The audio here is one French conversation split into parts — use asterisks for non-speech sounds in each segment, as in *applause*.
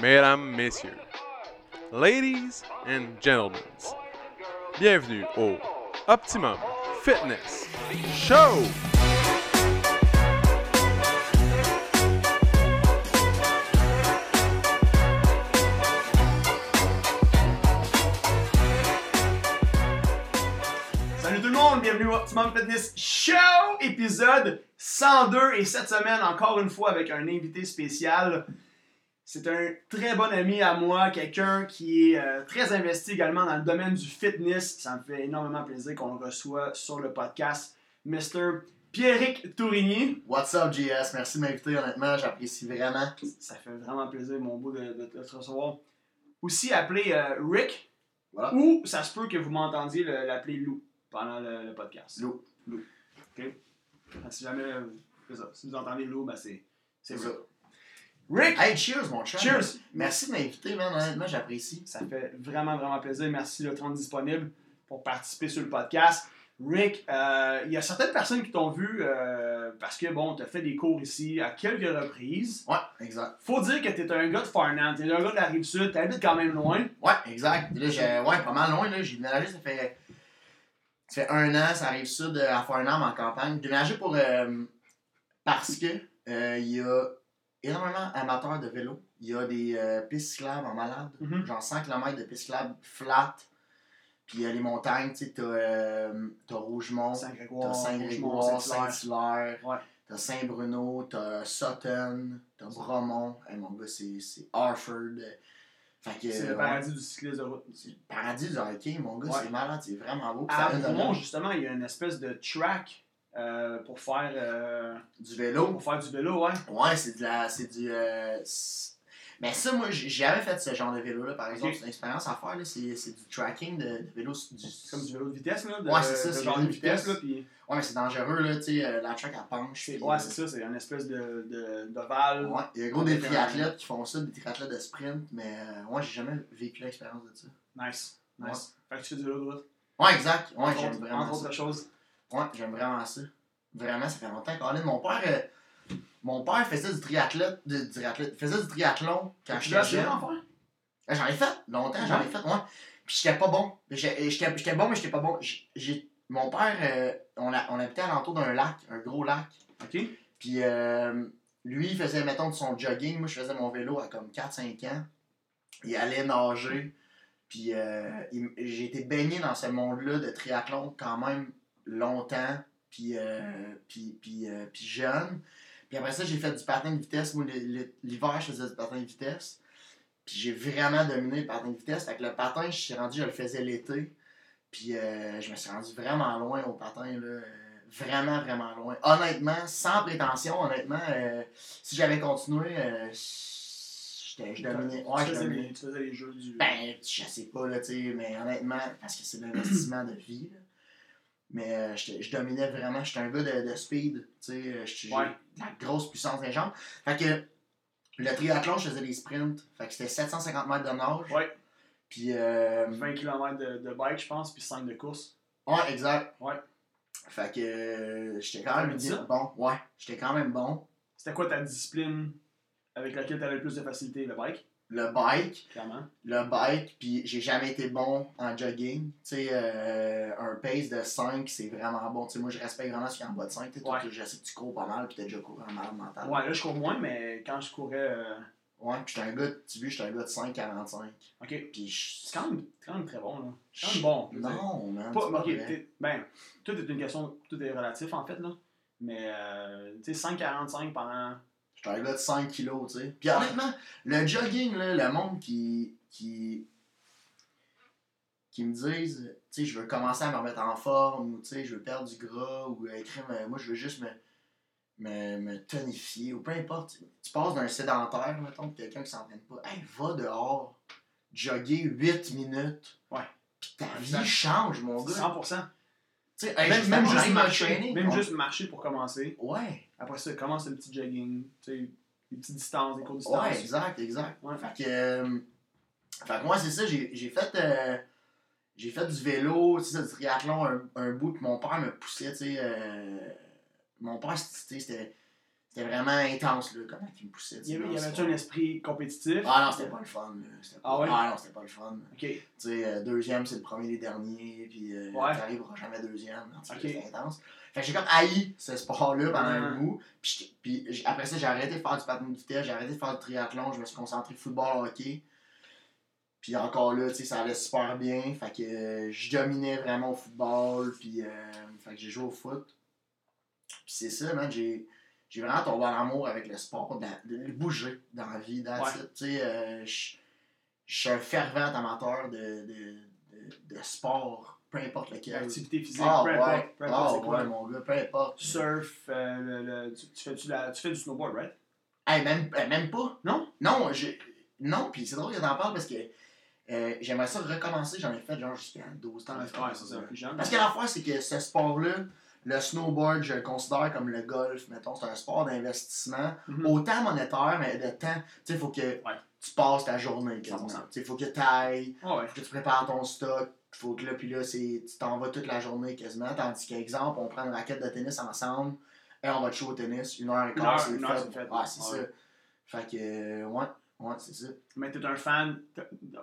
mesdames, messieurs, ladies and gentlemen, bienvenue au Optimum Fitness Show! Salut tout le monde, bienvenue au Optimum Fitness Show, épisode 102 et cette semaine encore une fois avec un invité spécial. C'est un très bon ami à moi, quelqu'un qui est euh, très investi également dans le domaine du fitness. Ça me fait énormément plaisir qu'on le reçoit sur le podcast, Mr. Pierrick Tourigny. What's up, JS? Merci de m'inviter, honnêtement, j'apprécie vraiment. Ça fait vraiment plaisir, mon beau, de, de- de te recevoir. Aussi appelé euh, Rick, Voilà. ou ça se peut que vous m'entendiez le- l'appeler Lou pendant le, le podcast. Lou. Lou. OK? Si jamais, euh, ça. Si vous entendez Lou, ben c'est c'est ça. Rick, Hey, cheers, mon chum. cheers! Merci de m'inviter, man, honnêtement, j'apprécie. Ça fait vraiment, vraiment plaisir. Merci de te rendre disponible pour participer sur le podcast. Rick, euh, il y a certaines personnes qui t'ont vu euh, parce que, bon, tu as fait des cours ici à quelques reprises. Ouais, exact. Faut dire que tu es un gars de Farnham, tu es un gars de la rive sud, tu habites quand même loin. Ouais, exact. Là, j'ai, ouais, pas mal loin, là. J'ai déménagé, ça fait, ça fait un an, ça arrive sud euh, à Farnham, en campagne. J'ai déménagé pour, euh, parce que euh, il y a énormément d'amateurs de vélo. Il y a des euh, pistes cyclables en malade. Mhm. Genre 100 km de pistes cyclables flat. Puis il y a les montagnes, tu sais, t'as, euh, Rougemont. Saint-Grégoire, Saint-Grégoire, Saint-Hilaire. Saint-Hilaire, Ouais. t'as Saint-Bruno, t'as Sutton, t'as Bromont. Hey, mon gars, c'est Harford. Fait que, C'est euh, le paradis du cycliste de route. c'est le paradis du hockey, mon gars, Ouais. c'est malade, c'est vraiment beau. À Bromont, justement, il y a une espèce de track euh, pour faire euh, du vélo. pour faire du vélo, ouais. Ouais, c'est de la. C'est du. euh, mais ça, moi, j'ai jamais fait ce genre de vélo-là, par exemple. C'est une expérience à faire. C'est du tracking de, de vélo. Du, comme du vélo de vitesse, là. De, Ouais, c'est ça, de c'est genre de vélo de vitesse, vitesse. là. Puis Ouais, mais c'est dangereux, là, tu sais. la track, elle penche. puis, ouais, c'est ça, c'est une espèce de, de, d'ovale. Ouais, il y a gros des triathlètes qui font ça, des triathlètes de sprint, mais moi j'ai jamais vécu l'expérience de ça. Nice, nice. Fait que tu fais du vélo de route. Ouais, exact. Ouais, j'aime vraiment entre ça. autres choses. Ouais, j'aime vraiment ça. Vraiment, ça fait longtemps. Colin, mon père, euh, mon père faisait du triathlon, du triathlon, faisait du triathlon quand j'étais jeune. Euh, J'en ai fait, longtemps, j'en ai fait, ouais. Puis j'étais pas bon. J'ai- J'étais bon, mais j'étais pas bon. J'ai- mon père, euh, on, a, on habitait alentour d'un lac, un gros lac. Ok. Puis euh, lui, il faisait, mettons, de son jogging. Moi, je faisais mon vélo à comme 4-5 ans. Il allait nager. Puis euh, j'ai été baigné dans ce monde-là de triathlon quand même longtemps. Puis, euh, puis, puis, euh, puis jeune. Puis après ça, j'ai fait du patin de vitesse. Moi, l'hiver, je faisais du patin de vitesse. Puis j'ai vraiment dominé le patin de vitesse. Fait que le patin, je suis rendu, je le faisais l'été. Puis euh, je me suis rendu vraiment loin au patin, là. Vraiment, vraiment loin. Honnêtement, sans prétention, honnêtement, si j'avais continué, j'étais- je dominais. Ouais, tu, je faisais les, tu faisais les jeux du. Ben, je sais pas, là, tu sais, mais honnêtement, parce que c'est l'investissement de vie, là. Mais euh, je dominais vraiment, j'étais un gars de, de speed, tu sais, euh, Ouais. de la grosse puissance des jambes. Fait que le triathlon, je faisais des sprints, fait que c'était 750 mètres de nage. Ouais. Puis, euh, 20 km de, de bike, je pense, puis 5 de course. ouais, exact. Ouais. Fait que euh, j'étais quand même bon. Ouais, j'étais quand même bon. C'était quoi ta discipline avec laquelle tu avais le plus de facilité? Le bike, Le bike, clairement. le bike, puis j'ai jamais été bon en jogging. Tu sais, euh, un pace de 5, c'est vraiment bon. Tu sais, moi, je respecte vraiment celui en bas de 5. Tu sais, toi, Ouais. je sais que tu cours pas mal, puis t'as déjà couru en malade mental. Ouais, là, je cours moins, mais quand je courais. euh, Ouais, puis j'étais un gars, tu vois, j'étais un gars de 5,45. Ok. Puis je. C'est quand même, quand même très bon, là. C'est quand même bon. Non, man. Pas, ok, t'es- ben, tout est une question, tout est relatif en fait, là. Mais, euh, tu sais, 5,45 pendant. Un gars de 5 kilos, tu sais. Puis honnêtement, le jogging, là, le monde qui. qui qui me disent, tu sais, je veux commencer à me remettre en forme, ou tu sais, je veux perdre du gras, ou euh, écrire, mais moi, je veux juste me, me, me tonifier, ou peu importe. Tu passes d'un sédentaire, mettons, de quelqu'un qui s'entraîne pas, hey, va dehors, jogger 8 minutes. Ouais. Puis ta vie change, mon gars. 100%. Tu sais, hey, même juste marcher. Même Ouais. juste marcher pour commencer. Ouais. Après ça, commence le petit jogging, tu des petites distances, des courtes distances. Ouais, exact, exact. Ouais. Fait que, euh, fait que moi, c'est ça, j'ai j'ai fait, euh, j'ai fait du vélo, tu sais, du triathlon un, un bout, puis mon père me poussait, tu sais. euh, mon père, c'était- c'était vraiment intense, là, comment il me poussait. Il y avait, dans il y le avait sport. un esprit compétitif? Ah non, c'était pas le fun. Pas... Ah ouais? non, c'était pas le fun. Ok. Tu sais, euh, deuxième, c'est le premier des derniers, puis euh, Ouais. t'arriveras jamais deuxième. En tout cas, Ok. C'était intense. Fait que j'ai comme haï ce sport-là pendant un bout. Puis, puis après ça, j'ai arrêté de faire du patin de vitesse, j'ai arrêté de faire du triathlon, je me suis concentré football, hockey. Puis encore là, tu sais, ça allait super bien. Fait que euh, je dominais vraiment au football, puis euh, fait que j'ai joué au foot. Puis c'est ça, man, j'ai j'ai vraiment tombé en amour avec le sport, de, de bouger dans la vie, dans Ouais. Sais, euh, je suis un fervent amateur de, de, de, sport, peu importe lequel. Activité physique, Ah peu ouais, importe. Peu importe ah quoi. ouais, mon gars, peu importe. Surf, euh, le, le- tu, tu fais, tu, la, tu fais du snowboard, right? Hey, même, même pas. Non? Non, je, non, puis c'est drôle que t'en parles parce que euh, j'aimerais ça recommencer. J'en ai fait genre jusqu'à 12 ans. Ouais, c'est ça, jeune. Parce que la fois, c'est que ce sport-là, le snowboard, je le considère comme le golf, mettons, c'est un sport d'investissement, Mhm. autant monétaire, mais de temps. Tu sais, il faut que tu passes ta journée. quasiment. 100%. Tu sais, il faut que tu ailles, Ah ouais. que tu prépares ton stock, faut que là, puis là, tu t'en vas toute la journée quasiment. Tandis qu'exemple, on prend une raquette de tennis ensemble et on va te jouer au tennis, une heure et quart, c'est une heure, fait. fait. Ouais, c'est Ouais. ça. Fait que, euh, ouais, ouais, c'est ça. Mais t'es un fan,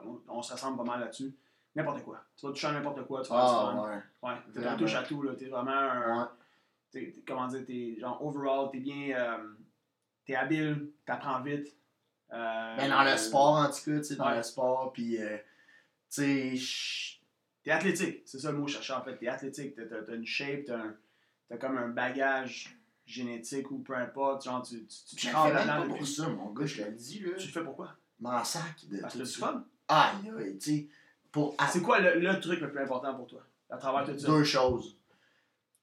on, on se ressemble pas mal là-dessus. N'importe quoi. Tu vas toucher à n'importe quoi, tu vas Ah, avoir du fun. ouais. Ouais, tu Vraiment. touches à tout, là. T'es vraiment un. Ouais. t'es- t'es- comment dire, t'es genre overall, t'es bien. euh, t'es habile, t'apprends vite. Euh, Ben, dans le sport, en tout cas, tu sais, dans Ouais. le sport, puis, euh, tu sais, T'es athlétique, c'est ça le mot cherchais en fait. T'es athlétique, t'as, une shape, t'as, un- t'as comme un bagage génétique ou peu importe. Genre, tu, tu, tu là-dedans pas pour ça, mon gars, je te le dis, là. Tu le fais pourquoi? M'en sac de Parce que tout c'est ça. fun. Aïe, aïe, tu sais, pour... C'est quoi le, le truc le plus important pour toi à travers tout ça? Deux choses.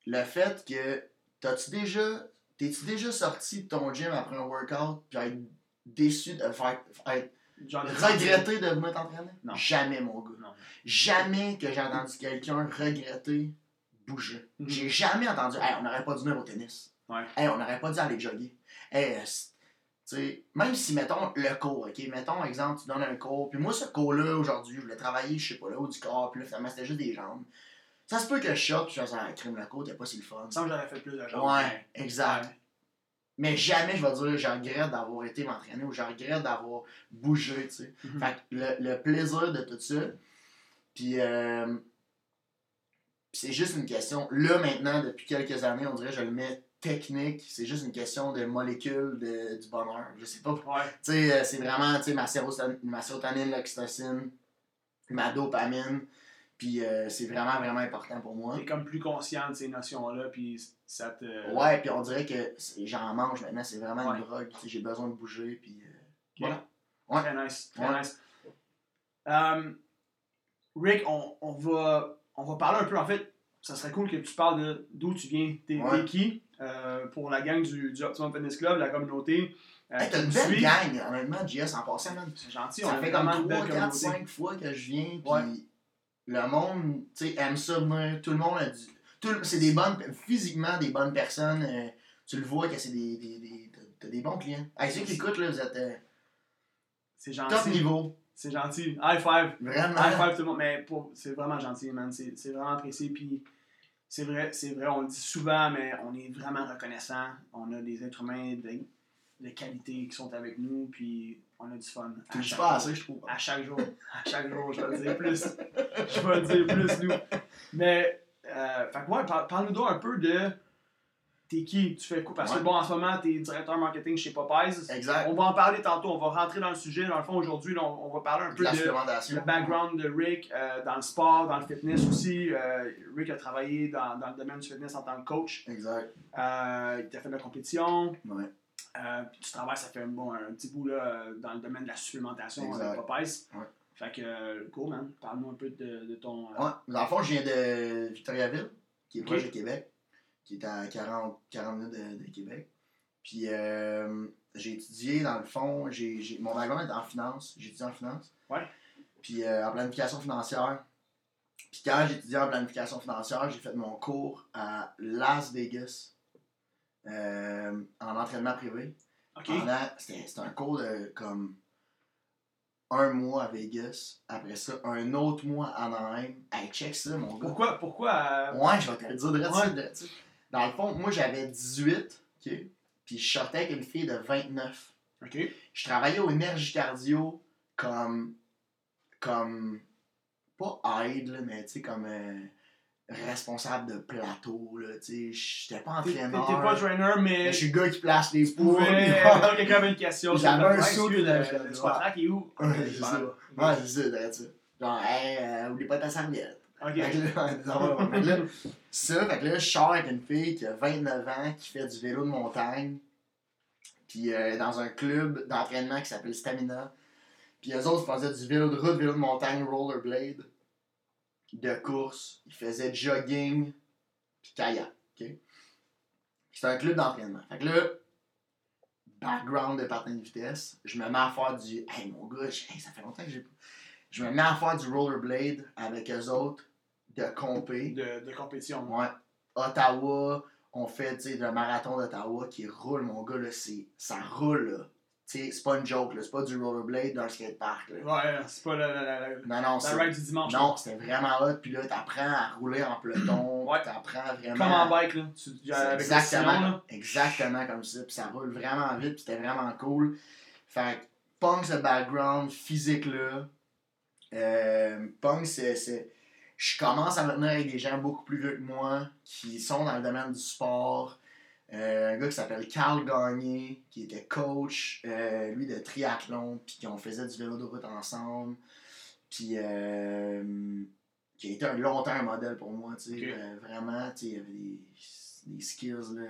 Le fait que, t'as-tu déjà... T'es-tu déjà sorti de ton gym après un workout, puis être déçu de faire... être regretter de venir t'entraîner? Non. Jamais, mon gars. Non. Jamais que j'ai entendu quelqu'un regretter bouger. Mhm. J'ai jamais entendu, hey, on n'aurait pas dû venir au tennis. Ouais. Hey, on n'aurait pas dû aller jogger. Hey, même si, mettons, le cours, ok, mettons, exemple, tu donnes un cours, puis moi, ce cours-là, aujourd'hui, je voulais travailler, je sais pas, là, haut du corps, puis là, finalement, c'était juste des jambes. Ça se peut que je sorte, puis je fasse un crime, le cours, t'es pas si le fun. Que j'aurais fait plus de gens. Ouais, exact. Mais jamais je vais dire, je regrette d'avoir été m'entraîner ou je regrette d'avoir bougé, tu sais. Mhm. Fait que le, le plaisir de tout ça, puis euh, puis c'est juste une question, là maintenant, depuis quelques années, on dirait je le mets technique, c'est juste une question de molécules de, du bonheur. Je sais pas, tu Ouais. sais, euh, c'est vraiment, ma, sérotonine, ma sérotonine, l'oxytocine, ma dopamine, puis euh, c'est vraiment, vraiment important pour moi. T'es comme plus conscient de ces notions-là, puis ça te. Ouais, puis on dirait que j'en mange maintenant, c'est vraiment Ouais. une drogue, j'ai besoin de bouger, puis... euh. Voilà. Ouais. Très nice. Très Ouais. nice. Euh, Rick, on, on, va, on va parler un peu. En fait, ça serait cool que tu parles de d'où tu viens. T'es qui euh, pour la gang du, du Optimum Fitness Club, la communauté. euh, Hey, t'as une belle gang, honnêtement, JS, en passant, man. C'est gentil. Ça fait comme vraiment une belle 3, 4, communauté. 5 fois que je viens, puis Ouais. le monde, tu sais, aime ça venir, tout le monde a du... C'est des bonnes, physiquement des bonnes personnes, euh, tu le vois que c'est des, des, des, t'as- des bons clients. Hey, ceux qui écoutent, là, vous êtes euh, C'est top gentil. niveau, C'est gentil. High five. vraiment. High five tout le monde. Mais pour- c'est vraiment gentil, man. C'est c'est vraiment apprécié. Puis c'est vrai, c'est vrai, on le dit souvent, mais on est vraiment reconnaissant. On a des êtres humains de, de qualité qui sont avec nous, puis on a du fun. Tu dis pas assez, je trouve. À chaque jour. À chaque jour, je vais le dire plus. Je vais le dire plus, nous. Mais, euh, fait que ouais, par- parle-nous donc un peu de. T'es qui? Tu fais quoi? Parce que bon, en ce moment, t'es directeur marketing chez Popeyes. Exact. On va en parler tantôt, on va rentrer dans le sujet. Dans le fond, aujourd'hui, on, on va parler un De peu la de supplémentation. le background de Rick euh, dans le sport, dans le fitness aussi. Euh, Rick a travaillé dans, dans le domaine du fitness en tant que coach. Exact. Euh, il a fait de la compétition. Ouais. Puis tu travailles, ça fait un, bon, un petit bout là, dans le domaine de la supplémentation Exact. avec Popeyes. Ouais. Fait que, cool, man. Parle-nous un peu de, de ton. Ouais. Dans le fond, je viens de Victoriaville, qui est proche de Québec, qui est à 40, 40 minutes de, de Québec. Puis euh, j'ai étudié, dans le fond, j'ai, j'ai- mon background est en finance. J'ai étudié en finance. Ouais. Puis euh, en planification financière. Puis quand j'ai étudié en planification financière, j'ai fait mon cours à Las Vegas euh, en entraînement privé. Ok. Pendant, c'était, c'était un cours de comme un mois à Vegas. Après ça, un autre mois à Anaheim. Hey, check ça, mon gars. Pourquoi, pourquoi euh, Ouais, je vais te le dire de Ouais. Dans le fond, moi j'avais 18, ok? Puis je sortais avec une fille de 29. Ok. Je travaillais au Énergie Cardio comme. comme. pas aide, là, mais tu sais, comme. euh, responsable de plateau, là, tu sais. J'étais pas entraîneur. pas trainer, mais mais je suis le gars qui place les poules. Ouais, *laughs* avoir quelqu'un avait une question. J'avais un lui, de le- squat rack est où? c'est ça. Ouais, c'est ça. Genre, hey, euh, oublie pas ta serviette. *laughs* Ça, fait que là, je sors avec une fille qui a 29 ans, qui fait du vélo de montagne, puis euh, dans un club d'entraînement qui s'appelle Stamina. Puis eux autres faisaient du vélo de route, vélo de montagne, rollerblade, de course. Ils faisaient jogging, puis kayak. ok? C'était un club d'entraînement. Fait que là, background de patin de vitesse, je me mets à faire du. Hey mon gars, hey, ça fait longtemps que j'ai pas. Je me mets à faire du rollerblade avec eux autres de compé. De, de compétition. Ouais. Ottawa, on fait le marathon d'Ottawa qui roule, mon gars, là, c'est, ça roule. Là. Tu sais, c'est pas une joke, là, c'est pas du rollerblade d'un skatepark. Là. Ouais, c'est pas la, la, la, Non, non, la c'est. ride du dimanche. Non, c'était vraiment hot. Puis là, t'apprends à rouler en peloton. *clears throat* Ouais. T'apprends vraiment. Comme en bike, là. Tu, C'est avec le exactement, là. exactement comme ça. Puis ça roule vraiment vite. Puis c'était vraiment cool. Fait que punk ce background physique-là. Euh, punk, c'est. Je commence à me tenir avec des gens beaucoup plus vieux que moi qui sont dans le domaine du sport. Euh, un gars qui s'appelle Carl Gagné, qui était coach, euh, lui de triathlon, puis qu'on faisait du vélo de route ensemble. Puis euh, qui a été un longtemps un modèle pour moi, tu sais. Vraiment, tu sais, il y avait des, des skills là,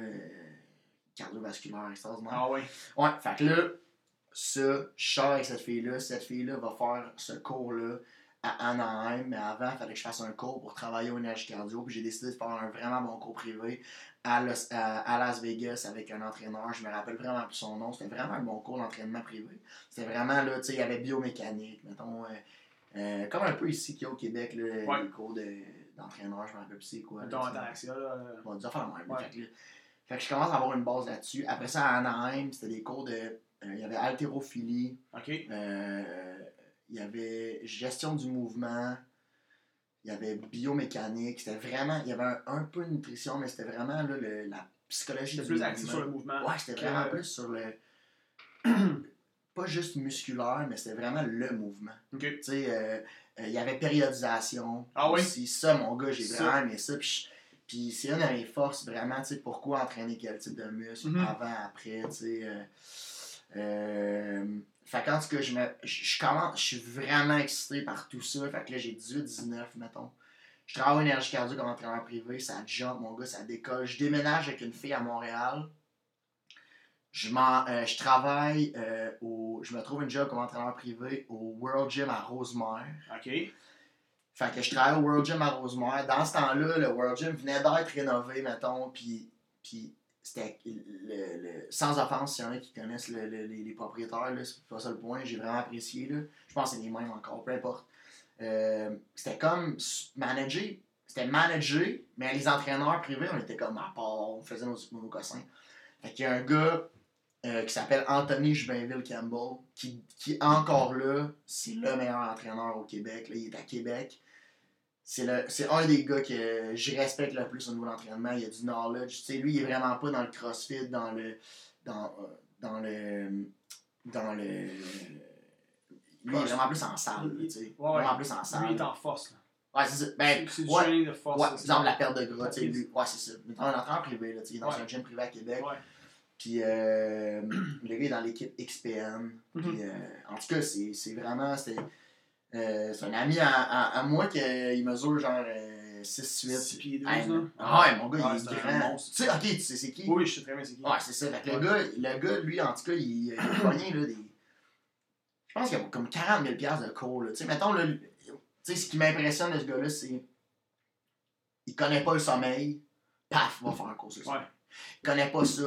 cardiovasculaires extraordinaires. Ah ouais. Ouais, fait que là, ça, je sors avec cette fille-là. Cette fille-là va faire ce cours-là à Anaheim, mais avant, il fallait que je fasse un cours pour travailler au énergie cardio. Puis j'ai décidé de faire un vraiment bon cours privé à, Los- à- à Las Vegas avec un entraîneur. Je me rappelle vraiment plus son nom. C'était vraiment un bon cours d'entraînement privé. C'était vraiment là, tu sais, il y avait biomécanique, mettons. euh, euh, comme un peu ici qu'il y a au Québec, là, Ouais. les cours de- d'entraîneur, je me rappelle plus c'est quoi. là. euh, Bon, de même. Ouais. Fait, que, je commence à avoir une base là-dessus. Après ça, à Anaheim, c'était des cours de. euh, Il y avait haltérophilie, Ok. euh, il y avait gestion du mouvement, il y avait biomécanique. C'était vraiment. Il y avait un, un peu de nutrition, mais c'était vraiment là, le- la psychologie du plus axé sur le mouvement. Ouais, c'était vraiment plus sur le. *clears throat* pas juste musculaire, mais c'était vraiment le mouvement. Tu sais, euh, euh, il y avait périodisation. Ah oui? aussi. Ça, mon gars, j'ai vraiment aimé ça. Puis, puis c'est une de mes forces, vraiment, tu sais, pourquoi entraîner quel type de muscle, Mhm. avant, après, tu sais. Fait qu'en tout cas, je, me, je, je commence, je suis vraiment excité par tout ça. Fait que là, j'ai 18-19, mettons. Je travaille au énergie cardio comme entraîneur privé, ça jump, mon gars, ça décolle. Je déménage avec une fille à Montréal. Je, euh, je travaille euh, au. Je me trouve une job comme entraîneur privé au World Gym à Rosemère. Ok. Fait que je travaille au World Gym à Rosemère. Dans ce temps-là, le World Gym venait d'être rénové, mettons, puis, puis c'était le, le- sans offense, s'il y en a qui connaissent le- le- les, propriétaires, c'est pas ça le point, j'ai vraiment apprécié. Là. Je pense que c'est les mêmes encore, peu importe. Euh, c'était comme manager, c'était manager, mais les entraîneurs privés, on était comme à part, on faisait nos, nos cossins. Fait qu'il y a un gars euh, qui s'appelle Anthony Jubinville Campbell, qui, qui encore là, c'est le meilleur entraîneur au Québec. Là, il est à Québec. C'est le- c'est un des gars que je respecte le plus au niveau de l'entraînement. Il a du knowledge. Tu sais, lui, il est vraiment pas dans le crossfit, dans le. dans, euh, dans le. dans le. Lui, il est vraiment plus en salle. tu sais. Ouais, ouais. Vraiment plus en salle. Lui, il est en force. là. Ouais, c'est ça. Ben, C'est du ouais. training de force. Ouais, exemple c'est- la perte de gras, tu sais, lui. Ouais, c'est ça. Mais dans un entraîneur privé, là, il est dans Ouais. un gym privé à Québec. Ouais. Puis euh, *clears throat* le gars est dans l'équipe XPN. Mhm. Puis, euh, en tout cas, c'est vraiment. Euh, c'est un ami à, à, à moi qui euh, il mesure genre 6-8. Six pieds douze, Hey, là. ah ouais, mon gars, il est un grand. Tu sais, ok, tu sais c'est qui? Oui, je sais très bien c'est qui. Ouais, c'est ça. Fait que le, gars, le gars, lui, en tout cas, il, il a pogné là, des. Je pense qu'il y a comme 40 000 piastres de cours. là. Tu sais, mettons, là, tu sais, ce qui m'impressionne de ce gars-là, c'est. Il connaît pas le sommeil, paf, va faire un cours sur le Ouais. Il connaît pas ça,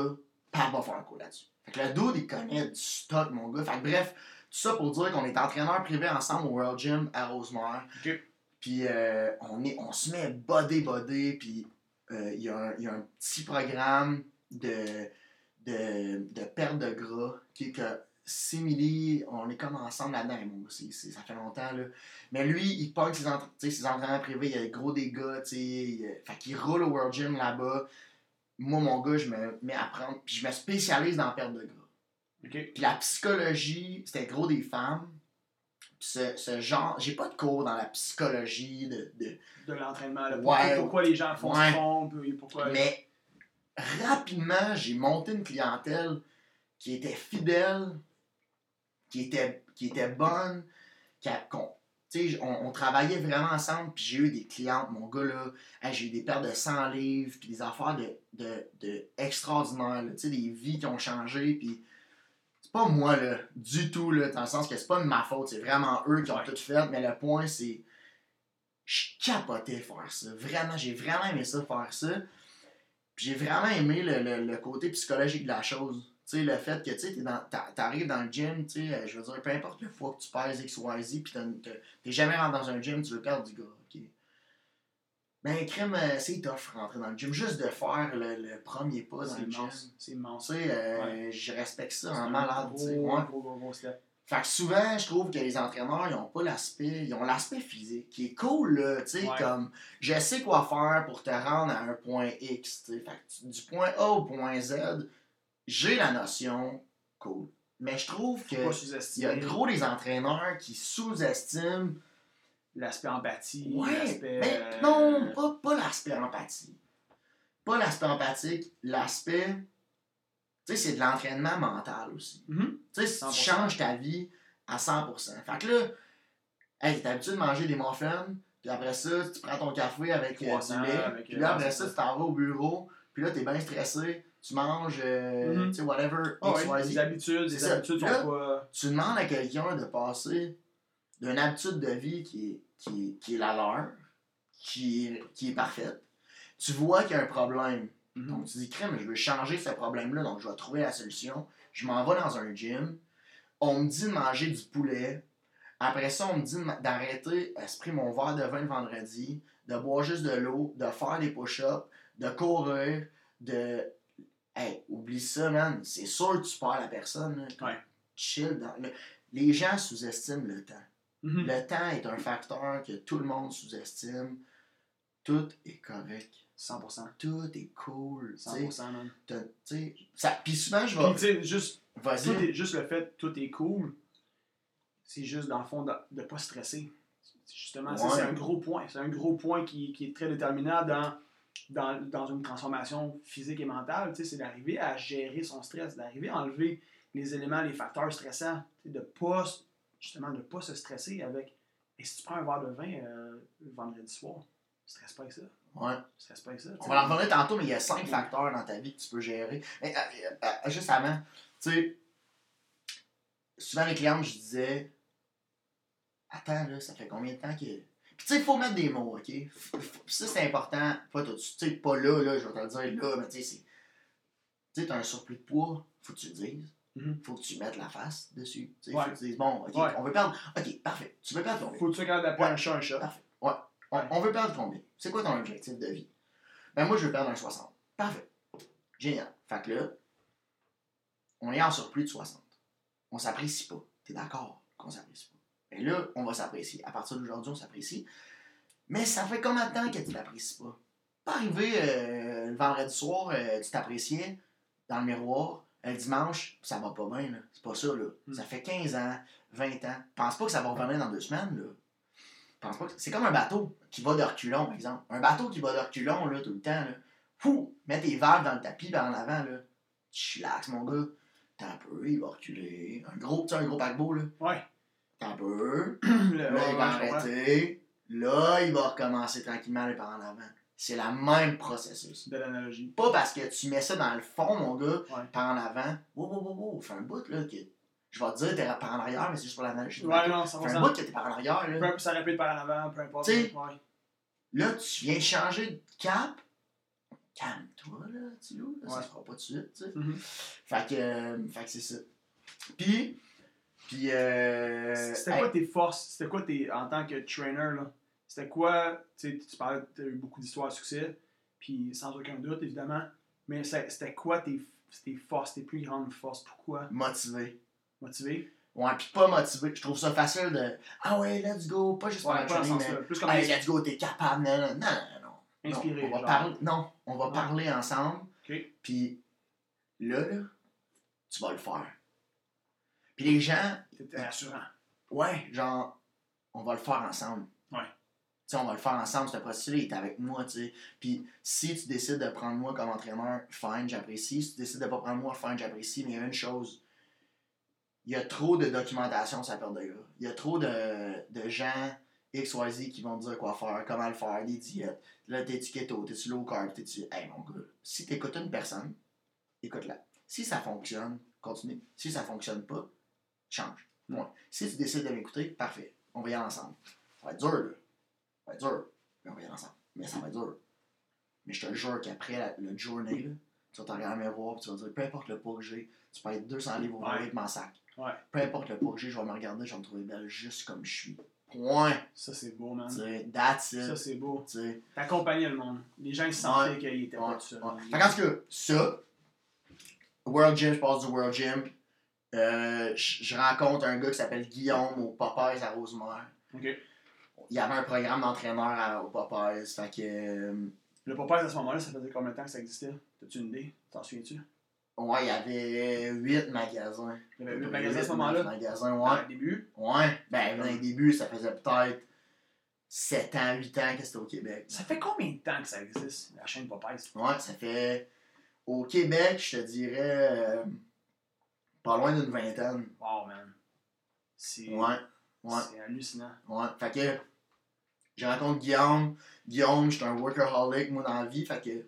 paf, va faire un cours là-dessus. Fait que le dude, il connaît du stock, mon gars. Fait que bref, ça pour dire qu'on est entraîneur privé ensemble au World Gym à Rosemère. Ok. Puis euh, on, est, on se met body body, puis euh, il y, a un- il y a un petit programme de, de, de perte de gras qui est que Simili, on est comme ensemble là-dedans, c'est- ça fait longtemps. Là. Mais lui, il pogne ses, entra- ses entraînements privés, il y a des gros dégâts, tu sais, fait qu'il roule au World Gym là-bas. moi, mon gars, je me mets à prendre, puis je me spécialise dans la perte de gras. Puis la psychologie, c'était gros des femmes. Puis ce, ce genre, j'ai pas de cours dans la psychologie de, de De l'entraînement. là. Ouais. Pourquoi, pourquoi les gens font ce Ouais. puis pourquoi. Mais rapidement, j'ai monté une clientèle qui était fidèle, qui était, qui était bonne, qui a- on, on travaillait vraiment ensemble, puis j'ai eu des clientes, mon gars là, hey, j'ai eu des pertes de 100 livres, puis des affaires de, de, de extraordinaires, là, tu sais, des vies qui ont changé, puis pas moi là, du tout, là, dans le sens que c'est pas de ma faute, c'est vraiment eux qui ont tout fait, mais le point c'est, je capotais faire ça, vraiment, j'ai vraiment aimé ça, faire ça, j'ai vraiment aimé le, le- le côté psychologique de la chose. Tu sais, le fait que tu sais, t'es dans- t'a- t'arrives dans le gym, tu sais, euh, je veux dire, peu importe le fois que tu pèses X, Y, Z, puis t'es jamais rentré dans un gym, tu veux perdre du gras? Ben, crème, euh, c'est tough rentrer dans le gym. Juste de faire le, le premier pas dans c'est le gym. immense. C'est Tu immense. sais, euh, je respecte ça en un malade. Gros, ouais. gros, gros, gros step. Fait que souvent, je trouve que les entraîneurs, ils ont pas l'aspect, ils ont l'aspect physique, qui est cool, là, tu sais, Ouais. comme, je sais quoi faire pour te rendre à un point X, tu sais, fait que du point A au point Z, j'ai la notion, cool. Mais je trouve que il y a gros des entraîneurs qui sous-estiment, l'aspect empathie, ouais, mais euh, non, pas, pas l'aspect empathie. Pas l'aspect empathique, l'aspect, tu sais, c'est de l'entraînement mental aussi. mhm. Tu sais, tu 100%. changes ta vie à 100%. Fait que là, hey, t'es habitué de manger des muffins, puis après ça, tu prends ton café avec euh, du lait, avec, puis euh, là, après ouais, ça, tu t'en vas au bureau, puis là, t'es bien stressé, tu manges, euh, Mhm. tu sais, whatever, X, ouais, les habitudes, ça. habitudes sont Là, pas. Tu demandes à quelqu'un de passer d'une habitude de vie qui est, qui est, qui est la leur, qui est, qui est parfaite. Tu vois qu'il y a un problème. Mhm. Donc, tu dis, crème, je veux changer ce problème-là, donc je vais trouver la solution. Je m'en vais dans un gym. On me dit de manger du poulet. Après ça, on me dit d'arrêter, esprit mon verre de vin le vendredi, de boire juste de l'eau, de faire des push-ups, de courir, de. Hey, oublie ça, man. C'est sûr que tu perds la personne. là. Ouais. Chill. Dans... Les gens sous-estiment le temps. Mhm. Le temps est un facteur que tout le monde sous-estime. Tout est correct. 100%. Tout est cool. tu sais. 100%, man. Ça- Puis souvent, je vais. tu sais, juste, tout Vas-y. est, juste le fait que tout est cool, c'est juste, dans le fond, de ne pas stresser. Justement, Ouais. c'est un gros point. C'est un gros point qui, qui est très déterminant dans, dans, dans une transformation physique et mentale. C'est d'arriver à gérer son stress, d'arriver à enlever les éléments, les facteurs stressants. De pas, justement, de ne pas se stresser avec. Et si tu prends un verre de vin euh, le vendredi soir, stresse pas avec ça. Ouais. Stresse pas avec ça. On va en revenir tantôt, mais il y a cinq facteurs dans ta vie que tu peux gérer. Mais, euh, euh, euh, juste avant, tu sais, souvent les clients, je disais, attends, là, ça fait combien de temps que. Puis, tu sais, il faut mettre des mots, OK? F- f- Ça, c'est important. Pas tout de suite, tu sais, pas là, là, je vais te le dire là, mais tu sais, c'est. Tu sais, t'as un surplus de poids, faut que tu le dises. Mhm. Faut que tu mettes la face dessus. Tu sais, Ouais. faut que tu dises, bon, OK, Ouais. on veut perdre. OK, parfait. Tu veux perdre combien? Faut que tu d'appeler Ouais. un chat un chat. Parfait. Ouais. On, on veut perdre combien? C'est quoi ton objectif de vie? Ben moi, je veux perdre un 60. Parfait. Génial. Fait que là, on est en surplus de 60. On s'apprécie pas. T'es d'accord qu'on s'apprécie pas? Et là, on va s'apprécier. À partir d'aujourd'hui, on s'apprécie. Mais ça fait combien de temps que tu t'apprécies pas? Pas arrivé euh, le vendredi soir, euh, tu t'appréciais dans le miroir. Le dimanche, ça va pas bien, là. C'est pas ça, là. Mm. Ça fait 15 ans, 20 ans. Pense pas que ça va revenir dans deux semaines, là. Pense pas que... C'est comme un bateau qui va de reculons, par exemple. Un bateau qui va de reculons, là, tout le temps, là. Fou! Mets tes valves dans le tapis par en avant, là. Chillax, mon gars. T'as un peu, il va reculer. Un gros, tu sais, un gros paquebot, là. Ouais. T'as un peu. *clears throat* Là, il va arrêter. Là, il va recommencer tranquillement par en avant. C'est le même processus. Belle analogie. Pas parce que tu mets ça dans le fond, mon gars, Ouais. par en avant. Wow, wow, wow, wow. Fais un bout, là, que. Je vais te dire, t'es par en arrière, mais c'est juste pour l'analogie. Ouais, non, Fais un 100%. bout que t'es par en arrière, Peu là. importe, ça répète par en avant, peu importe. T'sais, Ouais. Là, tu viens changer de cap. Calme-toi, là, tu loup. Là, Ça se fera pas tout de suite, tu sais. Mhm. Fait que, euh, fait que c'est ça. Puis, puis, euh. C'était hey, quoi tes forces? C'était quoi tes, en tant que trainer, là? C'était quoi, tu sais, tu parlais, tu as eu beaucoup d'histoires à succès, puis sans aucun doute, évidemment, mais c'était quoi tes, tes forces, tes plus grandes forces? Pourquoi? motivé. Motivé? Ouais, puis pas motivé. Je trouve ça facile de. Ah ouais, let's go. Pas juste pour Ouais, sens-là. mais. Plus comme Hey, let's go, t'es capable. Non, non, non, non. inspiré. Non, on va parler, non, on va parler ensemble. Ok. Puis là, là, tu vas le faire. Puis les gens, T'étais rassurant. ouais, genre, on va le faire ensemble. On va le faire ensemble, ce processus-là, il est avec moi, tu. Puis si tu décides de prendre moi comme entraîneur, fine, j'apprécie. Si tu décides de pas prendre moi, fine, j'apprécie. Mais il y a une chose, il y a trop de documentation la perte de gras. Il y a trop de, de gens XYZ qui vont te dire quoi faire, comment le faire, des diètes. Là, t'es-tu keto, t'es-tu low carb, t'es-tu... Hey, mon gars, si t'écoutes une personne, écoute-la. Si ça fonctionne, continue. Si ça fonctionne pas, change. Si tu décides de m'écouter, parfait. On va y aller ensemble. Ça va être dur, là. Ça va être dur. Mais on va y aller ensemble. Mais ça va être dur. Mais je te jure qu'après la- le journée, là, tu vas te regarder dans le miroir et tu vas dire peu importe le poids que j'ai, tu peux être 200 livres au avec mon sac. Ouais. Peu importe le poids que j'ai, je vais me regarder, je vais me trouver belle juste comme je suis. Point. Ça, c'est beau, man. Tu sais, that's it. Ça, c'est beau. T'accompagnais le monde. Les gens, ils sentaient Ouais. qu'ils étaient Ouais, pas tout seuls. Fait qu'en tout cas, ça, World Gym, je passe du World Gym. Euh, je rencontre un gars qui s'appelle Guillaume au Popeyes à Rosemère. OK. Il y avait un programme d'entraîneur au Popeyes. Fait que. euh, Le Popeyes, à ce moment-là, ça faisait combien de temps que ça existait? T'as-tu une idée? T'en souviens-tu? ouais, il y avait 8 magasins. Il y avait 8 magasins à ce moment-là? magasins, ouais. début? Ouais. Ben, dans les débuts, ça faisait peut-être 7 ans, 8 ans que c'était au Québec. Ça fait combien de temps que ça existe, la chaîne Popeyes? Ouais, ça fait. Au Québec, je te dirais. euh, pas loin d'une vingtaine. Wow, man. C'est Ouais. Ouais. c'est hallucinant. Ouais, fait que je rencontre Guillaume. Guillaume, j'étais un workaholic, moi, dans la vie. Fait que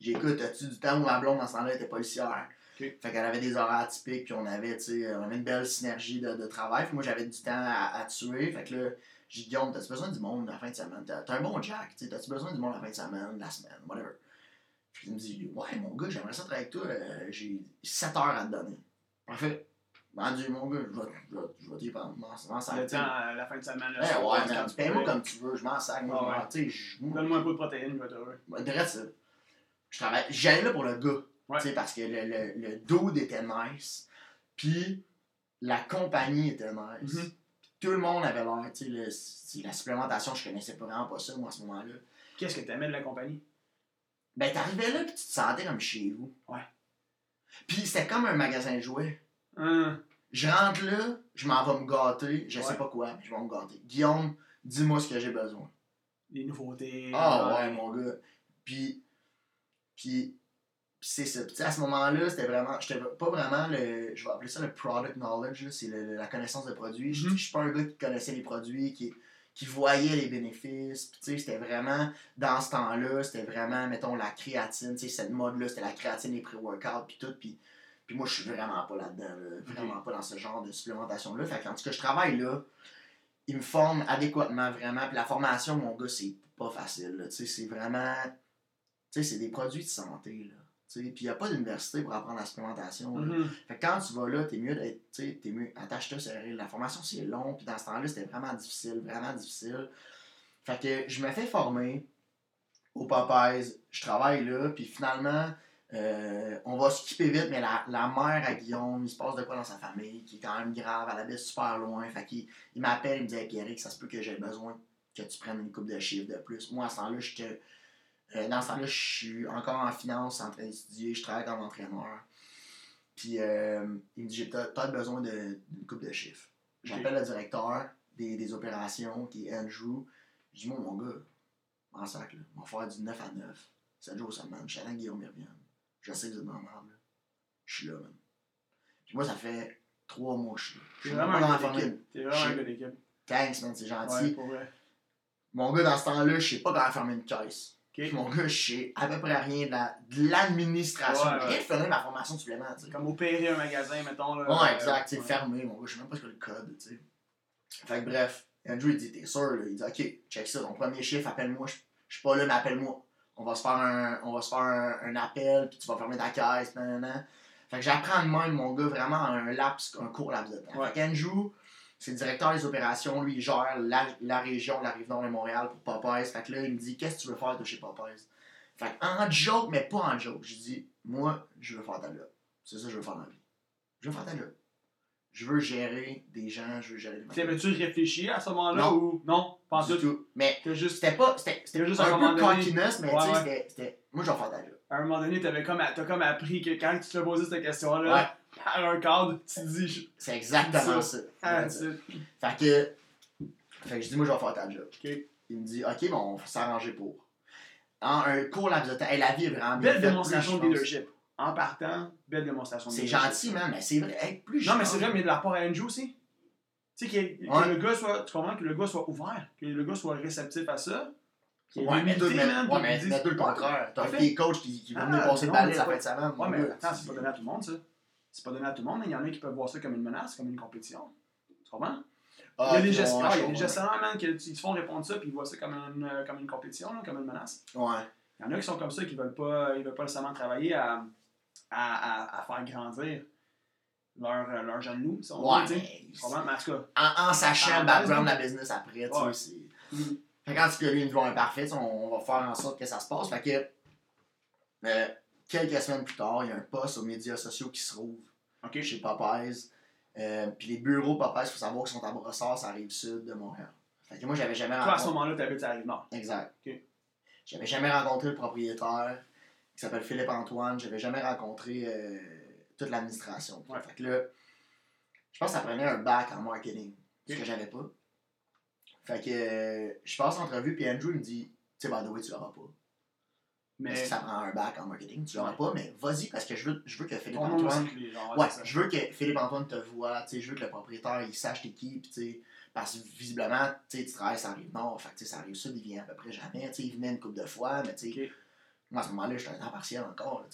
j'écoute, as-tu du temps où ma blonde, dans ce temps-là, était policière. Ok. Fait qu'elle avait des horaires atypiques, puis on avait, tu sais, on avait une belle synergie de, de travail. Puis moi, j'avais du temps à, à tuer. Fait que là, j'ai dit, Guillaume, t'as-tu besoin du monde la fin de semaine? T'as un bon Jack, t'as-tu besoin du monde la fin de semaine, la semaine, whatever. Puis il me dit, ouais, mon gars, j'aimerais ça travailler avec toi. euh, j'ai 7 heures à te donner. Parfait. Vendu, mon gars, je vais, je vais, je vais t'y prendre. M'en- m'en sac, Le temps à la fin de semaine. Là, sur- ouais, man, paye-moi comme tu veux, je m'en sac, moi, je m'en- je Donne-moi un peu de protéines, je vais être heureux. moi, direct ça. Je travaille, j'allais là pour le gars, Ouais. sais, parce que le, le, le dude était nice, puis la compagnie était nice. Mhm. Tout le monde avait l'air, tu sais, la supplémentation, je connaissais vraiment pas ça, moi, à ce moment-là. Qu'est-ce que t'aimais de la compagnie? Ben, t'arrivais là, puis tu te sentais comme chez vous. Ouais. Puis c'était comme un magasin de jouets. Hum. Je rentre là, je m'en vais me gâter, je sais pas quoi, je vais me gâter. Guillaume, dis-moi ce que j'ai besoin. Les nouveautés. Ah ouais, mon gars. Puis, puis, c'est ça. Puis à ce moment-là, c'était vraiment, j'étais pas vraiment le, je vais appeler ça le product knowledge, c'est la connaissance de produits. Je Mhm. je suis pas un gars qui connaissait les produits, qui, qui voyait les bénéfices. Puis tu sais, c'était vraiment, dans ce temps-là, c'était vraiment, mettons, la créatine, tu sais, cette mode-là, c'était la créatine, les pré-workouts, puis tout. Puis, puis moi, je suis vraiment pas là-dedans, là, vraiment pas dans ce genre de supplémentation-là. Fait qu'en tout cas, je travaille là, ils me forment adéquatement, vraiment. Puis la formation, mon gars, c'est pas facile, tu sais, c'est vraiment, tu sais, c'est des produits de santé, là. tu sais. Puis il n'y a pas d'université pour apprendre la supplémentation. là. mhm. Fait que quand tu vas là, t'es mieux d'être, tu sais, t'es mieux, attache-toi serré. La formation, c'est long, puis dans ce temps-là, c'était vraiment difficile, vraiment difficile. Fait que je me fais former au Popeyes, je travaille là, puis finalement, euh, on va skipper vite, mais la, la mère à Guillaume, il se passe de quoi dans sa famille, qui est quand même grave, elle habite super loin. Il m'appelle, il me dit hey, ça se peut que j'ai besoin que tu prennes une coupe de chiffres de plus. Moi, à ce temps-là, j'étais. euh, dans ce temps-là, je suis encore en finance, en train d'étudier, je travaille comme entraîneur. Puis euh, il me dit j'ai peut-être besoin d'une coupe de chiffres. J'appelle le directeur des, des opérations, qui est Andrew. Je dis moi, mon gars, en sac, là, on va faire du 9 à 9, 7 jours semaine. Je suis à Guillaume Mervienne. Je sais que vous êtes dans la merde, là. Je suis là, man. Puis moi, ça fait 3 mois que je suis là. Je suis vraiment dans un la d'équipe. T'es vraiment un gars d'équipe. Thanks, man, c'est gentil. Ouais, pour vrai. Mon gars, dans ce temps-là, je sais pas comment fermer une caisse. Ok. Mon gars, je sais à peu près rien de la- de l'administration. Ouais, J'ai ouais. rien de finir ma formation de supplément, tu sais. Comme opérer un magasin, mettons. Là, Ouais, exact, ouais. fermé, mon gars, je sais même pas ce que le code, tu sais. Fait que bref, Andrew, il dit, t'es sûr, là? Il dit, ok, check ça, ton premier chiffre, appelle-moi, je suis pas là, mais appelle-moi. On va se faire un, on va se faire un, un appel, puis tu vas fermer ta caisse, nanana. Fait que j'apprends de même, mon gars, vraiment en un laps, un court laps de temps. Ouais. Fait c'est le directeur des opérations, lui, il gère la, la région, la rive nord de Montréal pour Popeyes. Fait que là, il me dit, qu'est-ce que tu veux faire de chez Popeyes? Fait que en joke, mais pas en joke, je dis, moi, je veux faire ta job. C'est ça que je veux faire dans la vie. Je veux faire ta job. Je veux gérer des gens, je veux gérer des T'avais-tu réfléchi à ce moment-là ou non? Pas Du tout. Mais c'était pas. C'était juste un peu cockiness, mais tu sais, c'était-. Moi, je vais faire ta job. À un moment donné, t'avais comme, t'as comme appris que quand tu te posais cette question-là, par un cadre, tu te dis. je- C'est exactement Ça. Ah, tu- Fait que. Fait que je dis, moi, je vais faire ta job. Il me dit, ok, bon, on va s'arranger pour. En un court laps de temps. La vie est vraiment. Belle démonstration de leadership. En partant, belle démonstration C'est gentil, man, mais c'est vrai. Hey, plus je Non, mais c'est vrai, mais de la part à Andrew aussi. Tu sais, que, que Ouais. le gars soit. Tu comprends que le gars soit ouvert, que le gars soit réceptif à ça. Ouais, mais tout, mais, man, ouais, mais, mais tout le contraire. T'as des coachs qui, qui vont Ah, venir passer le balai mais la pas- fin de semaine. Ouais, mais gars, attends, c'est pas donné à tout le monde, ça. C'est pas donné à tout le monde. Il y en a qui peuvent voir ça comme une menace, comme une compétition. Tu comprends? Ah, il y a des ok, gestionnaires, ouais, il y a des ouais. gestionnaires, man, qui se font répondre ça, puis ils voient ça comme une, euh, comme une compétition, là, comme une menace. Ouais. Il y en a qui sont comme ça, qui veulent pas, ils veulent pas nécessairement travailler à, à, à, à faire grandir leur, euh, leur jeune loup, si on Ouais, veut, tu sais. mais Tu en en, sachant le background de la business après, tu Ouais. sais, c'est... Fait quand tu as une voix imparfaite, on, on va faire en sorte que ça se passe. Fait que, euh, quelques semaines plus tard, il y a un poste aux médias sociaux qui se rouvre ok. chez Popeyes. Euh, Puis les bureaux Popeyes, il faut savoir qu'ils sont à Brossard, ça rive sud de Montréal. Fait que moi, j'avais jamais Toi, à ce rencontré... moment-là, t'habites à Rive-Nord. Exact. Ok. J'avais jamais rencontré le propriétaire, qui s'appelle Philippe Antoine. J'avais jamais rencontré euh, toute l'administration. Ouais. Fait que là, je pense que ça prenait un bac en marketing, ce que j'avais pas. Fait que euh, je passe l'entrevue, puis Andrew me dit Tu sais, by the way, tu l'auras pas. Mais Parce que ça prend un bac en marketing, tu l'auras pas, mais vas-y, parce que je veux, je veux que Philippe Antoine. gens, Ouais, ça. je veux que Philippe Antoine te voit, tu sais, je veux que le propriétaire il sache t'es qui, tu sais, parce que visiblement, tu sais, tu travailles ça arrive nord, fait que ça arrive sud, il vient à peu près jamais, tu sais, il venait une couple de fois, mais tu sais. Moi à ce moment-là, j'étais un temps partiel encore,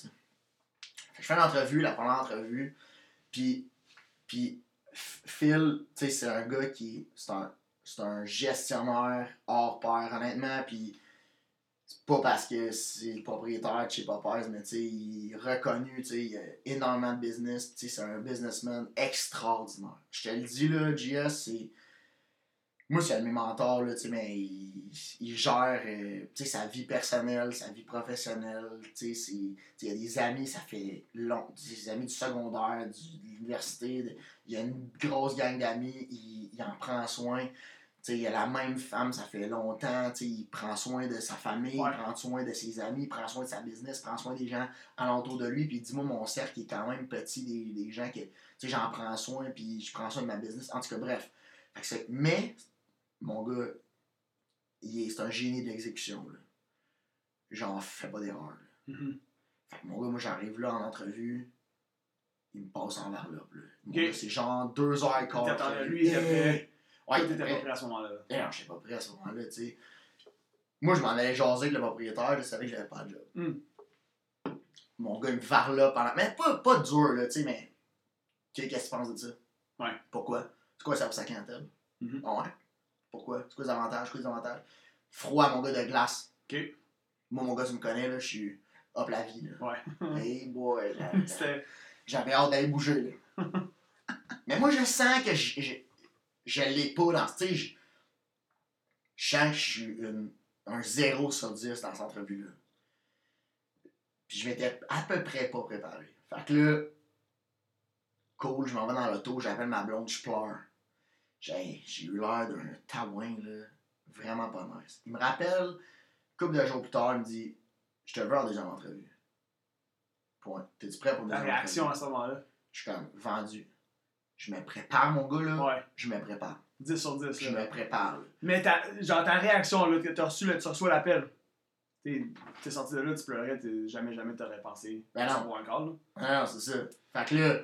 je fais l'entrevue, la première entrevue, puis, puis Phil, c'est un gars qui, c'est un, un gestionnaire hors pair, honnêtement, puis c'est pas parce que c'est le propriétaire de chez Popeyes, mais tu sais, il est reconnu, tu sais, il a énormément de business, c'est un businessman extraordinaire. Je te le dis, là, JS, c'est... Moi, c'est un de mes mentors, là, mais il, il gère, euh, sa vie personnelle, sa vie professionnelle, il y a des amis, ça fait long, des amis du secondaire, du- de l'université, il y a une grosse gang d'amis, il, il en prend soin. Tu sais, il a la même femme, ça fait longtemps. Il prend soin de sa famille, Ouais. il prend soin de ses amis, il prend soin de sa business, il prend soin des gens alentour de lui. Puis dis-moi, mon cercle est quand même petit, des, des gens que tu sais, j'en prends soin, puis je prends soin de ma business. En tout cas, bref. Fait que c'est- mais, mon gars, c'est un génie de l'exécution. là. J'en fais pas d'erreur. Mhm. Fait que mon gars, moi j'arrive là en entrevue, il me passe en varlope. là. Mon Ok. gars, C'est genre deux heures et quart. D'entrevue. lui. Ouais, t'étais pas prêt à ce moment-là. Eh non, j'étais pas prêt à ce moment-là, tu sais. Moi, je m'en allais jaser avec le propriétaire, je savais que j'avais pas de job. Hmm. Mon gars, il me varlope pendant. Mais pas, pas dur, là, tu sais, mais. Qu'est- Qu'est-ce que tu penses de ça? Ouais. Pourquoi? C'est quoi ça pour sa clientèle? Mhm. Ah ouais. Pourquoi? C'est quoi les avantages? C'est quoi les avantages? Froid, mon gars, de glace. Ok. Moi, mon gars, tu me connais, là, je suis hop la vie, là. Ouais. *laughs* Hey boy. J'avais hâte d'aller bouger, là. *laughs* Mais moi, je sens que je, je, je l'ai pas dans ce. Je, je sens que je suis une- un 0 sur 10 dans cette entrevue-là. Puis je m'étais à peu près pas préparé. Fait que là, cool, je m'en vais dans l'auto, j'appelle ma blonde, je pleure. J'ai eu l'air d'un taouin, là. Vraiment pas nice. Il me rappelle, couple de jours plus tard, il me dit Je te veux en deuxième entrevue. Point. T'es-tu prêt pour une La réaction à ce moment-là. Je suis comme vendu. Je me prépare, mon gars, là. Ouais. Je me prépare. 10 sur 10. Je là. me prépare, là. Mais ta, genre ta réaction, là, que t'as reçu, le, tu reçois l'appel. T'es sorti de là, tu pleurais, t'es- jamais, jamais t'aurais pensé. Ben non. Call, là. Ah non, c'est ça. Fait que là,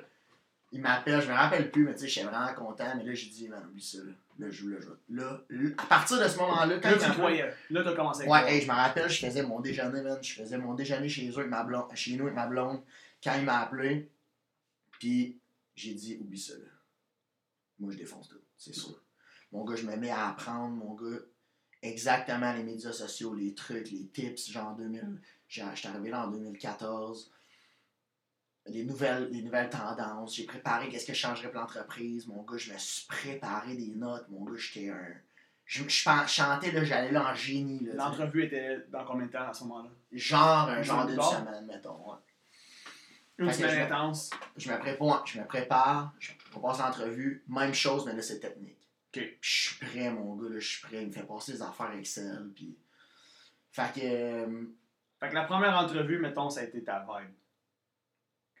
il m'appelle, je me rappelle plus, mais tu sais, j'étais vraiment content. Mais là, j'ai dit, man, oublie ça, là. Là, je joue le jeu. Là, là, à partir de ce moment-là, quand Là, tu croyais. Là, t'as commencé Ouais, hey, je me rappelle, je faisais mon déjeuner, man. Je faisais mon déjeuner chez eux avec ma blonde, chez nous avec ma blonde, quand il m'a appelé. Puis j'ai dit, oublie ça, là. Moi, je défonce tout, c'est sûr. Mon gars, je me mets à apprendre, mon gars, exactement les médias sociaux, les trucs, les tips, genre 2000. j'ai- J'étais arrivé là en 2014. Les nouvelles, les nouvelles tendances. J'ai préparé qu'est-ce que je changerais pour l'entreprise. Mon gars, je me suis préparé des notes. Mon gars, j'étais un. Je, je chantais, là, j'allais là en génie. L'entrevue était dans combien de temps à ce moment-là? Genre, un genre d'une semaine, mettons. ouais. Une Fait semaine je- intense. Je me prépare, je me prépare, je, passe l'entrevue, même chose, mais là, c'est technique. Ok. Puis je suis prêt, mon gars, là, je suis prêt. Il me fait passer des affaires Excel, puis... Fait que... euh, Fait que la première entrevue, mettons, ça a été ta vibe.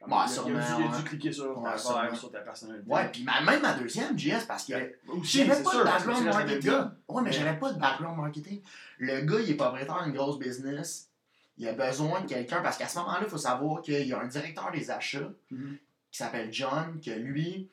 Ouais, il a- il a dû- il a dû cliquer sur Ouais, ta sur personnalité. Ouais, puis même ma deuxième, JS, parce que... J'avais pas de background marketing. Ouais, mais j'avais pas de background marketing. Le gars, il est propriétaire d'une grosse business. Il a besoin de quelqu'un parce qu'à ce moment-là, il faut savoir qu'il y a un directeur des achats Mhm. qui s'appelle John, que lui,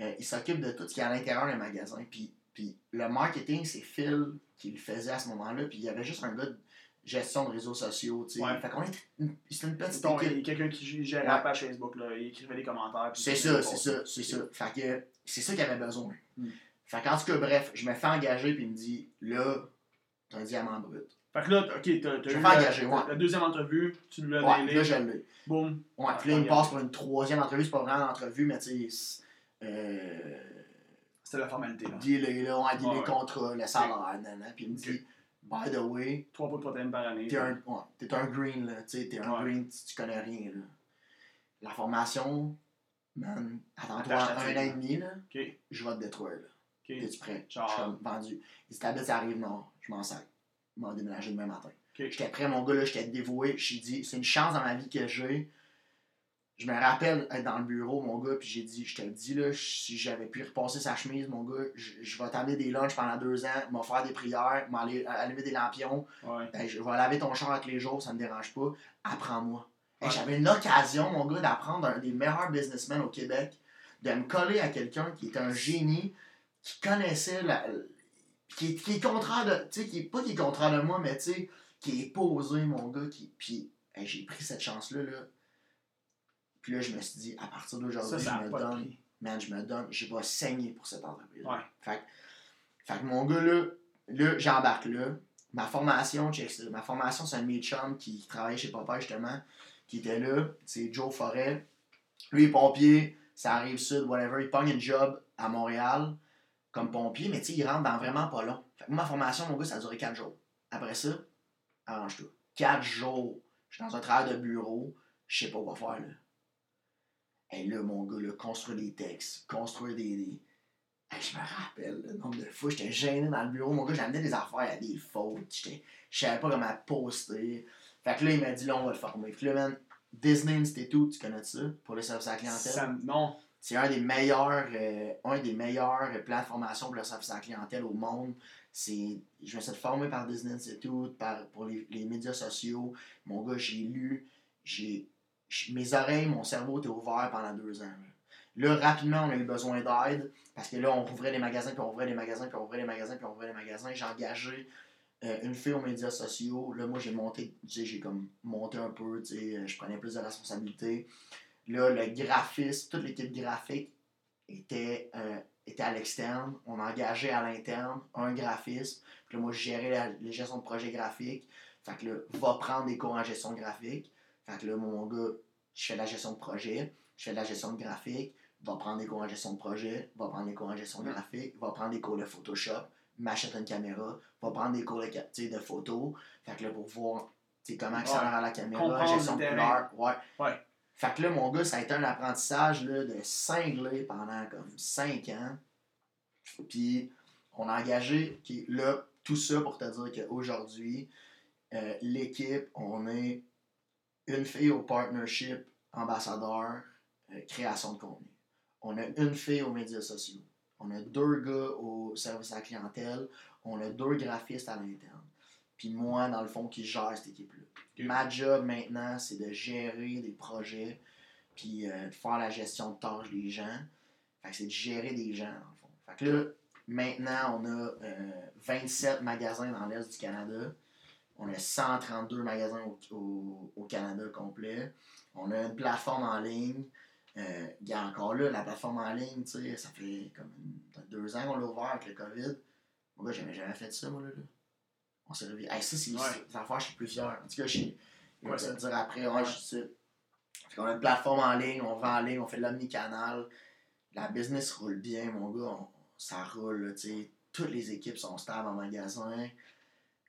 euh, il s'occupe de tout ce qui est à l'intérieur des magasins. Puis, puis le marketing, c'est Phil qui le faisait à ce moment-là. Puis il y avait juste un gars de gestion de réseaux sociaux. tu sais. Ouais. Fait qu'on était une- c'était une petite Mettons, il y a quelqu'un qui Ouais. la page Facebook, là, il écrivait des commentaires. C'est il ça, c'est ça, c'est ça. Fait que c'est ça qu'il avait besoin. Mm. Fait qu'en tout cas, bref, je me fais engager puis il me dit là, t'as un diamant brut. Fait que là, ok, t'as t'as Je eu la, engager, ouais. la deuxième entrevue, tu l'as Ouais, là je l'ai. boum. Ouais, puis là il me passe pour une troisième entrevue, c'est pas vraiment une entrevue, mais tu sais, c'est, euh, C'était la formalité, là. dealer, là, ouais, dealer Ouais, ouais. contrat, le salaire, nanana. Puis il me dit, by the way, Trois pots de protéines par année. t'es un, ouais, un green, là, t'es un Ouais. green, tu, tu connais rien, là. La formation, man, attends-toi un an et demi, là, je vais te détruire, là. ok. Es-tu prêt? Genre- Je suis comme vendu. Il dit T'habites à Rive-Nord. Je m'en sac. Je m'en déménager demain matin. Ok. J'étais prêt, mon gars, là, j'étais dévoué. J'ai dit C'est une chance dans ma vie que j'ai. Je me rappelle être dans le bureau, mon gars, puis j'ai dit Je te le dis, là, si j'avais pu repasser sa chemise, mon gars, je, je vais t'amener des lunchs pendant deux ans, m'en faire des prières, m'aller allumer des lampions. Ouais. Ben, je vais laver ton char tous les jours, ça me dérange pas. Apprends-moi. Ouais. J'avais une occasion, mon gars, d'apprendre un des meilleurs businessmen au Québec, de me coller à quelqu'un qui était un génie, qui connaissait la. qui est, qui est contraire de. Tu sais, qui est, pas qui est contraire de moi, mais tu sais, qui est posé, mon gars. Qui, puis, hey, j'ai pris cette chance-là, là. Puis là, je me suis dit, à partir d'aujourd'hui, je me donne man, je me donne, je vais saigner pour cette entreprise. Ouais. Fait, que- fait que mon gars, là, là j'embarque là. Ma formation, check ça. Ma formation, c'est un de mes chums qui travaillait chez Papa, justement, qui était là. C'est Joe Forêt. Lui, est pompier, ça arrive sud, whatever. Il pogne une job à Montréal comme pompier, mais tu sais, il rentre dans vraiment pas long. Fait que ma formation, mon gars, ça a duré 4 jours. Après ça, arrange-toi. 4 jours. Je suis dans un travail de bureau, je sais pas quoi faire, là. Et là, mon gars, là, construire des textes, construire des. des... Hey, je me rappelle le nombre de fois, j'étais gêné dans le bureau. Mon gars, j'amenais des affaires à des fautes. Je savais pas comment poster. Fait que là, il m'a dit, là, on va le former. Puis là, man, Disney Institute, tu connais ça, pour le service à la clientèle? Ça non. C'est un des meilleurs, euh, un des meilleurs plans de formation pour le service à la clientèle au monde. C'est, je me suis fait former par Disney Institute, par, pour les, les médias sociaux. Mon gars, j'ai lu, j'ai, mes oreilles, mon cerveau était ouvert pendant deux ans. Là. Rapidement, on a eu besoin d'aide parce que là, on rouvrait les magasins, puis on ouvrait les magasins, puis on ouvrait les magasins, puis on ouvrait les magasins. J'ai engagé euh, une fille aux médias sociaux. Là, moi, j'ai monté, tu sais, j'ai comme monté un peu, tu sais, je prenais plus de responsabilités. Là, le graphiste, toute l'équipe graphique était, euh, était à l'externe. On engageait à l'interne un graphiste. Puis là, moi, je gérais la, la gestion de projet graphique. Fait que là, va prendre des cours en gestion graphique. Fait que là, mon gars, je fais de la gestion de projet, je fais de la gestion de graphique, va prendre des cours en gestion de projet, va prendre des cours en gestion Mm. graphique, va prendre des cours de Photoshop, m'achète une caméra, va prendre des cours de, de photo. Fait que là, pour voir comment ça Ouais. à la caméra, Comprendre gestion de couleur. Ouais. Ouais. Fait que là, mon gars, ça a été un apprentissage là, de cingler pendant comme 5 ans. Puis, on a engagé, qui là, tout ça pour te dire qu'aujourd'hui, euh, l'équipe, on est une fille au partnership ambassadeur, euh, création de contenu. On a une fille aux médias sociaux. On a deux gars au service à la clientèle. On a deux graphistes à l'interne. Puis moi, dans le fond, qui gère cette équipe-là. Ma job maintenant, c'est de gérer des projets, puis euh, de faire la gestion de tâches des gens. Fait que c'est de gérer des gens, dans le fond. Fait que là, maintenant, on a euh, 27 magasins dans l'Est du Canada. On a 132 magasins au, au- au Canada complet. On a une plateforme en ligne. Euh, il y a encore là, la plateforme en ligne, tu sais, ça fait comme deux ans qu'on l'a ouvert avec le COVID. Moi, j'avais jamais fait ça, moi, là. là. On s'est réveillé. Hey, ça, c'est Ouais. l'affaire, je suis plus fier. En tout cas, je vais Ouais, te ça- dire après. Ouais, je suis qu'on a une plateforme en ligne, on vend en ligne, on fait de l'omnicanal. La business roule bien, mon gars. on- ça roule, tu sais. Toutes les équipes sont stables en magasin.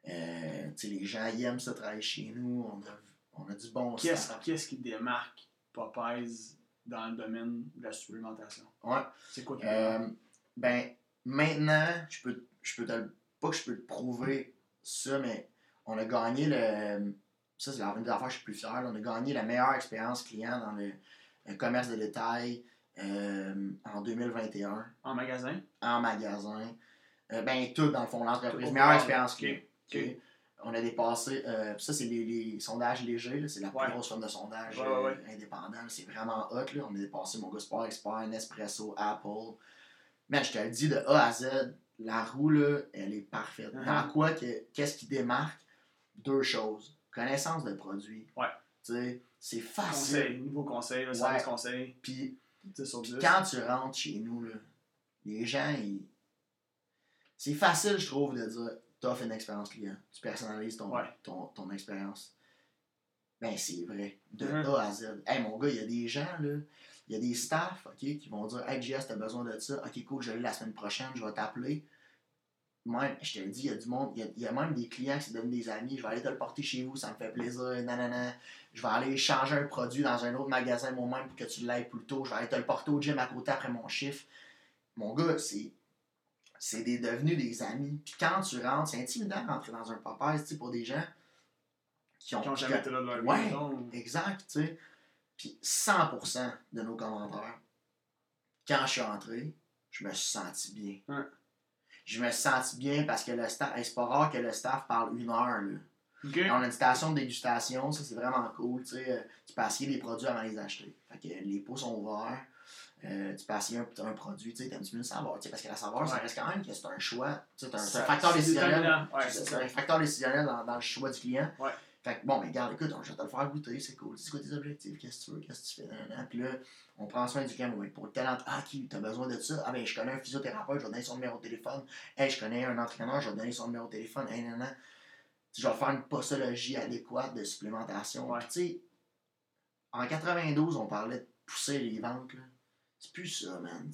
Euh, les gens ils aiment ça travailler chez nous. On a, on a du bon Qu'est-ce staff. qu'est-ce qui démarque Popeyes dans le domaine de la supplémentation? Ouais. C'est quoi Euh, ben, maintenant, je peux, je peux te pas que je peux te prouver ça, mais on a gagné le. Ça, c'est la une des affaires que je suis plus fier. On a gagné la meilleure expérience client dans le, le commerce de détail euh, en 2021 en magasin? en magasin. Euh, ben, tout dans le fond, l'entreprise. Meilleure au expérience client. On a dépassé. euh, ça, c'est les, les sondages légers. C'est la plus Ouais. grosse forme de sondage Ouais, euh, indépendant. C'est vraiment hot. Là. On a dépassé mon gars Sport Expert, Nespresso, Apple. Man, je te le dis de A à Z, la roue, là, elle est parfaite. Mhm. Dans quoi que- Qu'est-ce qui démarque? Deux choses. Connaissance de produit. Ouais. C'est facile. Conseil, niveau conseil, le service conseil, Puis 10 sur 10. quand tu rentres chez nous, là, les gens, ils... c'est facile, je trouve, de dire t'offres une expérience client. Tu personnalises ton, Ouais. ton, ton expérience. Ben, c'est vrai. De Mhm. A à Z. Hey, mon gars, il y a des gens, là, il y a des staffs, OK, qui vont dire Hey, JS, t'as besoin de ça. OK, cool, je l'ai la semaine prochaine, je vais t'appeler. Même, je te le dis, il y a du monde, il y a, il y a même des clients qui se donnent des amis. Je vais aller te le porter chez vous, ça me fait plaisir. Nanana. Je vais aller changer un produit dans un autre magasin moi-même pour que tu l'aies plus tôt. Je vais aller te le porter au gym à côté après mon chiffre. Mon gars, c'est. C'est des, devenu des amis. Puis quand tu rentres, c'est intimidant de rentrer dans un Popeyes, pour des gens qui ont. Qui ont jamais été là de leur Ouais. donc. Exact, tu sais. Puis 100% de nos commentaires, quand je suis entré, je me suis senti bien. Ouais. Je me suis senti bien parce que le staff, hey, c'est pas rare que le staff parle une heure. Là. On a une station de dégustation, ça c'est vraiment cool. Tu sais, euh, tu peux essayer les produits avant de les acheter. Fait que les pots sont ouverts. Euh, tu peux essayer un, un produit, tu sais, t'aimes-tu mieux le sais, parce que la saveur, ça reste quand même que c'est un choix. C'est un, un facteur décisionnel. Ouais, C'est un facteur décisionnel dans, dans le choix du client. Ouais. Fait que bon, mais regarde, écoute, je vais te le faire goûter, c'est cool. C'est quoi tes objectifs? Qu'est-ce que tu veux? Qu'est-ce que tu fais? Nan, nan. Puis là, on prend soin du client. Ouais, pour le talent, ah, qui, t'as besoin de ça? Ah, ben, je connais un physiothérapeute, je vais donner son numéro de téléphone. Hey, je connais un entraîneur, je vais donner son numéro de téléphone. Hey, nan, nan. Je vais faire une posologie adéquate de supplémentation. Ouais. Tu sais, en 92, on parlait de pousser les ventes, là. C'est plus ça, man.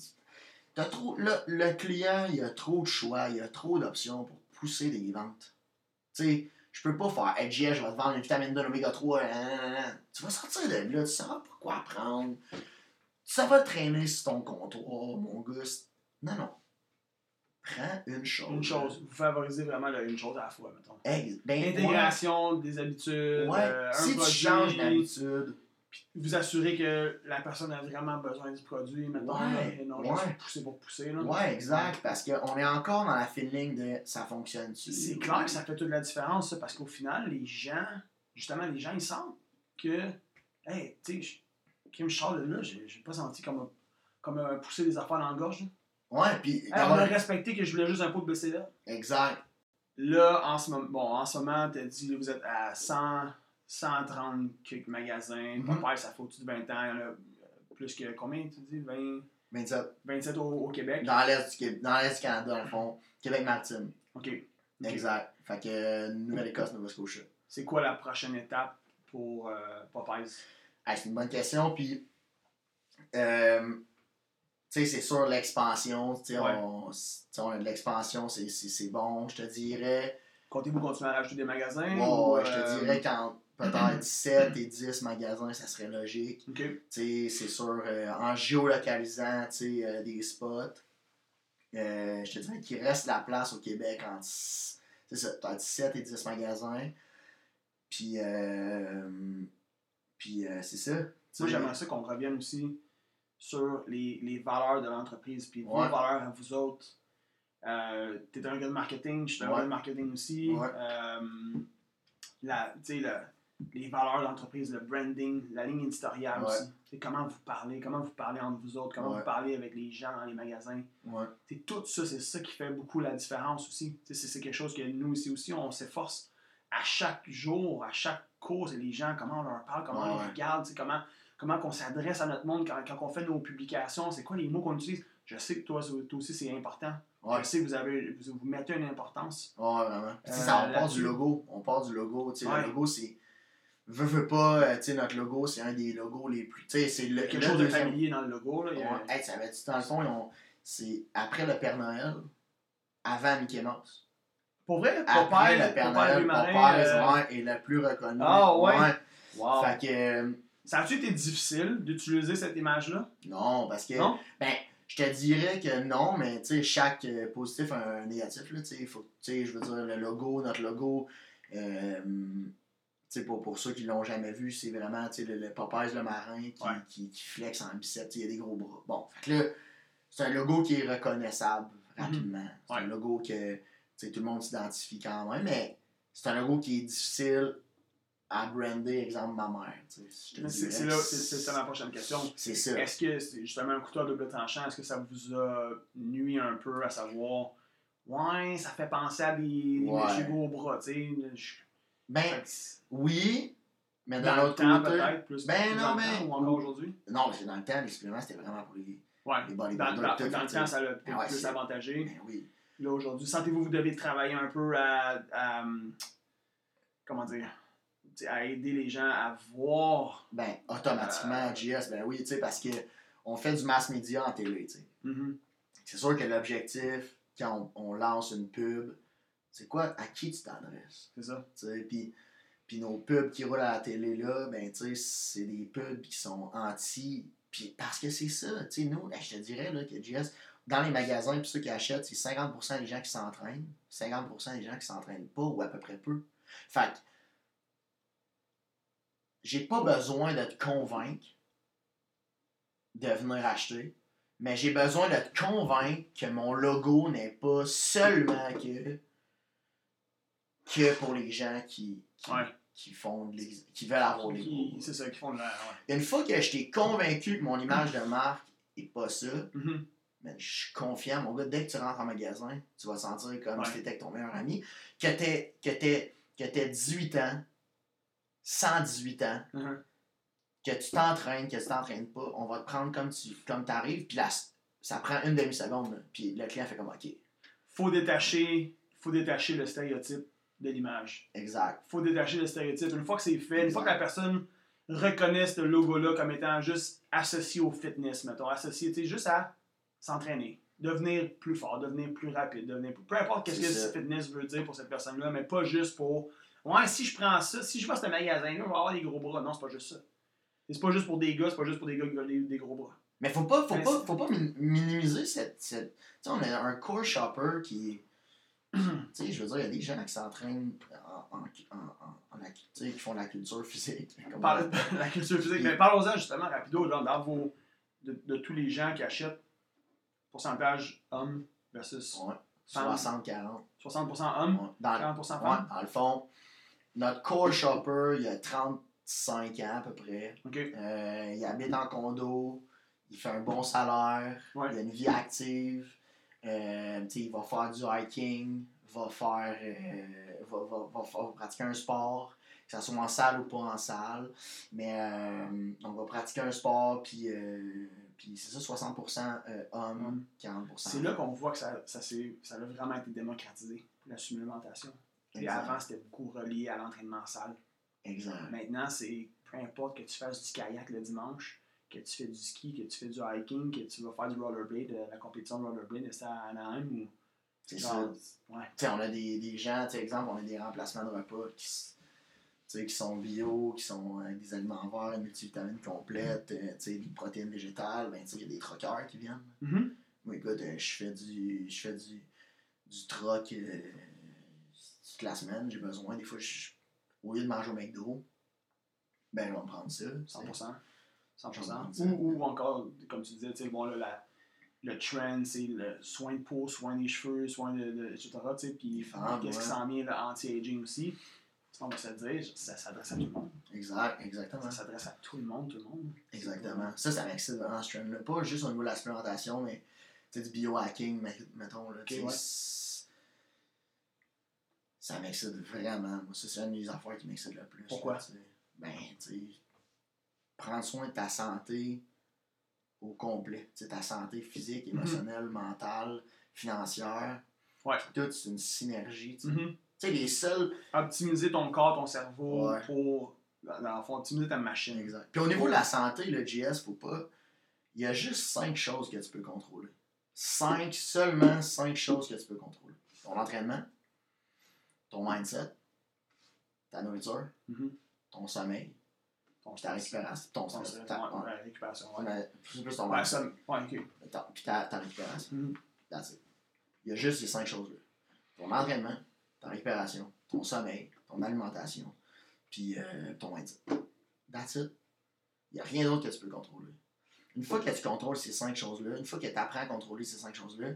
T'as trop, là, le client, il a trop de choix, il a trop d'options pour pousser des ventes. Tu sais, je peux pas faire, hey, je vais te vendre une vitamine D, l'oméga 3, nan, nan, nan. tu vas sortir de là, tu sauras pas quoi prendre. Ça va traîner sur ton comptoir, mon gars. Non, non. Prends une chose. Une chose. Vous favorisez vraiment là, une chose à la fois, mettons. Hey, ben, Intégration des habitudes, Ouais. euh, un si tu produit, changes d'habitude, vous assurez que la personne a vraiment besoin du produit, Ouais, là, et non ouais. juste pousser pour pousser. Là. ouais, exact, parce qu'on est encore dans la fine ligne de ça fonctionne-tu. C'est clair que ça fait toute la différence, ça, parce qu'au final, les gens, justement, les gens, ils sentent que, hey, tu sais, Kim, de là, j'ai pas senti comme un, comme un pousser des affaires dans la gorge. là. Ouais, puis. Hey, on a respecté que je voulais juste un pot de BCA. Exact. Là, en ce moment, bon, en ce moment, t'as dit, vous êtes à 100, 130 quelques magasins. Mhm. Papa, ça fait de 20 ans, là, plus que combien, tu dis, 20, 27. 27 au, au Québec? Dans l'Est du, Québec- dans l'Est du Canada, dans le fond. Québec-Maritime. OK. Ok. Exact. Fait que Nouvelle-Écosse, Nova Scotia. C'est quoi la prochaine étape pour euh, Popeyes? Hey, c'est une bonne question. Puis, euh, tu sais, c'est sûr, l'expansion, tu sais, Ouais. on, a de l'expansion, c'est- bon, je te dirais. Comptez-vous continuer à rajouter des magasins? Ouais, ou, ouais, je te euh, dirais qu'en peut-être 7 et 10 magasins, ça serait logique. OK. Tu sais, c'est sûr, euh, en géolocalisant, tu euh, des spots, euh, je te dirais qu'il reste la place au Québec en peut-être 7 et 10 magasins. Puis, euh, puis euh, c'est ça. tu Moi, j'aimerais ça qu'on revienne aussi sur les, les valeurs de l'entreprise, puis vos Ouais. valeurs à vous autres. Euh, T'es un gars de marketing, je suis un Ouais. gars de marketing aussi. Ouais. Euh, la, tu les valeurs de l'entreprise, le branding, la ligne éditoriale Ouais. aussi. C'est comment vous parlez, comment vous parlez entre vous autres, comment Ouais. vous parlez avec les gens dans les magasins. Ouais. C'est tout ça, c'est ça qui fait beaucoup la différence aussi. C'est quelque chose que nous ici aussi, on s'efforce à chaque jour, à chaque cours, c'est les gens, comment on leur parle, comment on les regarde, comment, comment on s'adresse à notre monde quand, quand on fait nos publications, c'est quoi les mots qu'on utilise. Je sais que toi, aussi, c'est important. Ouais. Je sais que vous, avez, vous, vous mettez une importance. Ouais, vraiment. Euh, ça, on part du logo. On part du logo. Ouais. Le logo, c'est. Veux, veux pas, euh, tu sais, notre logo, c'est un des logos les plus. Tu sais, c'est le. Quelque le chose de familier dans le logo. Là, Ouais. Hey, ça va être dans le fond, ils ont- c'est après le Père Noël, avant Mickey Mouse. Pour vrai, Après Popeye, le Père Noël, Popeye euh, ouais, est le plus reconnu. Ah, ouais? Wow. Fait que, euh, Ça a-tu été difficile d'utiliser cette image-là? Non, parce que. Non? Ben, je te dirais que non, mais tu sais, chaque positif a un négatif. Là, tu sais, faut- tu sais, je veux dire, le logo, notre logo, euh, pour, pour ceux qui l'ont jamais vu, c'est vraiment tu sais, le, le Popeyes le marin qui, Ouais. qui, qui flex en biceps, il y a des gros bras. Bon, fait que là, c'est un logo qui est reconnaissable rapidement. C'est un logo que tout le monde s'identifie quand même, mais c'est un logo qui est difficile à brander, exemple, ma mère. C'est dirais c'est que là, c'est c'est ça ma prochaine question. C'est ça. Est-ce que c'est justement un couteau à double tranchant, est-ce que ça vous a nuit un peu à savoir Ouais, ça fait penser à des, des Ouais. méchants gros bras, tu sais. Ben, oui, mais dans Dans le l'autre peut-être, plus, Ben plus non, mais- temps, ou encore aujourd'hui. Non, que dans le temps, les suppléments, c'était vraiment pour les. Ouais, Les bodybuilders, dans- dans le temps, ça l'a peut-être Ah ouais, plus avantagé. Ben oui. Là, aujourd'hui, sentez-vous que vous devez travailler un peu à, à, comment dire, à aider les gens à voir. Ben, automatiquement, Euh. GS, ben oui, tu sais, parce que on fait du mass média en télé, tu sais. Mhm. C'est sûr que l'objectif, quand on, on lance une pub, c'est quoi, à qui tu t'adresses, C'est ça. puis. Puis nos pubs qui roulent à la télé là, ben tu sais, c'est des pubs qui sont anti. Puis parce que c'est ça, tu sais, nous, ben, je te dirais là, que dans les magasins, puis ceux qui achètent, c'est 50% des gens qui s'entraînent, 50% des gens qui s'entraînent pas ou à peu près peu. Fait que, j'ai pas besoin de te convaincre de venir acheter, mais j'ai besoin de te convaincre que mon logo n'est pas seulement que, que pour les gens qui, qui, Ouais. qui font qui veulent avoir les gros. C'est ça, qui font de la. Ouais. Une fois que je t'ai convaincu que mon image de marque est pas ça, Mhm. ben, je suis confiant, mon gars, dès que tu rentres en magasin, tu vas sentir comme Ouais. si tu étais avec ton meilleur ami. Que t'aies que t'aies- que t'aies 18 ans, 118 ans, Mhm. que tu t'entraînes, que tu t'entraînes pas, on va te prendre comme tu comme arrives, puis là, ça prend une demi-seconde, puis le client fait comme OK, Faut détacher, faut détacher le stéréotype de l'image. exact. faut détacher le stéréotype. Une fois que c'est fait, une fois que la personne reconnaît ce logo-là comme étant juste associé au fitness, mettons, associé tu sais, juste à s'entraîner, devenir plus fort, devenir plus rapide, devenir plus... Peu importe qu'est-ce que ce fitness veut dire pour cette personne-là, mais pas juste pour... Ouais, si je prends ça, si je vais à ce magasin-là, je vais avoir des gros bras. Non, c'est pas juste ça. Et C'est pas juste pour des gars, c'est pas juste pour des gars qui veulent des, des gros bras. Mais faut pas, faut pas, faut pas min- minimiser cette. cette... Tu sais, on a un core shopper qui *clears throat* sais, je veux dire, il y a des gens qui s'entraînent en, en, en, qui font la culture physique. Parle de la culture physique, *laughs* *laughs* mais parlons-en justement rapido, genre, dans vos... De, de tous les gens qui achètent pourcentage hommes versus Ouais, Femmes. 60-40. 60% hommes, Ouais. Dans, 40% ouais, femmes. dans le fond, notre core shopper, il a 35 ans à peu près. Euh, il habite en condo, il fait un bon salaire, il a une vie active, euh, il va faire du hiking, va faire, euh, va, va, va, va pratiquer un sport, que ce soit en salle ou pas en salle. Mais euh, on va pratiquer un sport, puis, puis c'est ça, 60% euh, hommes, 40% C'est là qu'on voit que ça, ça, ça a vraiment été démocratisé, la supplémentation. Avant, c'était beaucoup relié à l'entraînement en salle. Exact. Maintenant, c'est peu importe que tu fasses du kayak le dimanche, que tu fais du ski, que tu fais du hiking, que tu vas faire du rollerblade, euh, la compétition de rollerblade, c'est à Anaheim ou. C'est ça. Ouais. On a des, des gens, exemple, on a des remplacements de repas qui, qui sont bio, qui sont avec des aliments verts, une multivitamine complète, euh, des protéines végétales, ben, il y a des troqueurs qui viennent. Mhm. Moi, écoute, euh, je fais du, je fais du, du troc euh, toute la semaine, j'ai besoin. Des fois, au lieu de manger au McDo, ben, je vais me prendre ça. tu sais. 100%. 100%. J'en ai Ou, ou encore, comme tu disais, bon, là, la- le trend, c'est le soin de peau, soin des cheveux, soin de, de- etc. Puis Ah, qu'est-ce qui s'en vient, le anti-aging aussi? On va se dire, ça s'adresse à tout le monde. Exact, exactement. Ça s'adresse à tout le monde, tout le monde. Exactement. Ça, ça m'excite vraiment ce trend-là. Pas juste au niveau de la supplémentation, mais du biohacking, met- mettons. Là, sais, ouais. Ça m'excite vraiment. Moi, ça, c'est une des affaires qui m'excite le plus. Pourquoi? là. Ben, tu sais, prendre soin de ta santé au complet. Ta santé physique, émotionnelle, mentale, financière. Mhm. Ouais. Tout, c'est une synergie. Tu. Mhm. Sais, les seuls. Optimiser ton corps, ton cerveau Ouais. pour, dans dans le fond, optimiser ta machine. Exact. Puis au niveau de la santé, le GS, faut pas. Il y a juste cinq choses que tu peux contrôler. Cinq, seulement cinq choses que tu peux contrôler. Ton entraînement, ton mindset, ta nourriture, Mhm. ton sommeil, Ton Puis ta récupération. Ton Ton ta- ouais, ouais. ouais, récupération. Ouais, plus ton ouais ça. Ouais, ok. ta- Puis ta, ta récupération. Mhm. That's it. Il y a juste ces cinq choses-là. Ton entraînement, ta récupération, ton sommeil, ton alimentation, puis euh, ton mindset. That's it. Il n'y a rien d'autre que tu peux contrôler. Une fois que tu contrôles ces cinq choses-là, une fois que tu apprends à contrôler ces cinq choses-là,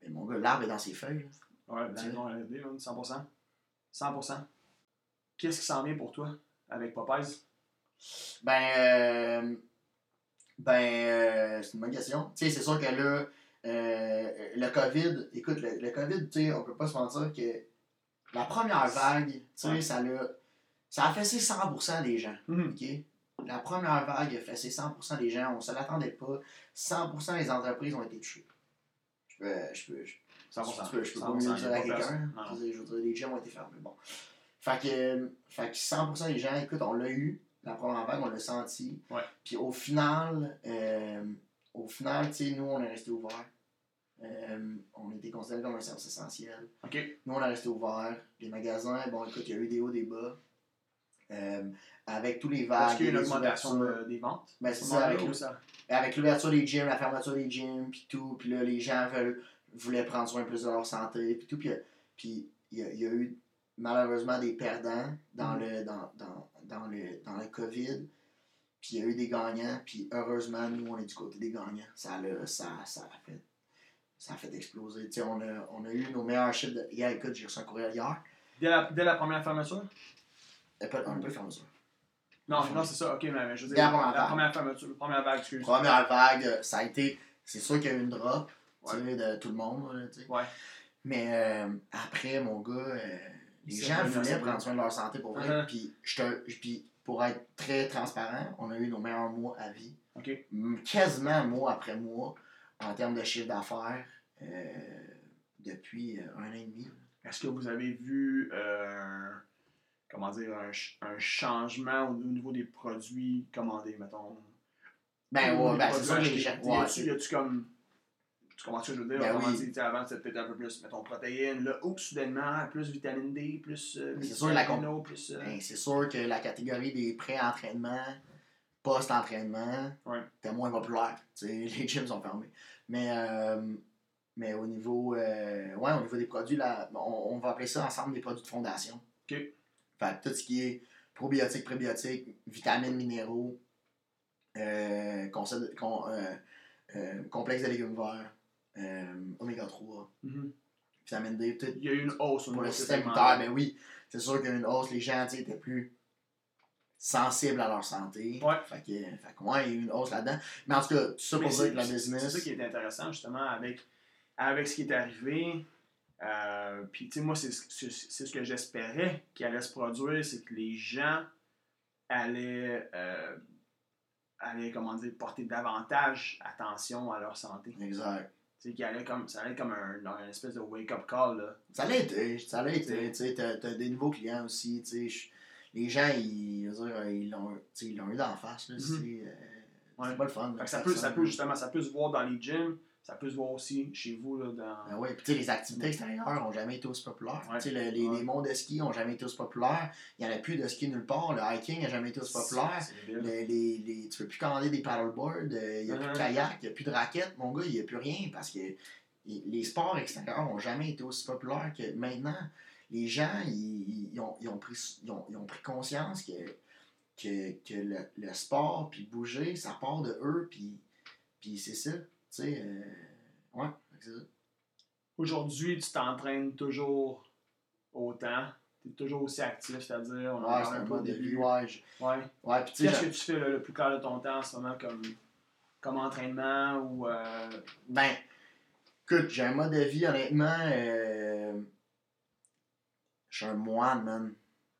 ben, mon gars, l'arbre est dans ses feuilles. là. Ouais, non, LSD, man, 100%. 100%. Qu'est-ce qui s'en vient pour toi avec Popeyes? Ben, euh, ben, euh, c'est une bonne question. Tu sais, c'est sûr que là, euh, le COVID, écoute, le, le COVID, tu sais, on peut pas se mentir que la première vague, tu sais, Ouais. ça l'a, ça a fessé 100% des gens, Mhm. ok? La première vague a fessé 100% des gens, on se l'attendait pas. 100% des entreprises ont été touchées. Je peux, je peux, je 100%. je peux, je peux pas 100%, mieux dire à quelqu'un. personne. Je veux dire, les gyms ont été fermés. Bon. Fait que, fait que 100% des gens, écoute, on l'a eu, la première vague, on l'a senti. Ouais. Puis au final, euh, au final, tu sais, nous, on est resté ouverts. Euh, on était considérés comme un service essentiel. Nous, on est resté ouverts. Les magasins, bon, écoute, il y a eu des hauts, des bas. Euh, avec tous les vagues. Est-ce qu'il y a une augmentation de- des ventes? Ben, c'est ça, avec l'ouverture des gyms, la fermeture des gyms, puis tout, puis là, les gens veulent, voulaient prendre soin plus de leur santé, puis tout, puis y, il y a eu malheureusement des perdants dans, Mhm. le, dans, dans, dans, le, dans le COVID, puis il y a eu des gagnants, puis heureusement, nous, on est du côté des gagnants. Ça, l'a- ça, ça a fait ça a fait exploser. Tu sais, on a, on a eu nos meilleurs chiffres de... Hier, écoute, j'ai reçu un courriel hier. Dès la, dès la première fermeture? Euh, On n'a pas ça. Non, non, c'est ça. OK, mais, je veux dire, la première la première fermeture, la première vague, excuse. Première vague, euh, ça a été... C'est sûr qu'il y a eu une drop, tu Ouais. sais, de tout le monde, tu sais. Ouais. Mais euh, après, mon gars, euh, les gens voulaient prendre soin de leur santé pour vrai. Uh-huh. Puis, puis pour être très transparent, on a eu nos meilleurs mois à vie. OK. M- Quasiment mois après mois en termes de chiffre d'affaires euh, depuis euh, un an et demi. Est-ce que vous avez vu, euh, comment dire, un, ch- un changement au, au niveau des produits commandés, mettons? Ben Ou ouais, ben c'est sûr que gens. Y a-tu comme. Tu comprends ce que je veux dire? Ben oui. dit, avant, c'était peut-être un peu plus, mettons, protéines. Là, oups, soudainement, plus vitamine D, plus. Euh, C'est sûr, la com- vitamino, plus. euh, ben, c'est sûr que la catégorie des pré-entraînements, post-entraînement, Ouais. était moins populaire. Tu sais, *laughs* les gyms sont fermés. Mais, euh, mais au niveau euh, ouais, au niveau des produits, là, on, on va appeler ça ensemble des produits de fondation. OK. Fait que tout ce qui est probiotiques, prébiotiques, vitamines, minéraux, concept- con- complexe de légumes verts, euh, oméga 3, mhm. vitamine D, tout, Il y a eu une hausse au pour niveau le système immunitaire, ben oui, c'est sûr qu'il y a une hausse, les gens étaient plus sensibles à leur santé. Ouais. Fait que, fait que, ouais, il y a eu une hausse là-dedans. Mais en tout cas, tout ça pour dire que la business. C'est ça qui est intéressant, justement, avec, avec ce qui est arrivé. Euh, Puis, tu sais, moi, c'est ce- que j'espérais qui allait se produire, c'est que les gens allaient, euh, allaient, comment dire, porter davantage attention à leur santé. Exact. Sais, qu'il allait comme, ça allait comme un, un espèce de wake-up call, là. Ça l'a été, ça l'a été. Tu sais, t'as, t'as des nouveaux clients aussi. tu sais, je- les gens, ils, ils l'ont, ils l'ont eu d'en face. Là, Mhm. c'est, euh, Ouais. pas le fun. Là, ça, peut, ça peut, justement, ça peut se voir dans les gyms, ça peut se voir aussi chez vous, là, dans... Ben puis sais, les activités extérieures n'ont jamais été aussi populaires. Ouais. Le- les, Ouais. les monts de ski n'ont jamais été aussi populaires. Il n'y en a plus de ski nulle part. Le hiking n'a jamais été aussi populaire. Les, les, tu peux plus commander des paddleboards, il n'y a plus de kayak, il n'y a plus de raquettes. Mon gars, il n'y a plus rien parce que les sports extérieurs n'ont jamais été aussi populaires que maintenant. Les gens, ils, ils ont, ils ont pris, ils, ont, ils ont pris conscience que, que, que le, le sport, puis bouger, ça part de eux, puis, puis c'est ça. Tu sais, euh, ouais, c'est ça. Aujourd'hui, tu t'entraînes toujours autant. Tu es toujours aussi actif, c'est-à-dire, on Ouais, parle c'est un mode de vie, début. ouais. je- Ouais. Ouais, puis tu sais, Qu'est-ce que tu fais le, le plus clair de ton temps en ce moment comme, comme entraînement ou. euh, Ben, écoute, j'ai un mode de vie, honnêtement. euh, je suis un moine, man.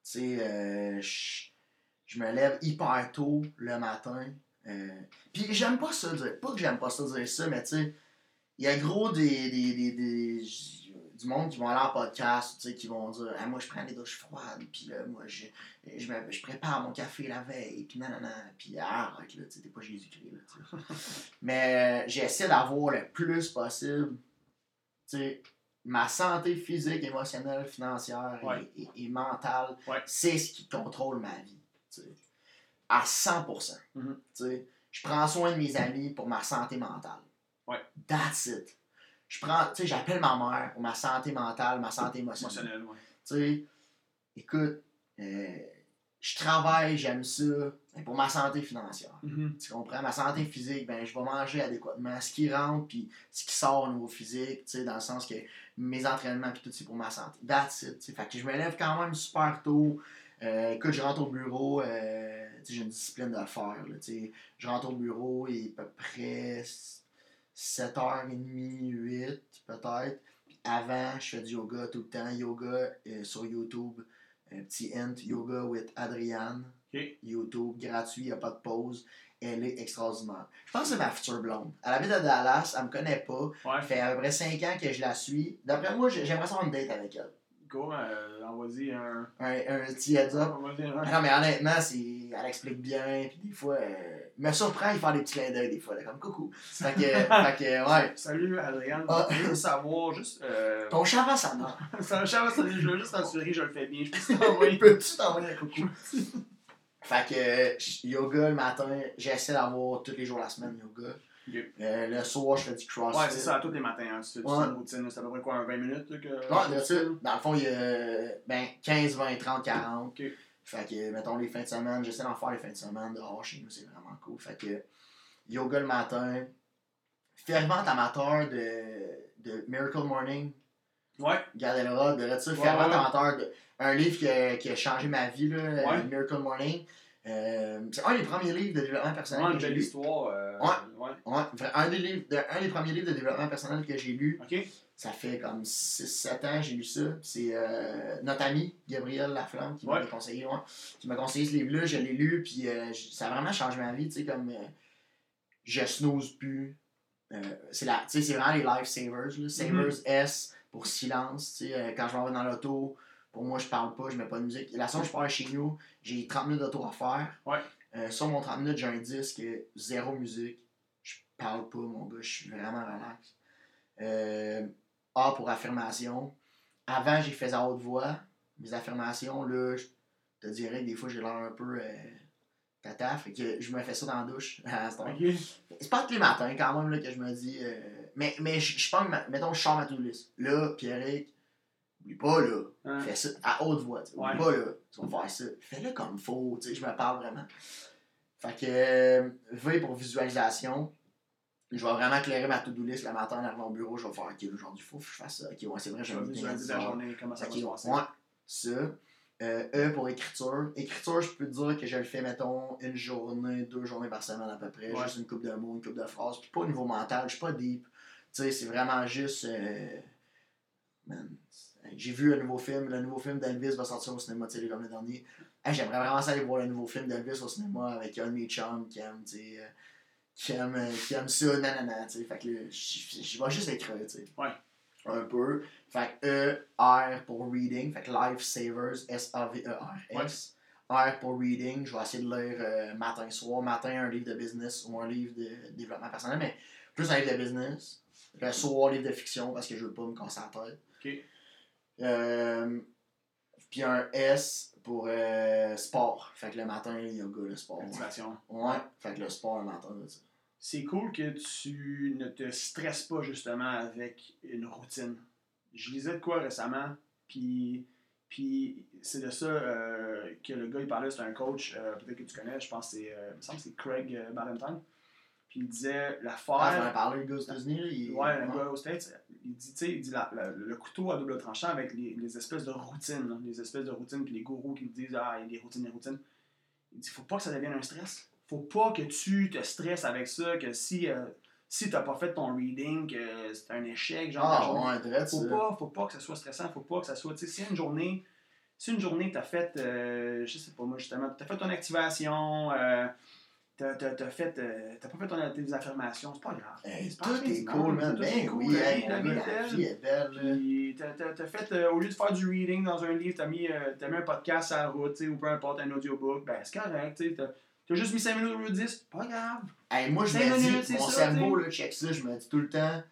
Tu sais, euh, je me lève hyper tôt le matin. Euh, Puis j'aime pas ça dire. Pas que j'aime pas ça dire ça, mais tu sais, il y a gros des, des, des, des- du monde qui vont aller en podcast, tu sais, qui vont dire Ah, Moi, je prends des douches froides, puis là, moi, je, je, me- je prépare mon café la veille, puis nanana. Puis arrête, là, tu sais, t'es pas Jésus-Christ, là, tu sais. *laughs* Mais euh, j'essaie d'avoir le plus possible, tu sais, ma santé physique, émotionnelle, financière et- et, et mentale, Ouais. c'est ce qui contrôle ma vie, tu sais. À 100%. Mhm. Je prends soin de mes amis pour ma santé mentale. Ouais. That's it. Je prends, tu sais, j'appelle ma mère pour ma santé mentale, ma santé émotionnelle. Émotionnel, ouais. Tu sais, écoute, euh, je travaille, j'aime ça, mais pour ma santé financière. Mhm. Tu comprends? Ma santé physique, ben, je vais manger adéquatement. Ce qui rentre, puis ce qui sort au niveau physique, tu sais, dans le sens que mes entraînements, puis tout, c'est pour ma santé. That's it. tu sais. Fait que je me lève quand même super tôt. Euh, écoute, je rentre au bureau, euh, j'ai une discipline de le faire. Là, tu sais. je rentre au bureau, il est à peu près 7h30, 8 peut-être. Avant, je fais du yoga tout le temps. Yoga euh, sur YouTube. Un petit hint, Yoga with Adriane. YouTube, gratuit, il n'y a pas de pause. Elle est extraordinaire. Je pense que c'est ma future blonde. Elle habite à Dallas, elle me connaît pas. Ouais. Ça fait à peu près 5 ans que je la suis. D'après moi, j'ai- j'aimerais savoir une date avec elle. Go, euh, envoie-y un. Un, un petit heads up. Un. Non, mais honnêtement, c'est... elle explique bien. Puis des fois, euh, elle me surprend, il fait des petits clins d'œil des fois. là, comme coucou. Fait que, *laughs* fait que ouais. Salut Adrien, Ah. je veux savoir juste. Euh... *laughs* Ton chat va sa mère. Ça, salut, je veux juste t'assurer que je le fais bien. Je peux *laughs* t'envoyer. Peux-tu t'envoyer un coucou? fait que yoga le matin, j'essaie d'avoir tous les jours de la semaine yoga. Euh, le soir, je fais du crossfit. Ouais, c'est ça, tous les matins. Hein. Tu fais Ouais. une routine, c'est à peu près quoi, un 20 minutes là, que. Ouais, bien sûr. Dans le fond, il y a ben, 15, 20, 30, 40. Ok. Fait que, mettons, les fins de semaine, j'essaie d'en faire les fins de semaine dehors chez nous, c'est vraiment cool. Fait que, yoga le matin. Fervent amateur de, de Miracle Morning. Ouais, Regardez le rock, de ça. Ouais, Fervent ouais. amateur de. Un livre qui a, qui a changé ma vie, là, Miracle Morning. Euh, c'est un des premiers livres de développement personnel vraiment que une j'ai belle lu. histoire. euh, Ouais. ouais. Ouais, un des, livres, de- un des premiers livres de développement personnel que j'ai lu. Ça fait comme 6-7 ans que j'ai lu ça. C'est euh, notre ami, Gabriel Laflamme, qui m'a Ouais. conseillé, ouais, qui m'a conseillé ce livre-là. Je l'ai lu, puis ça a vraiment changé ma vie. Tu sais, comme je snooze plus. C'est vraiment les lifesavers. Savers S pour silence. Tu sais, quand je vais dans l'auto, pour moi, je parle pas, je mets pas de musique. La seconde, je pars chez nous, j'ai 30 minutes d'auto à faire. Ouais. Euh, sur mon 30 minutes, j'ai un disque, zéro musique. Je parle pas, mon gars, je suis vraiment relax. Euh, A pour affirmation. Avant, j'ai fait à haute voix. Mes affirmations, là, je te dirais que des fois, j'ai l'air un peu euh, tata. Fait que je me fais ça dans la douche *laughs* à cette heure. Ok. C'est pas tous les matins, quand même, là, que je me dis. euh, mais mais je pense mettons, je sors ma list. Là, Pierrick, oublie pas, là. Hein? Fais ça à haute voix. Oublie Ouais. pas, là. Tu vas faire ça. Fais-le comme faut. Tu sais, je me parle vraiment. Fait que, euh, V pour visualisation. Je vais vraiment éclairer ma to-do list le matin en arrivant au bureau. Je vais faire, OK, aujourd'hui, il faut que je fasse ça. OK, ouais, c'est vrai, Je j'ai un 10 la journée, comment ça Ok, va se ouais, ça. Euh, e pour écriture. Écriture, je peux te dire que je le fais, mettons, une journée, deux journées par semaine à peu près. Ouais. Juste une coupe de mots, une coupe de phrases. Puis pas au niveau mental, je suis pas deep. Tu sais, c'est vraiment juste. euh, Man, j'ai vu un nouveau film. Le nouveau film d'Elvis va sortir au cinéma, tu sais, comme le dernier. Hey, J'aimerais vraiment ça aller voir le nouveau film d'Elvis au cinéma avec un de mes chums qui aime, tu sais. euh, qui aime, euh, qui aime ça, nanana, tu sais. Fait que là, je vais juste écrire, tu sais. Ouais. Un peu. Fait que E, R pour reading. Fait que Life Savers, S-A-V-E-R-S. R pour reading. Je vais essayer de lire euh, matin, soir. Matin, un livre de business ou un livre de développement personnel, mais plus un livre de business. Le soir, livre de fiction parce que je veux pas me casser la tête. Euh, puis un S pour euh, sport. Fait que le matin, le yoga, le sport. Motivation. Ouais, fait que le sport le matin, ça. C'est cool que tu ne te stresses pas justement avec une routine. Je lisais de quoi récemment, puis, puis c'est de ça euh, que le gars il parlait, c'est un coach, euh, peut-être que tu connais, je pense que c'est, euh, il me semble que c'est Craig Ballantyne. Puis il disait l'affaire. Ah, j'en ai parlé, le gars aux États-Unis. Il... Ouais, le gars aux States, il dit, tu sais, il dit la- la- le couteau à double tranchant avec les, les espèces de routines, là, les espèces de routines, puis les gourous qui disent, ah, il y a des routines, des routines. Il dit, faut pas que ça devienne un stress. Faut pas que tu te stresses avec ça, que si, euh, si t'as pas fait ton reading, que c'est un échec, genre, Ah, journée. ouais, direct, Faut ça. pas, faut pas que ça soit stressant, faut pas que ça soit, tu sais, si une journée, si une journée t'as fait, euh, je sais pas moi justement, t'as fait ton activation, euh, t'as, t'as, t'as fait, euh, t'as pas fait ton, tes affirmations, c'est pas grave. Hey, C'est pas tout est cool, man. tout est Ben cool, oui, la hey, vie- la vie est la belle. vie est belle, là. Puis t'as, fait, euh, au lieu de faire du reading dans un livre, t'as mis, euh, t'as mis un podcast à la route, tu sais, ou peu importe, un audiobook, ben c'est correct, tu sais, t'as, t'as juste mis 5 minutes au lieu de 10, pas grave. Hey, moi, je me dis, mon cerveau, là, check ça, je me dis tout le temps,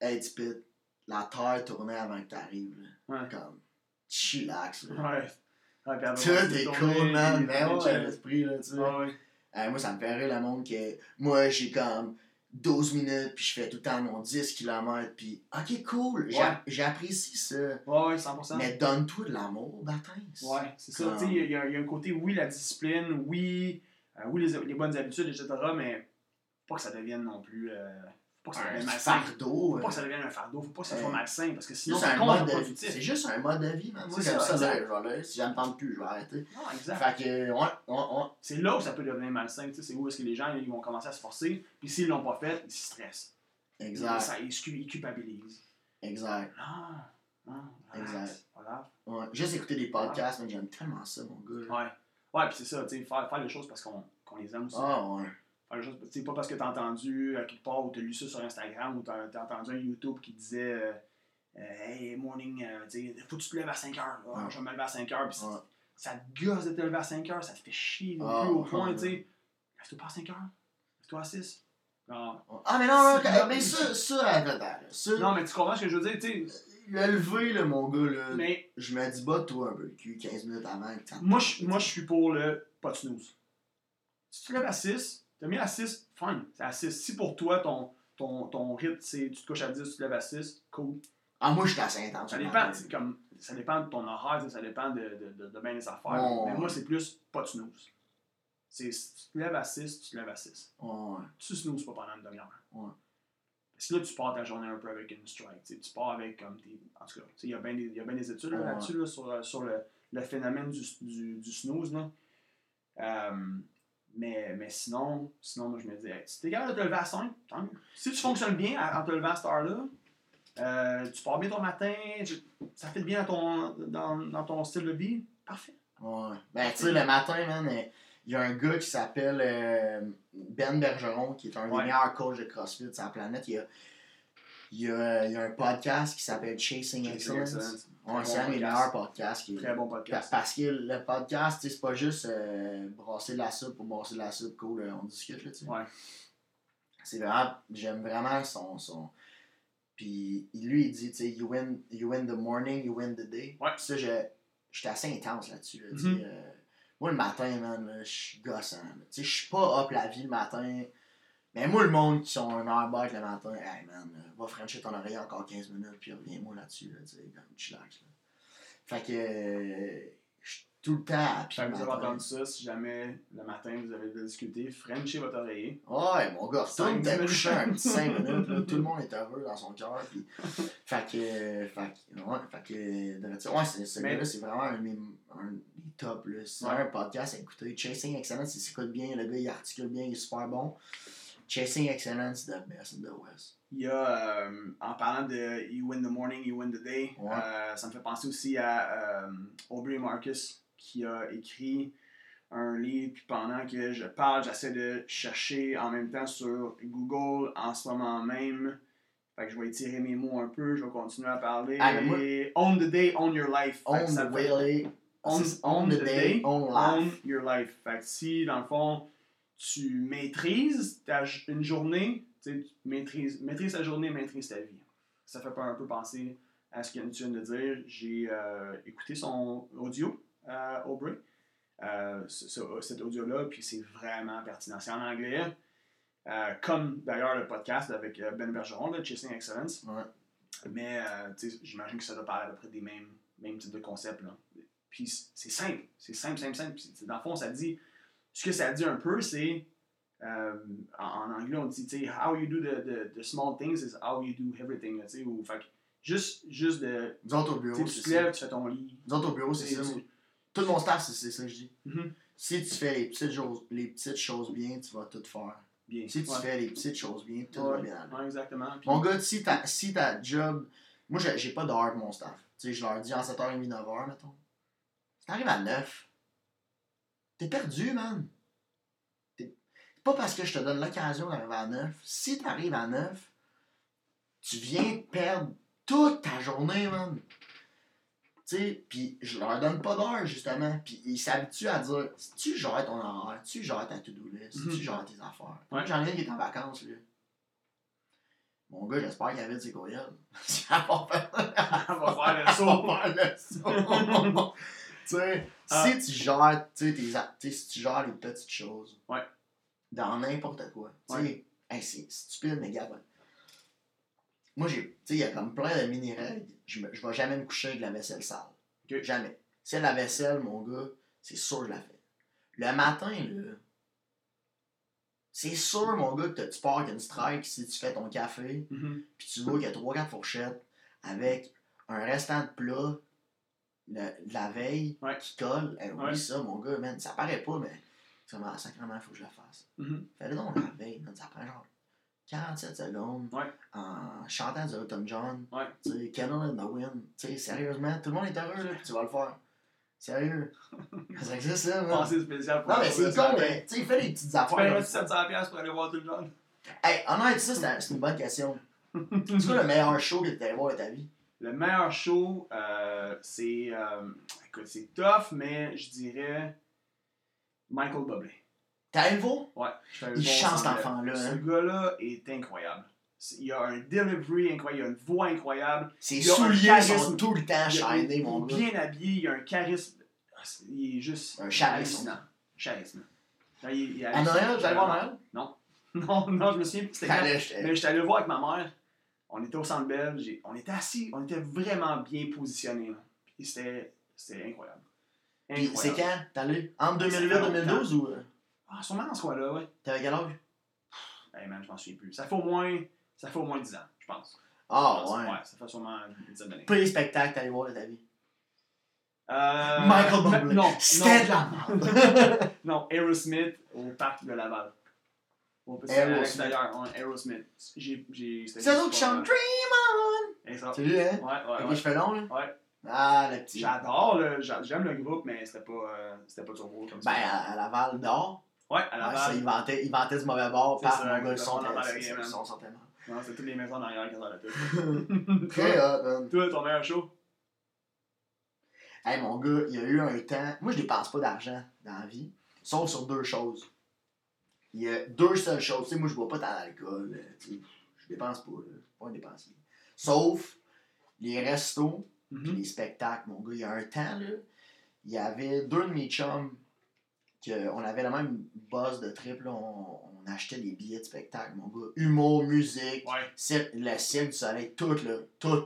hey, Tipit, la terre tournait avant que t'arrives, là. Ouais. Comme, chillax, là. Ouais. Puis t'es tourné, cool, man. Mais on ouais, l'esprit, là, tu sais. Euh, moi, ça me fait rire le monde que moi, j'ai comme 12 minutes, puis je fais tout le temps mon 10 km, puis ok, cool, Ouais. j'apprécie ça. Ouais, ouais, 100%. Mais donne-toi de l'amour, bâtin. Ouais, c'est ça. Tu sais, il y, a il y a un côté, oui, la discipline, oui, euh, oui, les, les bonnes habitudes, etc., mais pas que ça devienne non plus. Euh, faut pas que ça Un devienne malsain. fardeau. Faut pas euh, que ça devienne un fardeau, faut pas que ça soit malsain, parce que sinon, C'est c'est un mode de vie. contre-productif. C'est juste un mode de vie, man. Moi, C'est j'aime ça, là. Si j'entends plus, je vais arrêter. Non, exact. Fait que, ouais, ouais, ouais. C'est là où ça peut devenir malsain, tu sais, c'est où est-ce que les gens ils vont commencer à se forcer, puis s'ils l'ont pas fait, ils se stressent. Exact. Ça, ils, se cu- ils culpabilisent. Exact. Non, non, relax, Exact. pas grave. Ouais. Juste écouter des podcasts, mais j'aime tellement ça, mon gars. Ouais. Ouais, puis c'est ça, tu sais, faire, faire les choses parce qu'on qu'on les aime aussi. Ah, ouais. Tu sais, pas parce que t'as entendu à quelque part ou t'as lu ça sur Instagram ou t'as t'as entendu un YouTube qui disait euh, euh, Hey, morning, euh, tu faut que tu te lèves à 5 heures. Ah, Ouais. Je vais me lever à 5 heures. Puis Ouais. ça te gosse de te lever à 5 heures, ça te fait chier au Ah, point, ouais. tu sais. Lève-toi pas à 5 heures, lève-toi à 6. Non. Ah, mais non, non, C'est- mais ça, ça, ça, non, mais tu comprends ce que je veux dire, tu sais. le lever, là, mon gars, là, Mais je me dis, toi un peu le cul 15 minutes avant que moi, je, moi, je suis pour le pas de snooze. Si tu te lèves à 6, t'as mis à 6, fine, c'est à 6. Si pour toi, ton, ton, ton rythme, c'est tu te couches à 10, tu te lèves à 6, cool. Ah, moi, je suis assez intense. Ça dans dépend, comme, ça dépend de ton horaire, ça dépend de, de, de, de bien les affaires. Ouais. Mais moi, c'est plus pas de snooze. C'est si tu te lèves à 6, tu te lèves à 6. Ouais. Tu snoozes pas pendant une demi-heure. Ouais. Parce que là, tu pars ta journée un peu avec une strike. tu pars avec comme tes. En tout cas, il y a bien des, il y a bien des études là-dessus là, sur, euh, sur le, le phénomène du, du, du snooze. Là. Euh, mais, mais sinon, sinon, moi, je me dis, hey, si t'es capable de te lever à 5, tant mieux. Si tu fonctionnes bien en te levant à cette heure-là, euh, tu pars bien ton matin, ça fait bien dans ton, dans, dans ton style de vie, parfait. Ouais. Ben, tu sais, le matin, man, il y a un gars qui s'appelle euh, Ben Bergeron, qui est un Ouais. des meilleurs coachs de CrossFit sur la planète. Il y a, il y a, il y a un podcast qui s'appelle Chasing Excellence. Ouais, Très c'est un des podcast. meilleurs podcasts. Qui Très bon podcast. Parce que le podcast, c'est pas juste euh, brasser de la soupe pour brasser de la soupe, cool, euh, on discute, là, tu sais. Ouais. C'est vraiment, j'aime vraiment son, son... Puis lui, il dit, tu sais, you win, you win the morning, you win the day. Ouais. Ça, je, j'étais assez intense là-dessus, là. Mhm. euh, moi, le matin, man, je suis gossant. Tu sais, je suis pas up la vie le matin. Mais moi, le monde qui sont un heure bête le matin, hey, man, euh, va frencher ton oreille encore 15 minutes, puis reviens-moi là-dessus, là, tu sais, comme chillax, là. Fait que, euh, je suis tout le temps pied Fait le que vous avez entendu ça, si jamais le matin vous avez de discuter, Frenchez votre oreiller. Ouais, mon gars, te minutes. coucher un petit 5 *laughs* minutes, là, tout le monde est heureux dans son cœur. Puis... Fait que, euh, fait que, ouais, fait que, ouais, c'est- ce Mais- gars-là, c'est vraiment un, un des tops, là. C'est Ouais. un podcast à écouter. Chasing Excellence, il s'écoute bien, le gars, il articule bien, il est super bon. Chasing Excellence, the best in the West. Il y a, euh, en parlant de You win the morning, you win the day, Ouais. euh, ça me fait penser aussi à euh, Aubrey Marcus qui a écrit un livre, puis pendant que je parle, j'essaie de chercher en même temps sur Google en ce moment même. Fait que je vais étirer mes mots un peu, je vais continuer à parler. Ah, moi- Own the day, own your life. Ça the way, On- c'est- on the day, on own life. your life. Fait que si, dans le fond, tu maîtrises ta, une journée, tu maîtrises, maîtrise ta journée, maîtrise ta vie. Ça fait pas un peu penser à ce que tu viens de dire. J'ai euh, écouté son audio, euh, Aubrey, euh, ce- ce- cet audio-là, puis c'est vraiment pertinent. C'est en anglais, comme d'ailleurs le podcast avec Ben Bergeron, là, Chasing Excellence. Ouais. Mais j'imagine que ça doit parler à peu près des mêmes, mêmes types de concepts. Là. Puis c'est simple, c'est simple, simple, simple. Puis, dans le fond, ça dit, ce que ça dit un peu, c'est, euh, en, anglais, on dit, tu sais, how you do the, the, the small things is how you do everything. tu sais, ou, fait juste, juste de, autres au tu bureau, tu te lèves, tu fais ton lit. Autres au bureau, c'est ça. tu- Tout mon staff, c'est ça que je dis. Mhm. Si tu fais les petites, choses, les petites choses bien, tu vas tout faire. Bien. Si tu Ouais. fais les petites choses bien, tout Ouais, va bien aller. ouais, exactement. Puis- Mon gars, si ta, si job. Moi, j'ai pas d'heure pour mon staff. Tu sais, je leur dis en 7h30, 9h, mettons. Si t'arrives à 9, t'es perdu, man. T'es- C'est pas parce que je te donne l'occasion d'arriver à 9. Si t'arrives à 9, tu viens perdre toute ta journée, man. Tu sais, puis je leur donne pas d'heure, justement. Puis ils s'habituent à dire si tu gères ton horaire, tu gères ta to-do list, Mhm. tu gères tes affaires. Ouais. J'en ai un qui est en vacances, là. Mon gars, j'espère qu'il avait de ses courriels. *laughs* *laughs* Ça va faire le *laughs* saut. On va faire le saut. Tu sais, Ah. si tu gères, tu sais, si tu gères les petites choses. Ouais. Dans n'importe quoi. Tu sais, hey, c'est stupide, mais gars. Moi, j'ai, tu sais, il y a comme plein de mini-règles. Je, je vais jamais me coucher avec la vaisselle sale. Jamais. Si la vaisselle, mon gars, c'est sûr que je la fais. Le matin, là, c'est sûr, mon gars, que tu pars avec une strike si tu fais ton café, Mhm. puis tu vois qu'il y a 3-4 fourchettes avec un restant de plat le- de la veille Ouais. qui colle. Eh oui, Ouais. ça, mon gars, man, ça paraît pas, mais c'est vraiment sacrément, faut que je le fasse. Mhm. Fais-le donc la veille, man, ça prend genre 47 secondes Ouais. en chantant du Elton John. Ouais. Tu sais, Candle in the Wind. Tu sais, sérieusement, tout le monde est heureux, là, puis tu vas le faire. Sérieux. *laughs* ça existe, ça, man. Pensée spéciale pour Non, mais c'est con, mais tu sais, fais des petites Tu affaires. paierais comme ça. 700$ piastres pour aller voir tout le monde. Hey, honnête, ça, c'est c'est une bonne question. *laughs* C'est quoi le meilleur show que tu allé voir de ta vie? Le meilleur show, euh, c'est. euh, écoute, c'est tough, mais je dirais. Michael Bublé. Voir? Ouais. Il chante, cet enfant-là. Ce hein. gars-là est incroyable. Il a un delivery incroyable, il a une voix incroyable. Ses Il souliers charisme. sont tout le temps Il, shinés, il mon est gars. bien habillé, il a un charisme. Ah, Il est juste. Un charisme. Charisme. Il- il est À Noël, hallucinant. j'allais voir Noël? *laughs* Non, non, je me souviens plus c'était quand. Mais j'étais allé le voir avec ma mère. On était au centre j'ai- On était assis. On était vraiment bien positionnés. Puis c'était incroyable. Puis c'est Incroyable. quand? T'es allé? Entre Ça 2008 fait et 2012 ou. euh, Ah, sûrement dans ce coin-là, ouais. T'avais quel âge? Hey man, je m'en souviens plus. Ça fait au moins, ça fait au moins 10 ans, je pense. Ah, pense. ouais. ça fait sûrement une dizaine d'années. Spectacles que t'allais voir de ta vie. Euh, Michael Bublé. Non, C'était de non, la merde. *laughs* non, Aerosmith au parc de Laval. Petit Aerosmith. à l'extérieur, ouais, Aerosmith. J'ai, j'ai, c'était C'est l'autre qui chante euh, Dream On! C'est lui, hein? Ouais, ouais, ouais. les cheveux longs, là? Ouais. Ah, le petit. J'adore, j'aime le groupe, mais c'était pas, euh, c'était pas turbo comme Ben, ça. à, à Laval, dehors. Ouais, à Ouais, Laval. ça, il vantait, il vantait du mauvais bord. C'est ça, mon gars, le le son son n'entendait était- rien, le man. son sortait mal. Non, c'était toutes les maisons en arrière qui dans la pub. Très hot, man. Toi, ton meilleur show? Hey, mon gars, il y a eu un temps. Moi, je dépense pas d'argent dans la vie, sauf sur deux choses. Il y a deux seules choses. Tu sais, moi, je bois pas tant d'alcool. euh, Je dépense pas, là. Je suis pas un dépensier. Sauf les restos Mhm. puis les spectacles, mon gars. Il y a un temps, là, il y avait deux de mes chums que on avait la même base de trip, là. On, on achetait des billets de spectacle, mon gars. Humour, musique, Ouais. Le Cirque du Soleil, tout, là, tout.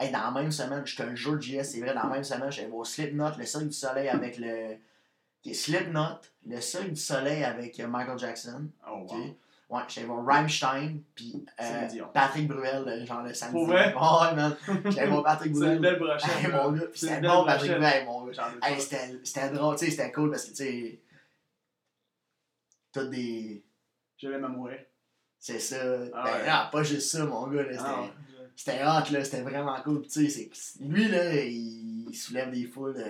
Hey, dans la même semaine, je te le jure, JS, c'est vrai, dans la même semaine, j'allais voir Slipknot, le Cirque du Soleil avec le. Ok, Slipknot, le Cirque du Soleil avec euh, Michael Jackson. Oh. Ouais, j'allais voir Rammstein, puis euh. Patrick Bruel, le- genre le samedi. Pour vrai? Ouais, *laughs* man. J'allais voir Patrick C'est une Bruel. belle brochette. Hey, là. mon gars, puis C'est c'était bon, Patrick. Bruel, hey, mon gars. Hey, c'était drôle, tu sais, c'était cool parce que, tu sais, t'as des. Je vais mourir. C'est ça. Ah ben, ouais. ah, pas juste ça, mon gars, là, c'était. Ah. C'était hot, là, c'était vraiment cool. Tu sais, c'est- lui, là, il soulève des foules de,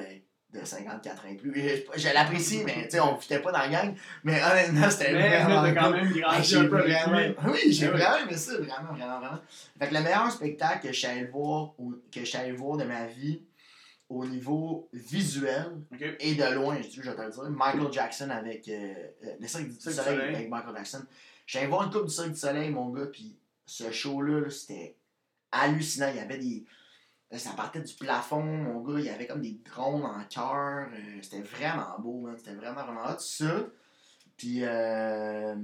de 54 ans et plus. Je, je l'apprécie, mais tu sais, on ne fitait pas dans la gang. Mais honnêtement, c'était Mais vraiment mais quand même grandi un peu vraiment... Oui, j'ai oui. vraiment aimé ça, vraiment, vraiment, vraiment. Fait que le meilleur spectacle que je suis allé voir, que je voir de ma vie, au niveau visuel, et de loin, je je vais te le dire, Michael Jackson avec euh, euh, le Cirque du Cirque du Soleil Soleil. avec Michael Jackson. J'allais voir une coupe du Cirque du Soleil, mon gars, puis ce show-là, là, c'était hallucinant. Il y avait des. Ça partait du plafond, mon gars. Il y avait comme des drones en cœur. euh, c'était vraiment beau, man. C'était vraiment, vraiment hot. Ça. Puis, euh,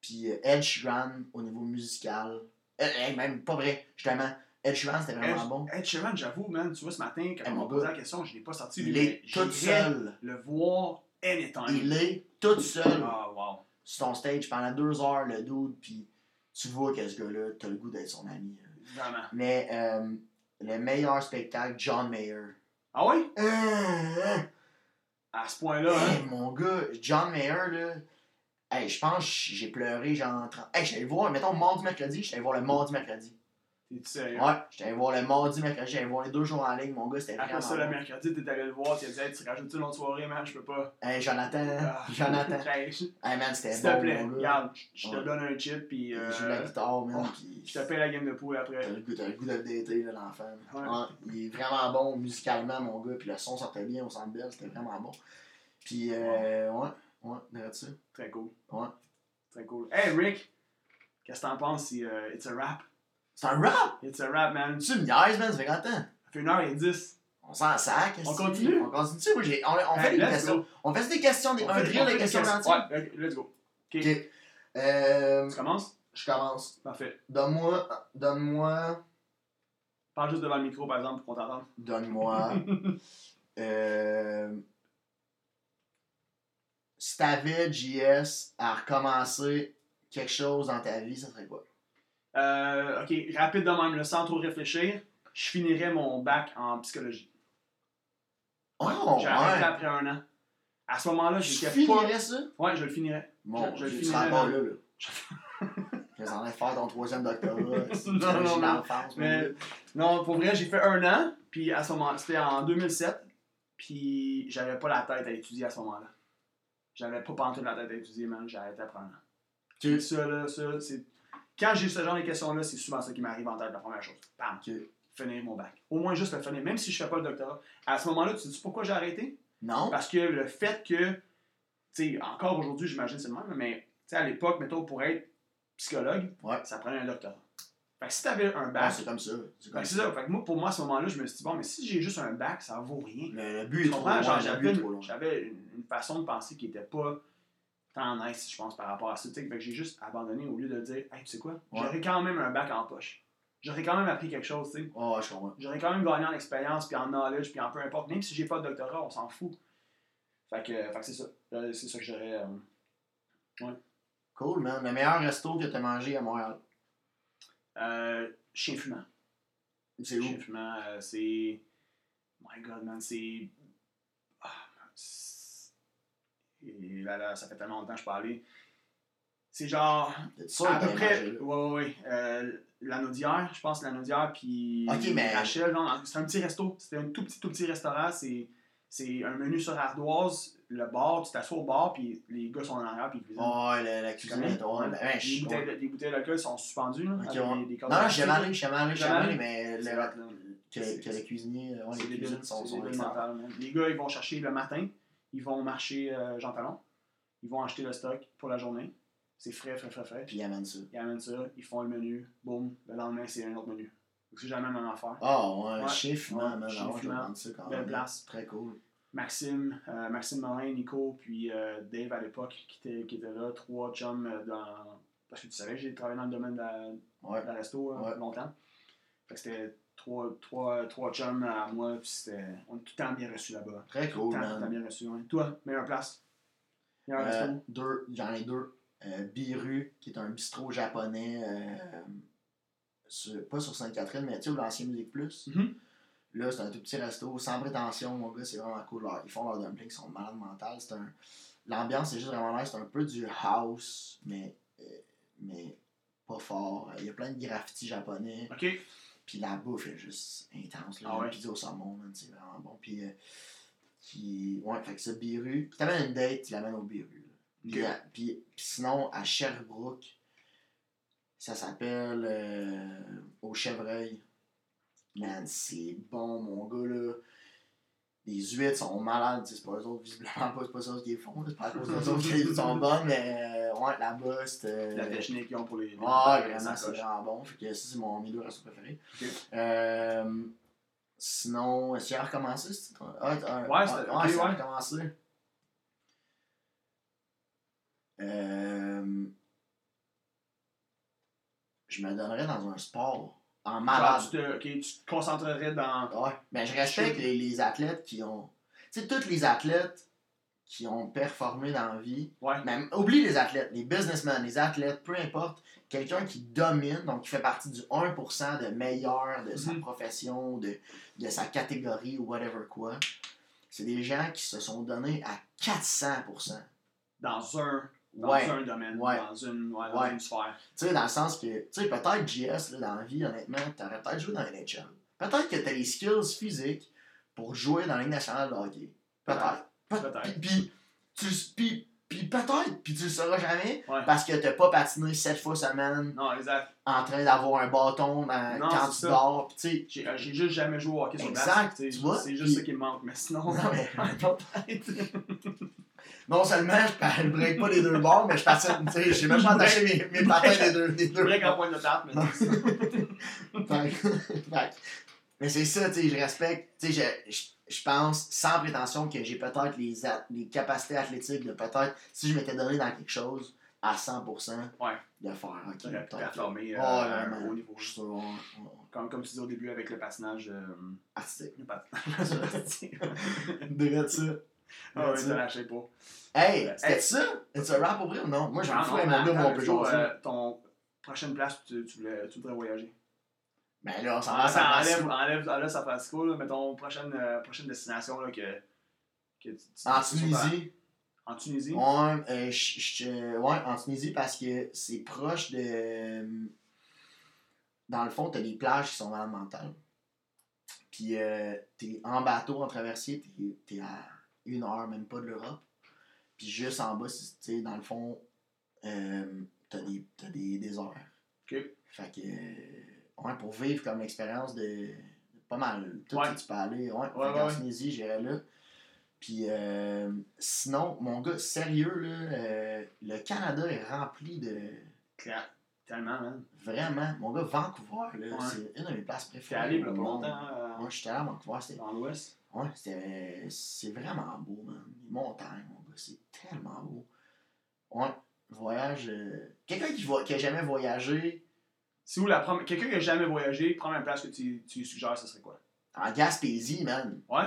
puis euh, Ed Sheeran au niveau musical. Hey, même pas vrai, justement. Ed Sheeran, c'était vraiment Ed- bon. Ed Sheeran, j'avoue, man, tu vois, ce matin, quand Eh, on m'a posé la question, je l'ai pas sorti. Il est tout seul. Le voir anytime. Il est tout seul. Ah, wow. sur ton stage pendant deux heures, le dude, puis tu vois que ce gars-là, t'as le goût d'être son ami. là. Vraiment. Mais euh, le meilleur spectacle, John Mayer. Ah oui? Euh, À ce point-là, hey, hein? mon gars, John Mayer, là, hey, je pense que j'ai pleuré genre 30... Hey, j'allais le voir, mettons, mardi, mercredi, j'allais voir le mardi, mercredi. T'es-tu sérieux? Ouais, j'allais voir le mardi, mercredi, j'allais voir les deux jours en ligne, mon gars, c'était Après vraiment ça, le mercredi, t'es allé le voir, tu as dit, Hey, tu rajoutes une autre soirée, man, je peux pas. Hey, Jonathan, Ah. *laughs* Jonathan. *laughs* Hey, S'il man, c'était te bon, plaît, mon gars. regarde, je te Ouais. donne un chip, puis euh, joue la guitare, man, oh, puis... je te paye la game de poule T'as après. le goût, t'as le goût de le dater, là, l'enfant. Ouais. Ouais, il est vraiment bon musicalement, mon gars. Puis le son sortait bien au centre belle, c'était vraiment bon. Puis, euh, ouais, ouais, regarde ça. Très cool. Ouais. Très cool. Hey, Rick, qu'est-ce que t'en penses si euh, It's a Rap? C'est un rap! It's a Rap, man. Tu me niaises, man, ça fait combien de? Ça fait 1h10. On s'en sac. On continue? On continue. Moi, j'ai- on, on fait des questions. On fait des questions, des, On un fait- drill des questions d'entier. Ouais, let's go. Ok. Euh, Tu commences? je commence. Parfait. Donne-moi. Donne-moi. Parle juste devant le micro, par exemple, pour qu'on t'entende. Donne-moi. *laughs* euh, si t'avais JS à recommencer quelque chose dans ta vie, ça serait quoi? Euh, ok, rapide de même, là, sans trop réfléchir, je finirais mon bac en psychologie. Oh, J'ai arrêté ouais. après un an. À ce moment-là, Tu j'étais finirais pas. ça? Ouais, je le finirais. Bon, *laughs* Je- je tu finirais, là. là, faire ton troisième doctorat? Non, tu non, non. Mais non, pour vrai, j'ai fait un an, puis à ce moment c'était en 2007, puis j'avais pas la tête à étudier à ce moment-là. J'avais pas pantoute la tête à étudier, man, j'ai arrêté après un an. Puis ça, là, ça, c'est. Quand j'ai ce genre de questions-là, c'est souvent ça qui m'arrive en tête, la première chose. Bam, Ok. finir mon bac. Au moins juste le finir, même si je fais pas le doctorat. À ce moment-là, tu sais pourquoi j'ai arrêté? Non? Parce que le fait que, tu sais, encore aujourd'hui, j'imagine c'est le même, mais tu sais, à l'époque, mettons, pour être psychologue, Ouais. ça prenait un doctorat. Fait que si t'avais un Ah, bac, c'est comme ça. C'est comme c'est ça. Fait que moi, pour moi, à ce moment-là, je me suis dit, bon, mais si j'ai juste un bac, ça vaut rien. Le, le but est trop loin. J'avais une, une, une façon de penser qui était pas tant nice, je pense, par rapport à ça. tu. Fait que j'ai juste abandonné au lieu de dire, hey, tu sais quoi, Ouais. j'aurais quand même un bac en poche. J'aurais quand même appris quelque chose, tu sais. Oh, je comprends. J'aurais quand même gagné en expérience, puis en knowledge, puis en peu importe. Même si j'ai pas de doctorat, on s'en fout. Fait que, fait que c'est ça. Euh, C'est ça que j'aurais. euh, Cool, man. Le meilleur resto que t'as mangé à Montréal? euh, chien fumant. C'est où? Chien fumant, euh, c'est. My god, man, c'est. Ah, c'est- Et là, là, ça fait tellement longtemps que je aller. C'est genre. Sûr à peu près. Ouais, ouais, ouais. Euh, l'anneau d'hier, je pense, l'anneau d'hier, puis. Ok, mais- c'est un petit resto. C'était un tout petit, tout petit restaurant. C'est. C'est un menu sur ardoise, le bar, tu t'assois au bar, puis les gars sont en arrière, puis ils cuisinent. Oh, la, cuisine connais? est drôle. Ouais. Ben, ouais, je les, bouteilles, de- les bouteilles d'alcool sont suspendues, là, Ok, avec ouais. des, des Non, non, jamais allé, allé? mais le- que, que les cuisiniers, ouais, les cuisines sont. Les gars, ils vont chercher le matin, ils vont marcher euh, Jean Talon, ils vont acheter le stock pour la journée. C'est frais, frais, frais, frais. Puis ils amènent ça. Ils amènent ça, ils font le menu, boum, le lendemain, c'est un autre menu. Donc, c'est jamais la même affaire. Ah, ouais, Ouais. chiffre, Ouais, chiffre, Ah, ouais, man. demande ça quand même. place. Très cool. Maxime, euh, Maxime Morin, Nico, puis euh, Dave à l'époque qui était, qui était là, trois chums dans. Parce que tu savais j'ai travaillé dans le domaine de la, Ouais. de la resto euh, Ouais. longtemps. Fait que c'était trois, trois, trois chums à moi, puis c'était. On est tout le temps bien reçus là-bas. Très Tout cool, le temps, tout le temps bien reçus. ouais. Toi, meilleure place? Meilleur Euh, resto? deux, j'en ai deux. Euh, Biru, qui est un bistrot japonais, euh, sur- pas sur Sainte-Catherine, mais tu sais, l'ancien Musique Plus? Mhm. Là, c'est un tout petit resto, sans prétention, mon gars, c'est vraiment cool. Ils font leurs dumplings, ils sont malades mentales. C'est un... L'ambiance, c'est juste vraiment nice. C'est un peu du house, mais, euh, mais pas fort. Il y a plein de graffitis japonais. Ok. Puis la bouffe est juste intense. Là. Ah ouais? Pizza au saumon, c'est vraiment bon. Puis, euh, qui... ouais, fait que ça, Biru. Puis t'amènes une date, tu l'amènes au Biru. Puis, à- puis, puis sinon, à Sherbrooke, ça s'appelle euh, Au Chevreuil. Man, c'est bon, mon gars, là. Les huîtres sont malades, c'est pas eux autres, visiblement pas, c'est pas ça qui les font, c'est pas à cause d'eux autres huîtres sont *laughs* bonnes, mais euh, ouais, là-bas, c'était. La technique qu'ils ont pour les. les- Ah, vraiment, c'est vraiment bon. Fait que ça, c'est mon, mes deux restos préférés. Ok. Euh, sinon, est-ce qu'il a recommencé? c'est- Ah, ah, Ouais, c'est- ah, ok, ça a ouais. recommencé. Euh, je me donnerais dans un sport. En malade. Genre, tu te, ok, tu te concentrerais dans. Ouais. Mais je respecte les, les athlètes qui ont. Tu sais, tous les athlètes qui ont performé dans la vie. Ouais. Même, oublie les athlètes, les businessmen, les athlètes, peu importe. Quelqu'un qui domine, donc qui fait partie du 1% de meilleur de sa Mhm. profession, de, de sa catégorie ou whatever quoi. C'est des gens qui se sont donnés à 400%. Dans un. Dans Ouais. un domaine. Ouais. Dans une, ouais, dans une sphère. Tu sais, dans le sens que, tu sais, peut-être JS, là, dans la vie, honnêtement, t'aurais peut-être joué dans NHL. Peut-être que t'as les skills physiques pour jouer dans la Ligue nationale de hockey. Peut-être. Peut- Peut-être. Puis, peut-être, puis tu le sauras jamais, parce que t'as pas patiné 7 fois semaine Non, exact. en train d'avoir un bâton dans- Non, quand tu ça. dors. Puis, tu sais, J'ai euh, j'ai juste jamais joué au hockey sur Exact, tu vois, C'est juste puis- ça qui me manque. Mais sinon. Non, mais- *laughs* peut-être. *laughs* non seulement je ne break pas les deux bords, mais je patine, tu sais, j'ai même pas attaché mes, mes patins des deux, des deux Break en point de table, mais *laughs* Mais c'est ça, tu sais, je respecte. Tu sais, je, je, je pense, sans prétention, que j'ai peut-être les, les capacités athlétiques de peut-être, si je m'étais donné dans quelque chose, à 100%, Ouais. de faire. Ok, peut-être. performer euh, à un haut niveau. Je suis sûr, ouais, ouais. Comme, comme tu dis au début avec le patinage. euh, Artistique. le *laughs* *laughs* patinage. Direct ça. Ah ouais, ça. lâché pas. Hey, c'était ça? Est-ce un rap pour vrai ou non? Moi, j'en Ah, fous, mon gars, moi, on attends, peut Joe, jaser. euh, Ton prochaine place, tu, tu, voudrais voyager. Ben là, on s'en va Ah, à ça San enlève, Francisco. enlève, enlève San Francisco, là, mais ton prochaine, euh, prochaine destination là, que, que tu, En tu- Tunisie. En Tunisie? Ouais, euh, je- je- ouais, en Tunisie parce que c'est proche de. euh, Dans le fond, t'as des plages qui sont vraiment mentales. Puis euh, t'es en bateau, en traversier, t'es, t'es à une heure, même pas de l'Europe. Puis juste en bas, tu sais, dans le fond, euh, t'as des, t'as des déserts. Ok. Fait que. euh, ouais, pour vivre comme l'expérience de. Pas mal. Tout Ouais. tu peux aller. Ouais, Ouais, ouais. Tunisie, j'irais là. Puis euh, sinon, mon gars, sérieux, là, euh, le Canada est rempli de. Claire. Tellement, man. Vraiment, mon gars, Vancouver, là, c'est une de mes places T'es préférées. allé il y a au pas monde. longtemps Moi, j'étais allé à Vancouver, dans l'Ouest? Ouais. C'est vraiment beau, man. Les montagnes, mon gars, c'est tellement beau. Ouais, voyage. euh, Quelqu'un qui, va... qui a jamais voyagé C'est où la première. Quelqu'un qui a jamais voyagé, première place que tu, tu suggères, ce serait quoi? en Gaspésie, man. Ouais?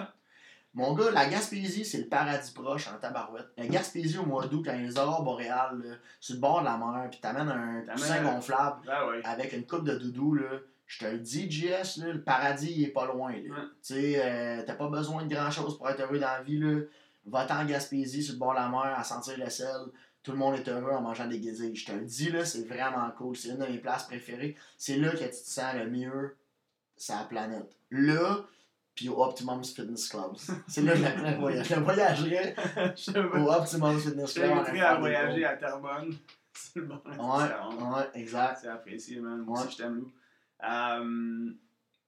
Mon gars, la Gaspésie, c'est le paradis proche en tabarouette. La Gaspésie, au mois d'août, quand il y a les aurores boréales, là, sur le bord de la mer, puis t'amènes un coussin un- gonflable Ben avec une coupe de doudou, là, je te le dis, JS, là, le paradis, il est pas loin. là. Ouais. Tu sais, euh, t'as pas besoin de grand-chose pour être heureux dans la vie. Là. Va-t'en en Gaspésie, sur le bord de la mer, à sentir le sel. Tout le monde est heureux en mangeant des guézilles. Je te le dis, là, c'est vraiment cool. C'est une de mes places préférées. C'est là que tu te sens le mieux sur la planète. Là, puis au Optimum Fitness Club. C'est là que j'aimerais *laughs* voyager. Je voyagerais au Optimum Fitness Club. allant à voyager à Terrebonne. *laughs* C'est le bon. Ouais, ouais, exact. C'est apprécié, man. Moi Ouais. je t'aime, Lou. Euh,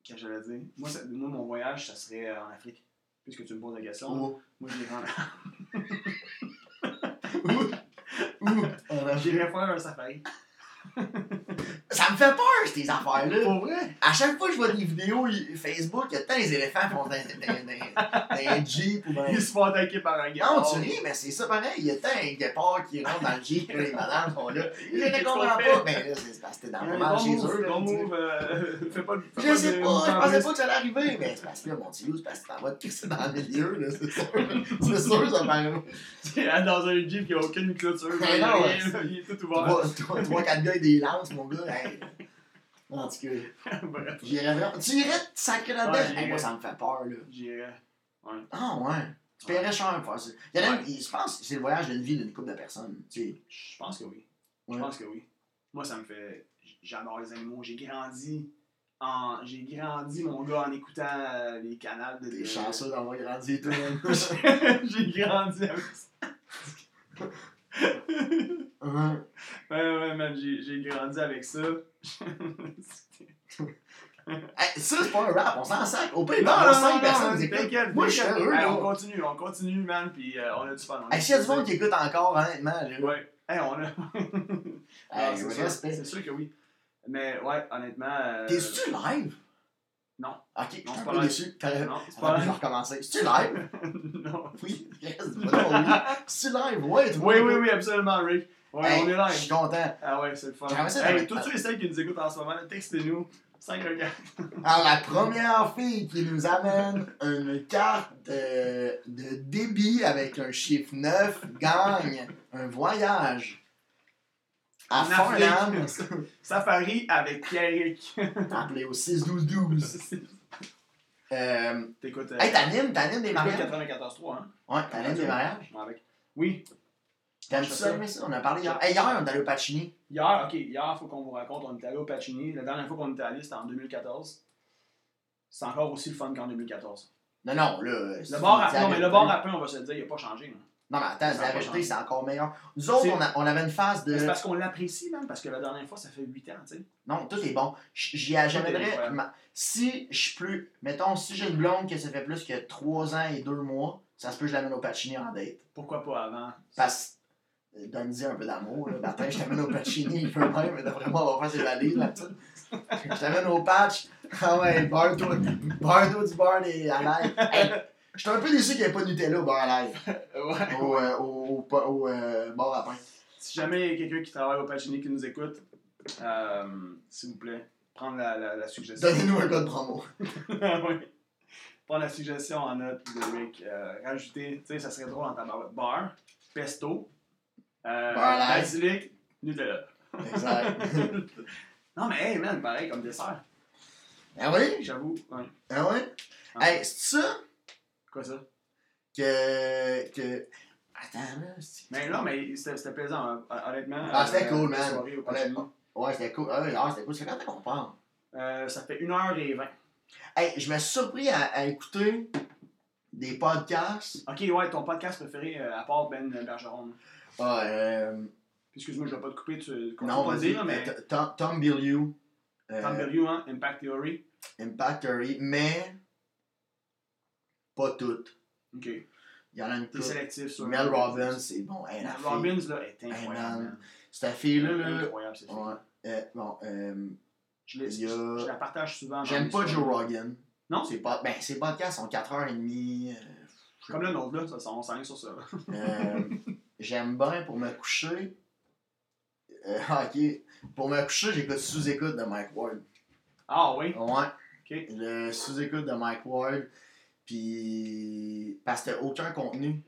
Qu'est-ce que j'allais dire? Moi, ça- moi, mon voyage, ça serait euh, en Afrique. Puisque tu me poses la question. Où? Moi, j'irais? En *laughs* Afrique. j'irais faire un safari. *laughs* Ça me fait peur, ces affaires-là. Pour vrai? À chaque fois que je vois des vidéos Facebook, il y a tant les éléphants qui dans- dans un Jeep ou. Ils se font attaquer par un gars. Non, tu ris, mais c'est ça pareil. Il y a tant un guépard qui rentre dans le Jeep, là, les madames sont là. *laughs* Je ne comprends pas. Mais là, c'est parce que t'es dans le moment chez eux. bon move, euh, *laughs* fais pas de. Je sais pas, je pensais pas que ça allait arriver, mais c'est parce que là, mon loup, c'est parce que t'en vas te crisser dans le milieu, là, c'est sûr. *laughs* C'est sûr, ça paraît. C'est dans un Jeep qui a aucune clôture. Mais il, est- tout ouvert. vois, tu vois- tu vois quatre gars avec des lances, mon gars. En tout cas, *laughs* Bref, j'irais vraiment. Tu irais te sacrer là-dedans? Ouais, Hey, moi, ça me fait peur, là. j'irais. Ah, ouais. Tu paierais cher pour faire ça. Il y en a, je pense que c'est le voyage d'une vie d'une couple de personnes. Tu sais. Je pense que oui. Ouais. Je pense que oui. Moi, ça me fait. J'adore les animaux. J'ai grandi. En... J'ai grandi, mon gars, en écoutant euh, les canals de. T'es chanceux d'avoir grandi et tout. hein. j'ai grandi avec ça. *laughs* *laughs* Hein. Ouais, ouais, man, j'ai j'ai grandi avec ça. *laughs* Hey, ça, c'est pas un rap, on s'en sac. Au pire, non, non, non, 5 personnes non, écoutent. t'inquiète. Moi, je suis heureux, Hey. On continue, on continue, man, puis euh, on a du fun. Hey, s'il y a du monde qui écoute encore, honnêtement, là. Ouais. Hey, on a. *laughs* Hey, ouais, c'est sûr que oui. Mais ouais, honnêtement. euh, T'es-tu live? Non. Ok, je suis un c'est peu live. déçu. T'aurais- *laughs* c'est Ah, live. recommencer. C'est-tu live? non. Oui. Donc, oui. C'est-tu live? Ouais, Oui, oui, oui, absolument, Rick. Ouais, Hey, on est Je suis live. content. Ah ouais, c'est le fun. Hey, tous ceux et celles qui nous écoutent en ce moment, textez-nous. 5 4 Alors, la première fille qui nous amène une carte de, de débit avec un chiffre 9 gagne un voyage à Farnham. *laughs* Safari avec Pierrick. Appelez au 6-12-12. *laughs* Euh, T'écoutes. euh, hey, t'animes, t'animes des mariages? 94.3, hein? Ouais, t'animes des mariages? Avec. Oui. T'aimes ça, aimer ça? On a parlé hier. Hey, hier, on est allé au Pacini. Hier, ok, hier, faut qu'on vous raconte, on était allé au Pacini. La dernière fois qu'on était allé, c'était en 2014. C'est encore aussi le fun qu'en 2014. Non, non, là. Le bar à, non, mais le bar à pain, on va se le dire, il n'a pas changé. là. Non, mais attends, Ça la vérité, c'est encore meilleur. Nous autres, on, a- on avait une phase de. C'est parce qu'on l'apprécie, même, parce que la dernière fois, ça fait 8 ans, tu sais. Non, tout est bon. J'y incroyable. ma- Si je suis plus. Mettons, si j'ai une blonde que ça fait plus que 3 ans et 2 mois, ça se peut que je l'amène au Pacini en date. Pourquoi pas avant? Parce que. Donne-y un peu d'amour, là. Matin, je t'amène au Pacini, il peut même, mais d'après moi, on va faire ses valises là-dessus. Je t'amène au patch. Ah ouais. Beurre-toi du beurre des à. Hey, J'étais un peu déçu qu'il n'y ait pas de Nutella au beurre à l'ail. *laughs* ouais. Au, euh, au, au, au euh, bar à pain. Si jamais il y a quelqu'un qui travaille au Pagini qui nous écoute, euh, s'il vous plaît, prendre la, la, la suggestion. Donnez-nous un code promo. *laughs* oui. Prendre la suggestion en note de Rick. Euh, rajouter, tu sais, ça serait drôle en tabarouette. Beurre, pesto, euh, basilic, Nutella. Exact. *laughs* non, mais hey, man, pareil comme dessert. Ah oui? J'avoue. Ouais. Ah oui? Ah. Hey, c'est ça? Quoi ça? que. que... Attends, là. Mais non, mais c'était plaisant, hein, honnêtement. Ah, c'était euh, cool, man. soirée Pagini. Ouais, c'était cool. Ah, oui, ah, c'était cool. C'est quand qu'on parle? Euh, ça fait 1h20. Hey, je me suis surpris à, à écouter des podcasts. Ok, ouais, ton podcast préféré euh, à part Ben Bergeron. Ah, euh, Excuse-moi, je vais pas te couper, tu non, pas dire, mais euh, Tom, Tom Tom Berriou, hein, Impact Theory. Impact Theory, mais pas toutes. Ok. Il y en a une couple. sélectif sur. Mel Robbins, c'est bon. Hey, la fille- Robbins, là, est incroyable. man. Cette fille-là, là. Incroyable, cette fille. Ouais. Euh, bon, euh, Je, a- la partage souvent. j'aime pas. Joe Rogan. Non? C'est pas, ben, ses podcasts sont 4h30. Comme le nôtre, là, ça, ça, on sur ça. Euh, j'aime bien pour me coucher. Euh, *laughs* ok. Pour me coucher, j'écoute sous-écoute de Mike Ward. Ah oui? Ouais. Ok. Le sous-écoute de Mike Ward. Puis. Parce que t'as aucun contenu.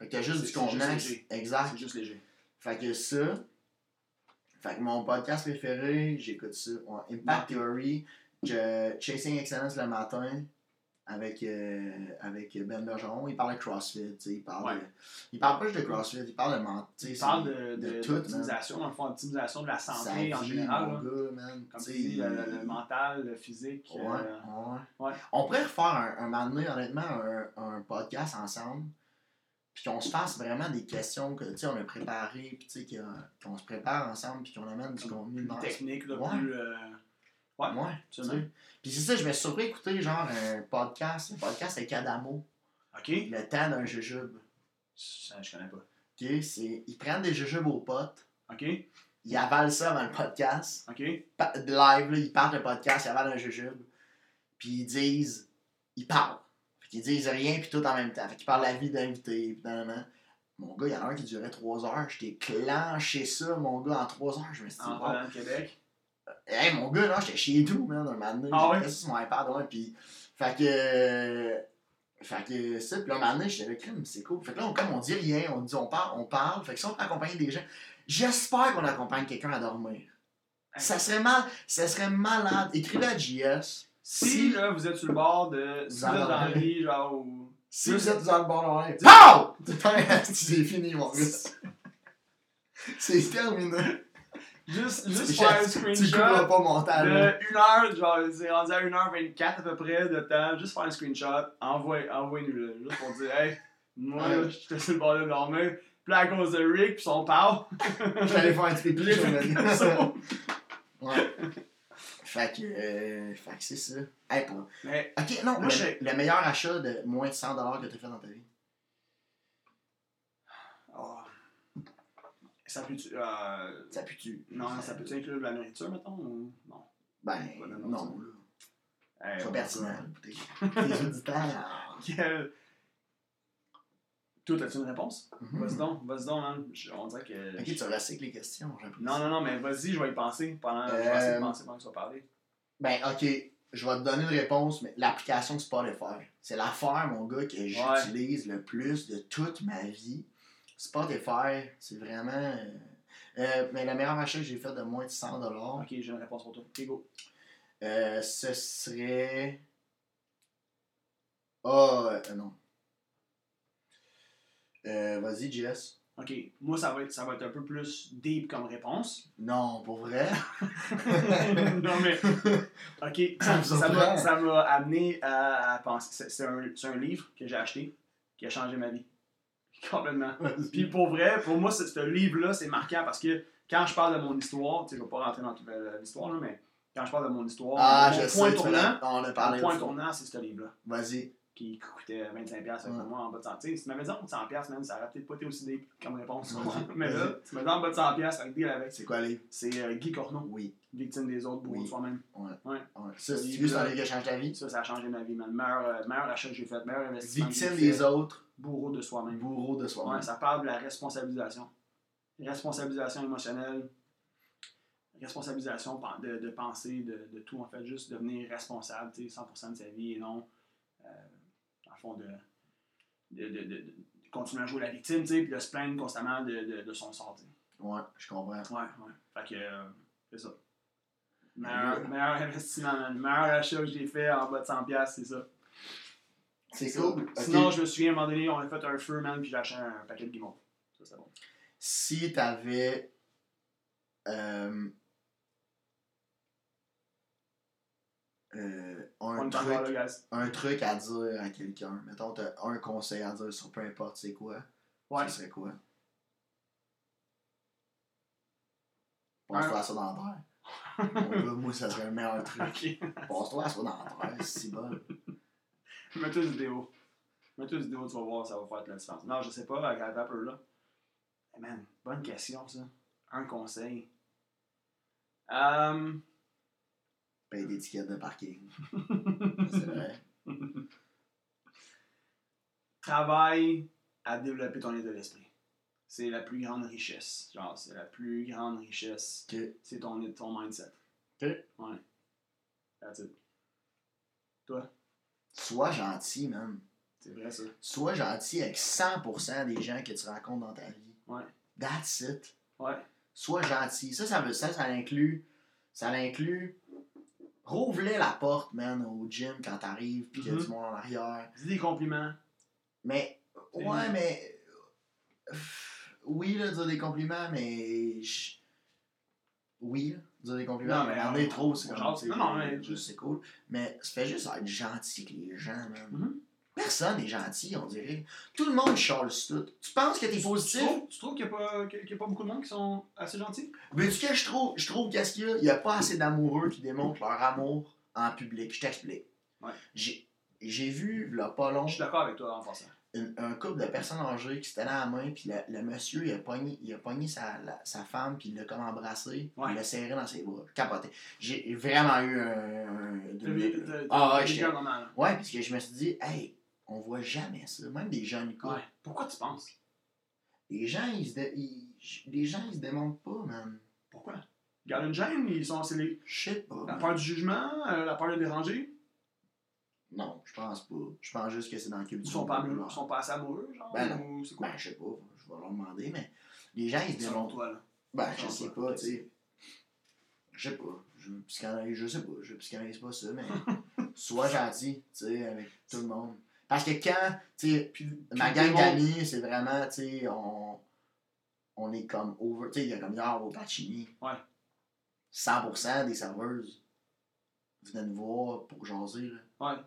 Fait que t'as juste du contenu. Exact. C'est juste léger. Fait que ça. Fait que mon podcast préféré, j'écoute ça. Ouais. Impact Theory, que Chasing Excellence le matin avec, euh, avec Ben Bergeron. Il parle de CrossFit. Il parle, Ouais. de- il parle pas juste de CrossFit, il parle de ment- tu sais, Il parle de, de de, tout, dans le fond, optimisation de la sa santé en général. mon là. gars, man. Comme Tu dis, le, le- le il- mental, le physique. Ouais, euh, ouais. On pourrait refaire un, un moment donné, honnêtement, un, un podcast ensemble. Puis qu'on se fasse vraiment des questions que, tu sais, on a préparées, puis tu sais, qu'on se prépare ensemble, puis qu'on amène du contenu plus technique, là, plus. Ouais, Ouais, tu sais. Puis c'est ça, je me suis surpris d'écouter, genre, un podcast, un podcast avec Adamo, Ok. le temps d'un jujube. Ça, je connais pas. Ok, c'est. Ils prennent des jujubes aux potes, Ok. ils avalent ça avant le podcast. Ok. pa- live, là, ils partent le podcast, ils avalent un jujube, puis ils disent, ils parlent. Fait qu'ils disent rien, puis tout en même temps. Fait qu'ils parlent la vie d'invité, puis. Mon gars, il y en a un qui durait 3 heures, j'étais clenché ça, mon gars, en 3 heures, je me suis dit, En wow. Québec. Hey, mon gars, là, j'étais chez nous, man, un moment donné, Ah ouais? sur mon iPad, ouais, puis, fait que, euh, fait que ça, puis là, un moment donné, j'étais là, crime, c'est cool. Fait que là, on, comme on dit rien, on dit, on parle, on parle, fait que si on peut accompagner des gens, j'espère qu'on accompagne quelqu'un à dormir. Ça serait mal, ça serait malade. Écrivez à JS. Si, Si- là, vous êtes sur le bord de. Si Vous êtes dans vie, genre, ou. Si vous êtes dans le bon endroit, Dis- POW! *laughs* C'est fini, mon gars. C'est terminé. Juste, juste Tu- faire un Tu couperas screenshot pas mon talent. de 1 heure, genre, c'est rendu à 1h24 à peu près de temps. Juste faire un screenshot, envoie- envoie-nous-le. Juste pour dire, hey, moi, Ouais. là, j'étais sur le bord de dormir. Puis à cause de Rick, puis son. Je vais aller faire un petit je dire. Ouais. Fait que, euh, fait que c'est ça. Hey, pour... Mais, Ok, non, Moi, le, je- le meilleur achat de moins de 100$ que tu as fait dans ta vie. oh. Ça peut-tu. Euh... Ça pue-tu? Non, ça peut-tu inclure de la nourriture, mettons ou... Non? Ben, non, non, là. Hey, Pas on- pertinent. *laughs* Tes, auditeurs. Quel- Toi, as-tu une réponse? Mhm. Vas-y donc, vas-y donc, man. Je- On dirait que. Ok, tu recycles les questions. Non, non, non, mais vas-y, je vais y penser pendant. Je vais essayer de Euh, penser pendant que tu vas parler. Ben, ok, je vais te donner une réponse, mais l'application Spotify. C'est l'affaire, mon gars, que j'utilise le plus de toute ma vie. Spotify, c'est vraiment. euh, euh, mais le meilleur achat que j'ai fait de moins de 100$, Ok, j'ai une réponse pour toi. Ok, go. euh, ce serait. Ah, euh, non. Euh, Vas-y, Jess. Ok, moi, ça va, être, ça va être un peu plus deep comme réponse. Non, pour vrai? *laughs* non, mais. *laughs* Ok, ça m'a amené à, à penser. C'est- un, c'est un livre que j'ai acheté qui a changé ma vie. *laughs* Complètement. Puis pour vrai, pour moi, ce, ce livre-là, c'est marquant parce que quand je parle de mon histoire, tu sais, je vais pas rentrer dans toute la- l'histoire, là, mais quand je parle de mon histoire, Ah, mon je point sais, tournant, m'en- on a mon parlé point tournant, c'est ce livre-là. Vas-y. qui coûtait 25$ avec moi en bas de 100$. Tu sais, si tu m'avais dit en bas de 100$, man, ça aurait peut-être pas été aussi deep comme réponse. *laughs* Mais là, tu m'as dit en bas de 100$, avec deal avec. C'est quoi, les C'est euh, Guy Corneau, Oui. victime des autres, bourreau Oui. de soi-même. Ouais. Ouais. ouais. Ça, c'est un livre qui a changé ta vie? Ça, ça a changé ma vie, man. Meilleur, euh, meilleur achat que j'ai fait, meilleur investissement. Victime des autres, Bourreau de soi-même. bourreau de soi Ouais, ça parle de la responsabilisation. Responsabilisation émotionnelle, responsabilisation de, de penser, de, de tout, en fait, juste devenir responsable, tu sais, 100% de sa vie et non, euh, dans le fond, de, de, de, continuer à jouer la victime, tu sais, puis de se plaindre constamment de, son sort. Ouais, je comprends. Ouais, ouais. Fait que, euh, c'est ça. Meilleur, meilleur investissement, man. Meilleur achat que j'ai fait en bas de 100$, c'est ça. C'est cool. Sinon, je me souviens, à un moment donné, on a fait un feu, man, puis j'ai acheté un paquet de guimauves. Ça, c'est bon. Si t'avais. Euh, euh, un, là, truc, un truc à dire à quelqu'un, mettons, t'as un conseil à dire sur peu importe c'est quoi, Ouais. ce serait quoi? Passe-toi à ça dans la terre. *laughs* Mon gars, moi, ça serait le meilleur truc. Ok. Passe-toi à ça dans la terre, c'est si bon. Mets-toi une vidéo. Mets-toi une vidéo, tu vas voir, ça va faire la différence. Non, je sais pas, avec la vapeur là. Eh man, bonne question, ça. Un conseil. Euh... Paye d'étiquette de parking. *laughs* C'est vrai. Travaille à développer ton état d'esprit. C'est la plus grande richesse. Genre, c'est la plus grande richesse. Ok. C'est ton, ton mindset. Ok. Ouais. That's it. Toi, Sois gentil, man. c'est vrai ça. Sois gentil avec 100% des gens que tu rencontres dans ta vie. Ouais. That's it. Ouais. Sois gentil. Ça, ça veut ça, ça inclut. Ça inclut. Rouvre-les la porte, man, au gym quand t'arrives, pis qu'il y a du monde en arrière. Dis des compliments. Mais, ouais, mais. Oui, là, dire des compliments, mais. Oui, là, dire des compliments, Non, mais mais regarder on- trop, c'est comme. Non, non, mais- juste, C'est cool. Mais ça fait juste être gentil avec les gens, man. Mhm. Personne n'est gentil, on dirait. Tout le monde charle tout. Tu penses que t'es positif? tu trouves qu'il n'y a, a pas beaucoup de monde qui sont assez gentils? Veux-tu que je trouve, je trouve qu'est-ce qu'il y a? Il n'y a pas assez d'amoureux qui démontrent leur amour en public. Je t'explique. Ouais. J'ai, j'ai vu, là, pas long, Je suis d'accord avec toi en passant. Une- un couple de personnes âgées qui se tenaient à la main, puis le, le monsieur, il a pogné, il a pogné sa, la- sa femme, puis il l'a comme embrassé, Ouais. il l'a serré dans ses bras. Capoté. J'ai vraiment eu un. t'as- Ah, ouais, là? Ouais, parce que je me suis dit, hey, on voit jamais ça. Même des jeunes couples. Ouais. Pourquoi tu penses? Les gens, ils se, dé- ils- les gens, ils se démontrent pas, man. Pourquoi? Garde une gêne, ils sont, c'est les- Je sais pas. la man. peur du jugement, euh, la peur de déranger? Non, je pense pas. Je pense juste que c'est dans le culture. Ils sont pas, ils sont pas assez amoureux, genre? Ben non. ou c'est quoi? Ben, je sais pas, je vais leur demander, mais les gens, ils se Selon démontrent. toi, là. Ben, je sais pas, tu sais. Je sais pas. Je, psychanalyse, je sais pas. Je psychanalyse pas ça, mais *laughs* sois gentil, tu sais, avec tout le monde. Parce que quand, tu sais, Puis, ma gang d'amis, c'est vraiment, tu sais, on, on est comme over. Tu sais, il y a comme hier au Pacini. Ouais. 100% des serveuses venaient nous voir pour jaser, là. Ouais.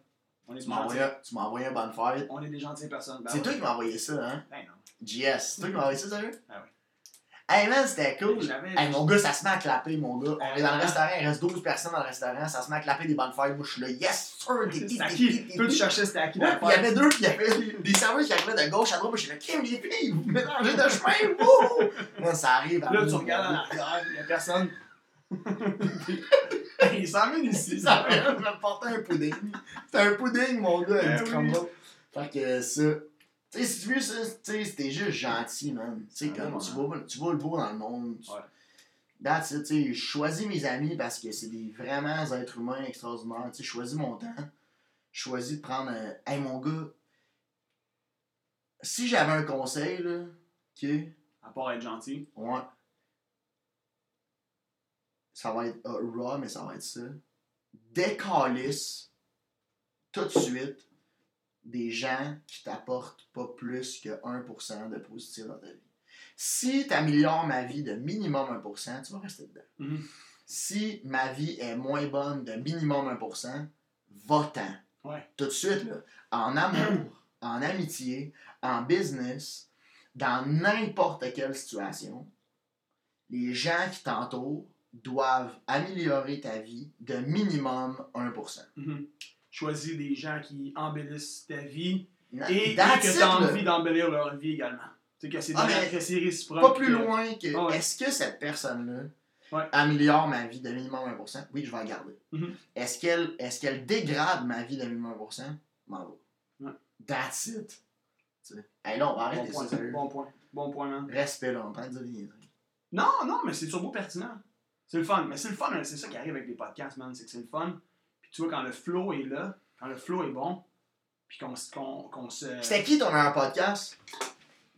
Tu des m'as envoyé, envoyé un bonne fête. on est des gentilles personnes. Ben c'est ouais. toi qui m'as envoyé ça, hein? Ben non. JS, c'est toi qui m'as envoyé ça, sérieux? *laughs* Ah ouais. Hey man, c'était cool. Hey, mon gars, ça se met à clapper, mon gars. On est dans le restaurant, il reste 12 personnes dans le restaurant, ça se met à clapper des bonnes fêtes. Moi, je suis là, yes, sir, C'est qui, à qui? Toi, tu cherchais c'était à qui il y avait deux, il y avait des serveurs qui arrivaient de gauche à droite. Moi, je suis là, Kim, les filles, vous mélangez de chemin, wouh! *laughs* Ça arrive. Là, tu regardes en arrière, il n'y a personne. *laughs* *laughs* il s'emmène ici. Ça vient me porter un pudding. C'était un pudding, mon gars, avec du oui. crumble. Fait que ça. Tu sais, si tu veux ça, tu sais, c'était juste gentil, man. Tu sais, Ah, comme tu vois, tu vois le beau dans le monde. tu- Ouais. That's it, tu sais, je choisis mes amis parce que c'est des vraiment êtres humains extraordinaires. Tu sais, je choisis mon temps. Je choisis de prendre un. Hey, mon gars, si j'avais un conseil, là, ok, À part être gentil. Ouais. Ça va être euh, raw, mais ça va être ça. Décalisse tout de suite des gens qui t'apportent pas plus que 1% de positif dans ta vie. Si tu améliores ma vie de minimum 1%, tu vas rester dedans. Mhm. Si ma vie est moins bonne de minimum 1%, va-t'en. Ouais. Tout de suite, là, en amour, *coughs* en amitié, en business, dans n'importe quelle situation, les gens qui t'entourent doivent améliorer ta vie de minimum 1%. Mhm. choisis des gens qui embellissent ta vie et, et que tu as envie d'embellir leur vie également. Sais, que c'est Ah, c'est réciproque. Pas plus que- loin que Ah ouais. est-ce que cette personne-là Ouais. améliore ma vie de minimum 1%? Oui, je vais la garder. Mhm. Est-ce qu'elle est qu'elle dégrade ma vie de minimum 1%? M'en va. Ouais. That's it. Hey, là, on va Bon arrêter point, ça, bon point. Bon point, man. Respect, là, on de dire niaiseries. Non, non, mais c'est turbo pertinent. C'est le fun. Mais c'est le fun, c'est ça qui arrive avec les podcasts, man. C'est que c'est le fun. Puis tu vois, quand le flow est là, quand le flow est bon, puis qu'on qu'on qu'on se. C'était qui ton meilleur podcast?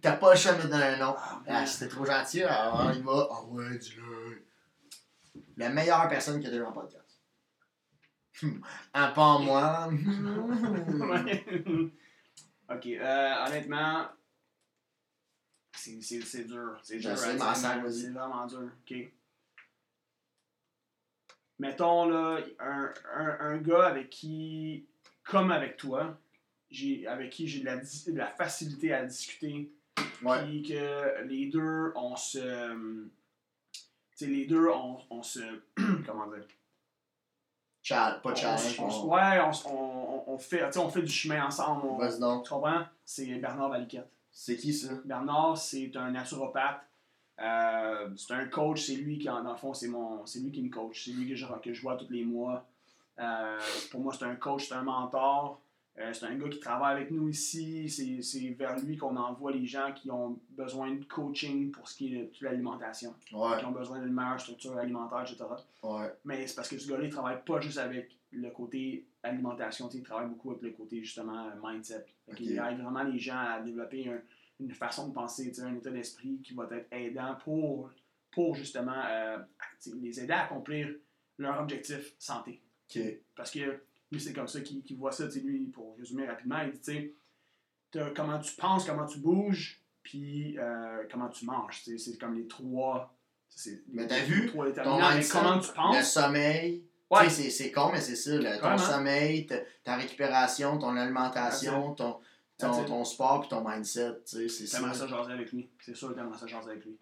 T'as pas le choix de me donner un nom. Ah, Ah, c'était trop gentil, alors il va. Ah ouais, dis-le. La meilleure personne que t'as eu en podcast. *laughs* À part moi. *laughs* Ok, euh, honnêtement, c'est dur. C'est dur. Vas-y. C'est vraiment dur. Ok. Mettons là, un, un, un gars avec qui, comme avec toi, j'ai avec qui j'ai de la, de la facilité à discuter, puis que les deux, on se. Tu sais, les deux, on, on se. *clears throat* comment dire? Cha- pas challenge. on- on- Ouais, on, on, on, fait, tu sais, on fait du chemin ensemble. on- Vas-y donc. tu comprends? C'est Bernard Valiquette. C'est qui ça? Bernard, c'est un naturopathe. Euh, c'est un coach, c'est lui qui, en- fond, c'est mon, c'est lui qui me coach. C'est lui que je, que je vois tous les mois. Euh, pour moi, c'est un coach, c'est un mentor. Euh, c'est un gars qui travaille avec nous ici. C'est, c'est vers lui qu'on envoie les gens qui ont besoin de coaching pour ce qui est de l'alimentation, Ouais, qui ont besoin d'une meilleure structure alimentaire, etc. ouais. Mais c'est parce que ce gars-là, il travaille pas juste avec le côté alimentation, il travaille beaucoup avec le côté justement mindset. Il aide vraiment les gens à développer un- une façon de penser, un état d'esprit qui va être aidant pour, pour justement euh, les aider à accomplir leur objectif santé. Ok. Parce que lui, c'est comme ça qu'il voit ça, lui, pour résumer rapidement, il dit, tu sais, t'as comment tu penses, comment tu bouges, puis euh, comment tu manges. C'est comme les trois. Mais t'as vu, trois Ton mindset, comment tu le penses? sommeil. Ouais. C'est- con, mais c'est ça. le- ton sommeil, ta, ta récupération, ton alimentation, ton, ton, ton sport puis ton mindset. Tu sais, c'est ça. Ça jaser avec lui. C'est sûr que ça jaser avec lui.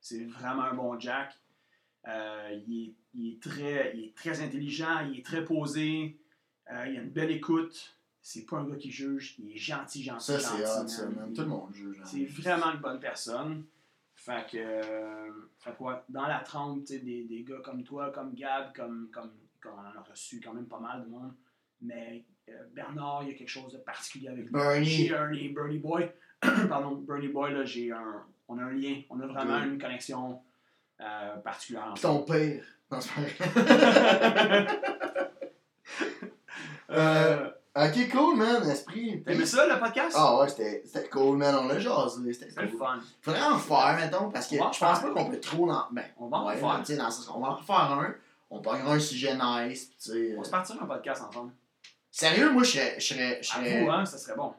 C'est vraiment un bon Jack. Euh, il, est, il est très, il est très intelligent, il est très posé, euh, il a une belle écoute. C'est pas un gars qui juge, il est gentil, gentil, Ça, c'est gentil. hot, ça, Tout le monde juge. C'est vraiment une bonne personne. Fait que, euh, fait que ouais, dans la trempe, des, des gars comme toi, comme Gab, comme, comme, comme on en a reçu quand même pas mal de monde. Mais Bernard, il y a quelque chose de particulier avec lui. Bernie. Lien, Bernie Boy. *clears throat* Pardon, Bernie Boy, là, j'ai un. On a un lien. On a vraiment une connexion euh, particulière. Ton père. Non, c'est pas. Euh, ok, cool, man. Esprit. T'aimais ça, le podcast? Ah ouais, c'était cool, man. On l'a jasé. C'était cool. fun. Faudrait en faire, mettons, parce que On je pense pas qu'on peut trop en. Ben, On va en ouais, faire. dans qu'on va en faire un. On prendra un sujet nice, tu sais. On se partira un podcast ensemble. Sérieux, moi, je serais. Je serais. Je À serais. vous, hein, ça serait bon.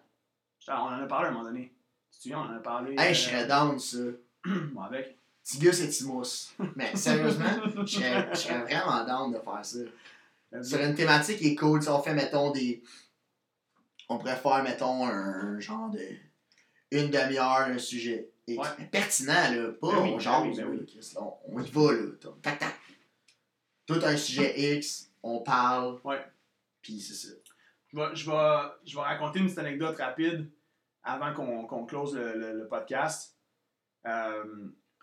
On en a parlé à un moment donné. Tu te souviens, on en a parlé. Hey, euh, je serais down, ça. *clears throat* Moi avec. Tigus et Timos. Mais sérieusement, je serais, je serais vraiment down de faire ça. Sur une thématique qui est cool, sais, on fait, mettons, des. On pourrait faire, mettons, un genre de. Une demi-heure, un sujet. X. Ouais. Mais pertinent, là. Pas Ben oui, on ben oui, ben oui. On, on y va, là. Tac, tac. Tout un sujet X, on parle. Ouais. Puis c'est ça. Je vais, je, vais, je vais raconter une petite anecdote rapide avant qu'on qu'on close le, le- le podcast. Euh,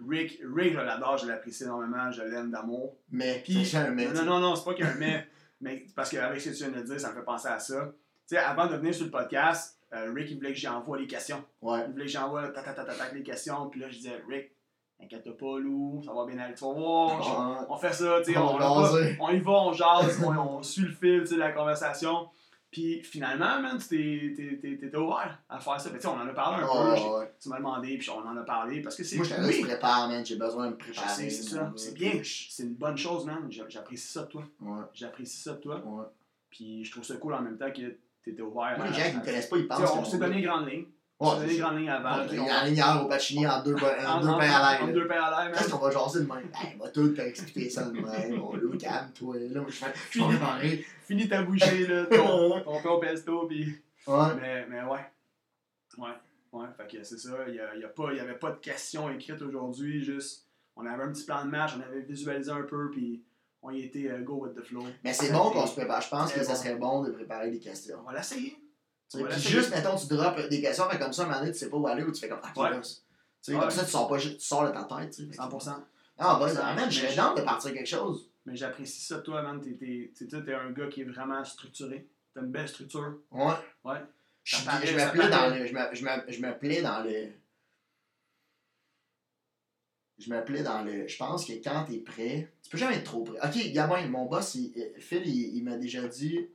Rick, Rick, je l'adore, je l'apprécie énormément, je l'aime d'amour. Mais, Puis, un non, non, non, non, c'est pas qu'il y a un mais, *laughs* mais parce qu'avec ce que tu viens de dire, ça me fait penser à ça. Tu sais, avant de venir sur le podcast, euh, Rick, il voulait que j'envoie les questions. Ouais. Il voulait que j'envoie ta, ta, ta, ta, ta, les questions. Puis là, je disais, Rick, t'inquiète pas, Lou, ça va bien aller. Tu vas voir, on fait ça, tu sais, On on, on y va, on jase, on, on suit le fil de la conversation. Puis finalement, man, t'étais ouvert à faire ça. Sais, on en a parlé un peu, Ouais, ouais. tu m'as demandé, puis on en a parlé, parce que c'est... Moi, je te oui, je prépare, man. J'ai besoin de me je préparer. c'est ça, c'est bien, c'est une bonne chose, man. J'a- J'apprécie ça de toi. Ouais, J'apprécie ça de toi. ouais. Puis je trouve ça cool en même temps que t'étais ouvert Moi, les gens qui me connaissent pas, ils Tu pensent on s'est donné les grandes lignes. Ouais, c'est les ça. grandes lignes avant. Ouais, on- la lignère au Pacini en deux, en en- deux en- pains à en l'air. deux pains à l'air. Qu'est-ce qu'on va jaser de même? Hey, va tout t'expliquer ça de même. Bon, là, calme-toi. Là, je vais préparer. Finis ta bouchée, là, ton, *laughs* ton au pesto, puis... Ouais. Mais, mais ouais. Ouais. Ouais. Fait que c'est ça. Il n'y a, y a pas- il y avait pas de questions écrites aujourd'hui. Juste, on avait un petit plan de match, on avait visualisé un peu, puis on y était euh, go with the flow. Mais c'est Ça bon qu'on se prépare. Je pense que ça bon. serait bon de préparer des questions. On va l'essayer. Puis juste, mettons, tu drops des questions, fait comme ça, un moment donné, tu sais pas où aller ou tu fais comme, ah, Ouais. là, tu sais, Ouais. comme ça, tu sors, pas, tu sors de ta tête. tu sais. 100%. Ah, bah, 100%. man, je serais de partir quelque chose. Mais j'apprécie ça, toi, man. T'es, t'es, t'es, t'es un gars qui est vraiment structuré. T'as une belle structure. Ouais. Ouais. Je, me plais dans le. Je me, je, me, je me plais dans le. Je me plais dans le. Je pense que quand t'es prêt, tu peux jamais être trop prêt. Ok, Gabin, mon boss, il- euh, Phil, il, il m'a déjà dit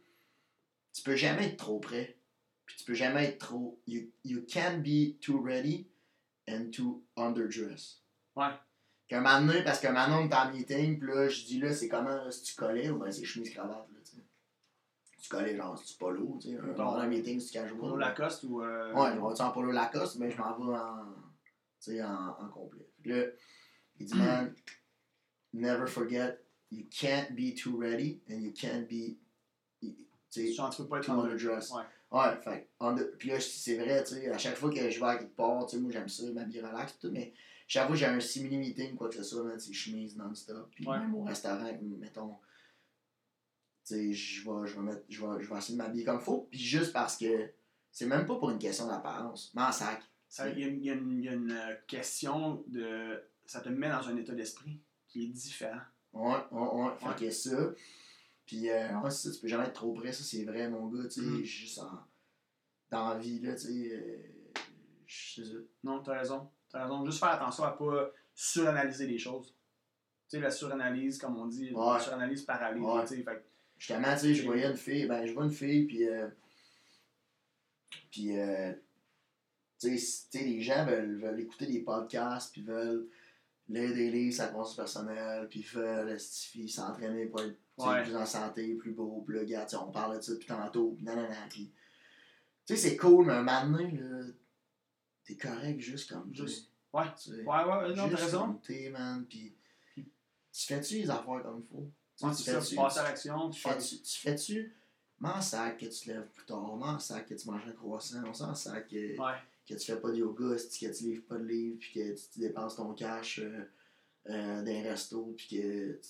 tu peux jamais être trop prêt. Puis tu peux jamais être trop. You, you can be too ready and too underdressed. Ouais. Qu'un moment donné, parce qu'un moment donné, on est en meeting, puis là, je dis là, c'est comment, là, si tu collais ou ben c'est chemise-cravate, là, tu sais. Tu collais, genre, si tu polo, tu sais. Un, Bon. un meeting, si tu casual. Polo Lacoste ou. Euh... Ouais, je vais en polo Lacoste, mais je m'en vais en, tu sais, en, en complet. Fait que là, il dit, man, never forget, you can't be too ready and you can't be, tu sais, tu peux pas être too underdressed. Ouais. Ouais, fait under- puis là, c'est vrai, tu sais, à chaque fois que je vais à quelque part, tu sais, moi, j'aime ça, m'habiller relax, tout, mais chaque fois que j'ai un simili meeting, quoi que ce soit, man, c'est chemise non-stop. Puis Ouais. même au restaurant, mettons, tu sais, je vais, je vais, mettre- je vais, je vais essayer de m'habiller comme il faut, puis juste parce que c'est même pas pour une question d'apparence, mais en sac. Il y, a une- il y y a une, euh, question de. Ça te met dans un état d'esprit qui est différent. Ouais, ouais, ouais. Fait Ouais. que ça. Puis, euh, ouais, c'est ça, tu peux jamais être trop près, ça, c'est vrai, mon gars, tu sais, Mhm. juste en. Dans la vie, là, tu sais. euh, je sais ça. Non, t'as raison. T'as raison. Juste faire attention à pas suranalyser les choses. Tu sais, la suranalyse, comme on dit, Ouais. la suranalyse paralyse. Ouais. tu sais, fait Justement, tu sais, je voyais une fille, ben, je vois une fille, puis. Euh, puis, euh, tu sais, les gens veulent, veulent écouter des podcasts, puis veulent lire des livres sur la croissance personnelle, puis veulent s'entraîner pour être Ouais. plus en santé, plus beau, puis là, sais, on parle de ça depuis tantôt, puis nanana, puis. Tu sais, c'est cool, mais un moment donné, là, t'es correct juste comme Juste- ouais. Ouais, ouais, non, t'as raison. t'es, man, puis. Puis- Tu fais-tu les affaires comme il faut? Tu Ouais, tu ça, tu fais-tu- passes à l'action. tu tu fais- fais-tu, tu fais-tu, m'en sac que tu te lèves plus tard, m'en sac que tu manges un croissant, on s'en sac que, Ouais. que tu fais pas de yoga, que tu livres pas de livres, puis que tu, tu dépenses ton cash euh, euh, d'un resto, puis que tu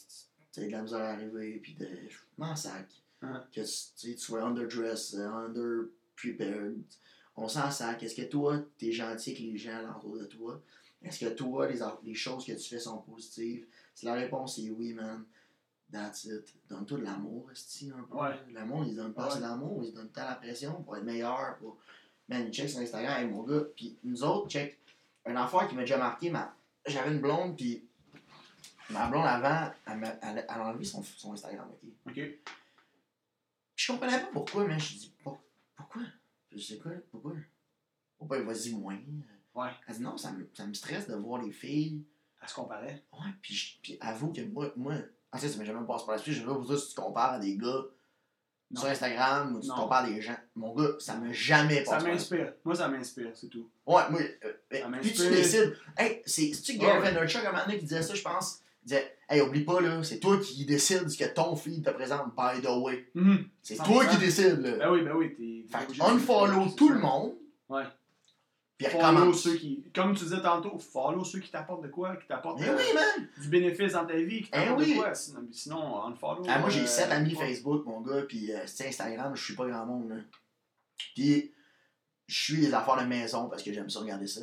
as de la misère à arriver, puis de, m'en sac. Hein. Que tu, tu sais, tu sois underdressed, euh, under-prepared. On s'en sac. Est-ce que toi, t'es gentil avec les gens alentour de toi? Est-ce que toi, les, les choses que tu fais sont positives? Si la réponse est oui, man, that's it. Donne-toi de l'amour, esti, un peu. Ouais. L'amour, ils donnent pas Ouais. d'amour, ils donnent tant la pression pour être meilleur. Pour... Man, ils check sur Instagram, hey, mon gars. Puis nous autres, check. Une affaire qui m'a déjà marqué, ma... j'avais une blonde, puis ma blonde avant, elle, m'a- elle, a enlevé son, son Instagram, ok? Ok. Puis je comprenais pas pourquoi, mais je dis, Pour- pourquoi? Je sais quoi, pourquoi? Oh ben, vas-y, moins. Ouais. Elle dit, non, ça me, ça me stresse de voir les filles. À se comparer. Ouais, puis, puis avoue que moi, moi, en fait, ça m'est jamais passé par l'esprit. Je sais pas pour ça si tu compares à des gars Non. sur Instagram ou tu Non. compares à des gens. Mon gars, ça m'a jamais Ça passé l'esprit. m'inspire. Moi, ça m'inspire, c'est tout. Ouais, moi, euh, Ça m'inspire. puis tu décides. Hey, c'est- c'est-tu Gary. Vaynerchuk à un moment donné qui disait ça, je pense? Il disait, hey, oublie pas, là, c'est toi qui décides ce que ton feed te présente, by the way. Mhm. C'est 100%. toi qui décides, là. Ben oui, ben oui. T'es. Fait que unfollow tout ça. le monde. Ouais. Puis Follow ceux qui. Comme tu disais tantôt, follow ceux qui t'apportent de quoi, qui t'apportent euh, oui, man! du bénéfice dans ta vie, qui Eh t'apportent oui. de quoi. Sinon, sinon unfollow. Ah, moi, j'ai euh, 7 amis ouais. Facebook, mon gars, puis euh, c'est Instagram, je suis pas grand monde, là. Puis, je suis les affaires de maison parce que j'aime ça regarder ça.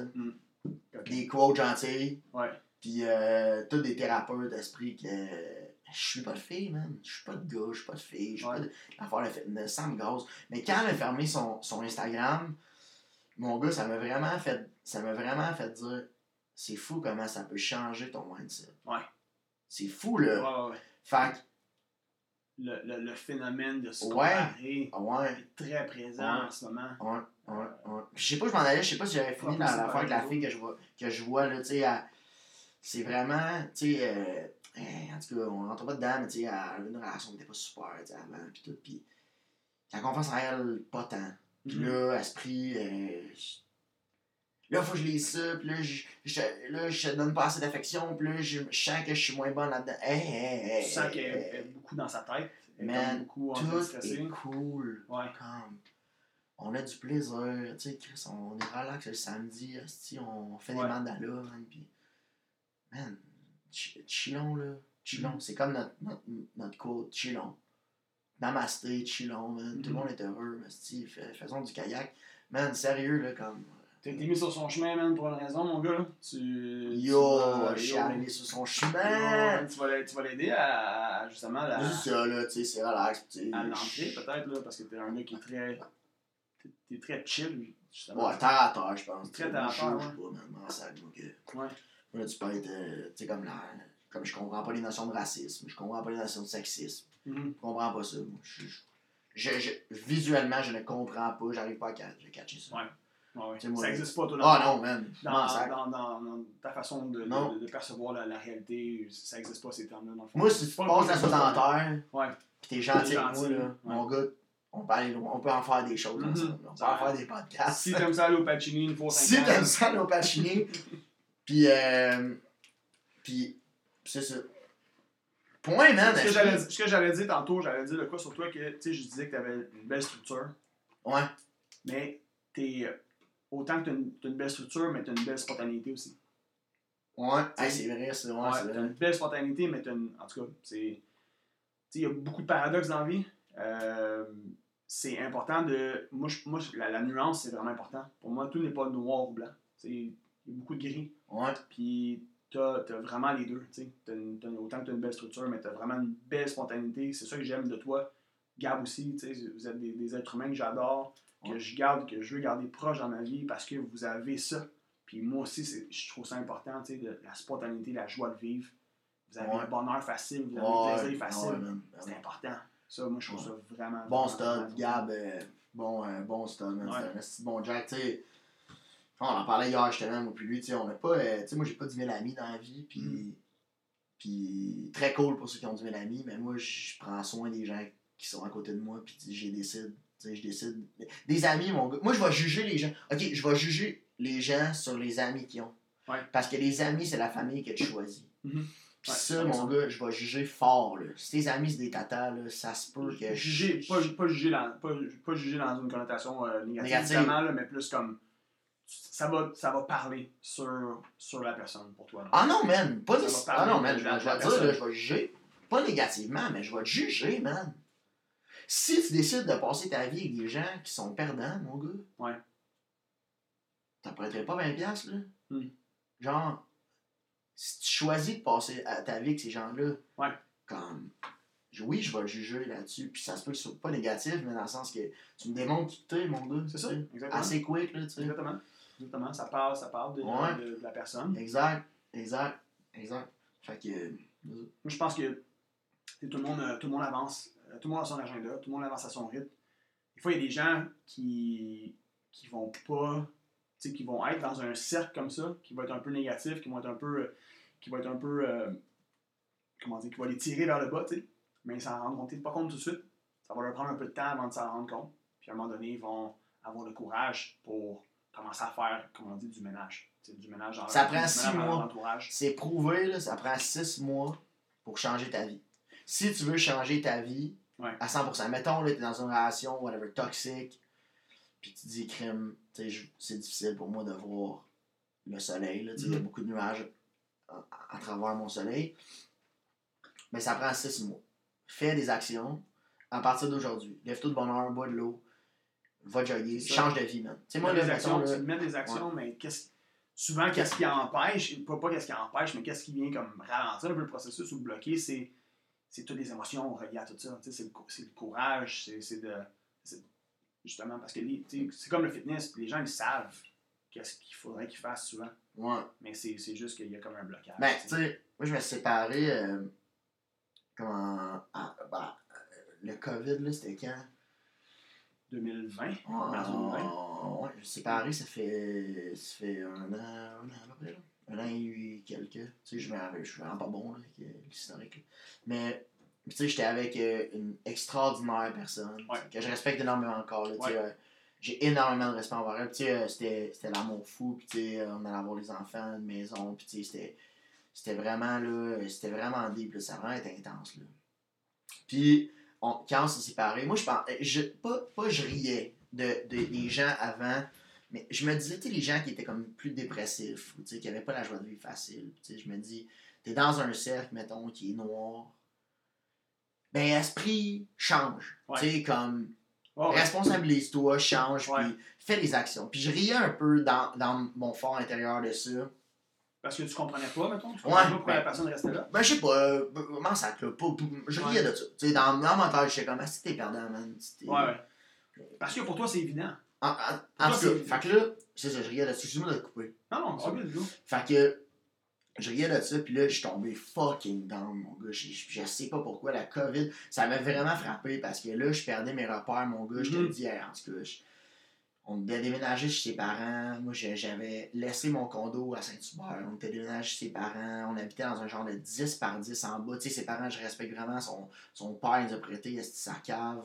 Ok. Des quotes gentils, Ouais. Puis euh, tous des thérapeutes d'esprit que. Je suis pas de fille, man. Je suis pas de gars, je suis pas de fille, je suis Ouais. pas de. L'affaire de fitness, ça me gaz. Mais quand elle a fermé son, son Instagram, mon gars, ça m'a vraiment fait. Ça m'a vraiment fait dire. C'est fou comment ça peut changer ton mindset. Ouais. C'est fou, là. ouais, ouais. Fait que, Le, le, le phénomène de se Ouais. comparer ah ouais. est très présent Ouais. en ce moment. Ouais, ouais, ouais. Je sais pas je m'en allais, je sais pas si j'avais fini dans l'affaire avec la fille que je vois, que je vois là, tu sais, c'est vraiment, tu sais, euh, eh, en tout cas, on rentre pas dedans, mais tu sais, elle avait une relation qui était pas super, tu sais, avant, pis tout, pis la confiance en elle, pas tant. Pis Mhm. là, à ce prix, euh, là, faut que je lise ça, pis là, je, je, là, je te donne pas assez d'affection, pis là, je, je sens que je suis moins bonne là-dedans. Hey, hey, hey, Tu sens qu'elle est beaucoup dans sa tête. Man, beaucoup Tout est cool. Ouais. Comme, on a du plaisir, tu sais, Chris, on est relax le samedi, on fait Ouais. des mandalas, man, pis, man, ch- chillons, là, Chillon. C'est comme notre, notre, notre quote, chillon. Namasté, chillon, man. Tout le Mhm. monde est heureux. Fais- Faisons du kayak. Man, sérieux, là, comme. T'as été mis sur son chemin, man, pour une raison, mon gars. là? Tu. Yo, tu vas- je suis yo. arrivé sur son chemin. Tu vas l'aider à, à, justement la, Juste ça, là, tu sais, c'est relax. tu sais. à l'entrer, peut-être, là, parce que t'es un gars qui est très. t'es- T'es très chill, justement. Ouais, terre à terre, je pense. Très terre à terre, Je pas, man, la salle, euh, Ouais. Là, tu peux être, euh, tu sais, comme là, comme je comprends pas les notions de racisme, je comprends pas les notions de sexisme, Mhm. je comprends pas ça. Moi, je, je, visuellement, je ne comprends pas, j'arrive pas à ca- à catcher ça. Ouais. Ça là. existe pas, toi, Ah non, man. dans, Non, ça- dans, dans, dans ta façon de, de, de percevoir la, la réalité, ça n'existe pas ces termes-là dans le fond. Moi, si tu Pas- passes pas- la terre, Ouais. pis t'es gentil avec moi, gentil, là, ouais. mon gars, on peut, aller on peut en faire des choses Mhm. ensemble. On peut en faire des podcasts. Si t'aimes ça aller au Pacini une fois *laughs* Si t'aimes ça, nos Pacini. *laughs* Puis, euh, puis, c'est ça. Point, man. Ce que j'allais ce que j'allais dire tantôt, j'allais dire le quoi sur toi que tu sais, je disais que tu avais une belle structure, Ouais. mais t'es euh, autant que tu as, une belle structure, mais tu as une belle spontanéité aussi. Ouais. Hey, c'est vrai, c'est vrai, Ouais, c'est t'as vrai. une belle spontanéité, mais t'as une. En tout cas, c'est. Tu sais, il y a beaucoup de paradoxes dans la vie. Euh, c'est important de. Moi, je- moi la, la nuance, c'est vraiment important. Pour moi, tout n'est pas noir ou blanc. Il y a beaucoup de gris. Ouais. Puis t'as as vraiment les deux. tu sais. T'as une- t'as une- autant que tu as une belle structure, mais tu as vraiment une belle spontanéité. C'est ça que j'aime de toi. Gab aussi, tu sais, vous êtes des, des êtres humains que j'adore, que Ouais. je garde, que je veux garder proche dans ma vie parce que vous avez ça. Puis moi aussi, c'est- je trouve ça important, tu sais, de- la spontanéité, la joie de vivre. Vous avez Ouais. le bonheur facile, vous avez Ouais, le plaisir facile. c'est important. Ça, moi, je trouve ça vraiment. Bon vraiment, vraiment Gab. euh, bon, euh, bon. Ouais. C'est un bon Jack, tu sais. On en parlait hier, justement, moi, puis lui, tu sais, on n'a pas. euh, tu sais, moi, j'ai pas 10 000 amis dans la vie, puis. Mm. Puis, très cool pour ceux qui ont 10 000 amis, mais moi, je prends soin des gens qui sont à côté de moi, puis j'ai décide. Tu sais, je décide. Des amis, mon gars. Moi, je vais juger les gens. Ok, je vais juger les gens sur les amis qu'ils ont. Ouais. Parce que les amis, c'est la famille que tu choisis. Puis Ouais, ça, mon gars, je vais juger fort, là. Si tes amis, c'est des tatas, là, ça se peut que. Juger, pas, pas, juger dans, pas, pas juger dans une connotation euh, négative, Négative. là, mais plus comme. Ça va, ça va parler sur, sur la personne pour toi. Ah non, man, pas Ça Ah non, man, je vais, dire, là, je vais juger. Pas négativement, mais je vais te juger, man. Si tu décides de passer ta vie avec des gens qui sont perdants, mon gars. Ouais. T'en prêterais pas 20$, piastres, là? Hmm. Genre, si tu choisis de passer à ta vie avec ces gens-là, Ouais. comme. Oui, je vais le juger là-dessus. Puis ça se peut que ce soit pas négatif, mais dans le sens que tu me démontres qui t'es, mon gars. C'est ça, exactement. Assez quick, là, tu sais. Exactement. Exactement. Ça parle, ça parle de, Ouais. de- de la personne. Exact, exact, exact. Fait que. euh, Moi, je pense que tout le, monde, euh, tout le monde avance. Euh, Tout le monde a son agenda. Tout le monde avance à son rythme. Des fois, il y a des gens qui qui vont pas. tu sais, qui vont être dans un cercle comme ça, qui va être un peu négatif, qui vont être un peu. qui va être un peu. euh, comment dire, qui va les tirer vers le bas, tu sais. Mais ils s'en rendront pas compte tout de suite. Ça va leur prendre un peu de temps avant de s'en rendre compte. Puis à un moment donné, ils vont avoir le courage pour commencer à faire, comme on dit, du ménage. Tu du ménage dans Ça prend six mois. C'est prouvé, là, ça prend six mois pour changer ta vie. Si tu veux changer ta vie Ouais. à 100%, mettons, là, t'es dans une relation, whatever, toxique, puis tu dis crime, tu c'est difficile pour moi de voir le soleil, là, tu sais, il y a Mhm. beaucoup de nuages à, à travers mon soleil. Mais ça prend six mois. Fais des actions à partir d'aujourd'hui. Lève-toi de bonne heure, bois de l'eau, va jogger, change de vie, man. Tu sais, moi, Moi, là, des mettons, actions, là, tu mets des actions, mais qu'est-ce souvent, qu'est-ce qui empêche, pas, pas qu'est-ce qui empêche, mais qu'est-ce qui vient comme ralentir un peu le processus ou le bloquer, c'est, c'est toutes les émotions reliées à tout ça. C'est le, c'est le courage, c'est, c'est de. c'est- justement, parce que les- c'est comme le fitness, les gens ils savent qu'est-ce qu'il faudrait qu'ils fassent souvent, ouais. mais c'est, c'est juste qu'il y a comme un blocage. Ben, tu sais. moi, je me suis séparé. Euh, comment. ah, ben, euh, le COVID, là, c'était quand? 2020, Ah, mars 2020. Ouais, je me suis séparé, ça fait. Ça fait un an, un an à peu près, là. Un an et quelques. Tu sais, je je suis vraiment pas bon, là, avec euh, l'historique. Mais. Tu sais, j'étais avec euh, une extraordinaire personne Ouais. que je respecte énormément encore. Là, tu sais, Ouais. euh, j'ai énormément de respect envers elle. Puis, tu sais, c'était, c'était l'amour fou. Puis, tu sais, on allait avoir les enfants, une maison. Puis, tu sais, c'était, c'était vraiment, là, c'était vraiment deep. Là, ça a vraiment été intense. Là. Puis, on, quand on s'est séparés, moi, je pense, je, pas, pas je riais de, de- des gens avant, mais je me disais, tu sais, les gens qui étaient comme plus dépressifs, ou, tu sais, qui n'avaient pas la joie de vivre facile. Tu sais, je me dis, t'es dans un cercle, mettons, qui est noir, ben, esprit, change. Ouais. Tu sais, comme, Oh, ouais. responsabilise-toi, change, Ouais. puis fais les actions. Puis je riais un peu dans, dans mon fort intérieur de ça. Parce que tu comprenais pas, mettons. Tu Ouais, pas pourquoi ben- la personne restait là. Ben, je sais pas, euh, comment ça pas, Je riais de ça. Tu sais, dans, dans ma tête, j'étais comme, ah, si t'es perdant, man. Ouais, ouais. Parce que pour toi, c'est évident. En, tout cas, fait que là, c'est ça, je riais de ça. Excuse-moi de te couper. Non, non, c'est bien du tout. Fait que je riais de ça, puis là, je suis tombé fucking down, mon gars. Je, je, je sais pas pourquoi la COVID, ça m'a vraiment frappé parce que là, je perdais mes repères, mon gars. Je te Mhm. le dis, hey, en tout cas, je- on devait déménager chez ses parents. Moi, j'avais laissé mon condo à Saint-Hubert. On était déménagé chez ses parents. On habitait dans un genre de 10 par 10 en bas. Tu sais, ses parents, je respecte vraiment. Son, son père, il nous a prêté sa cave.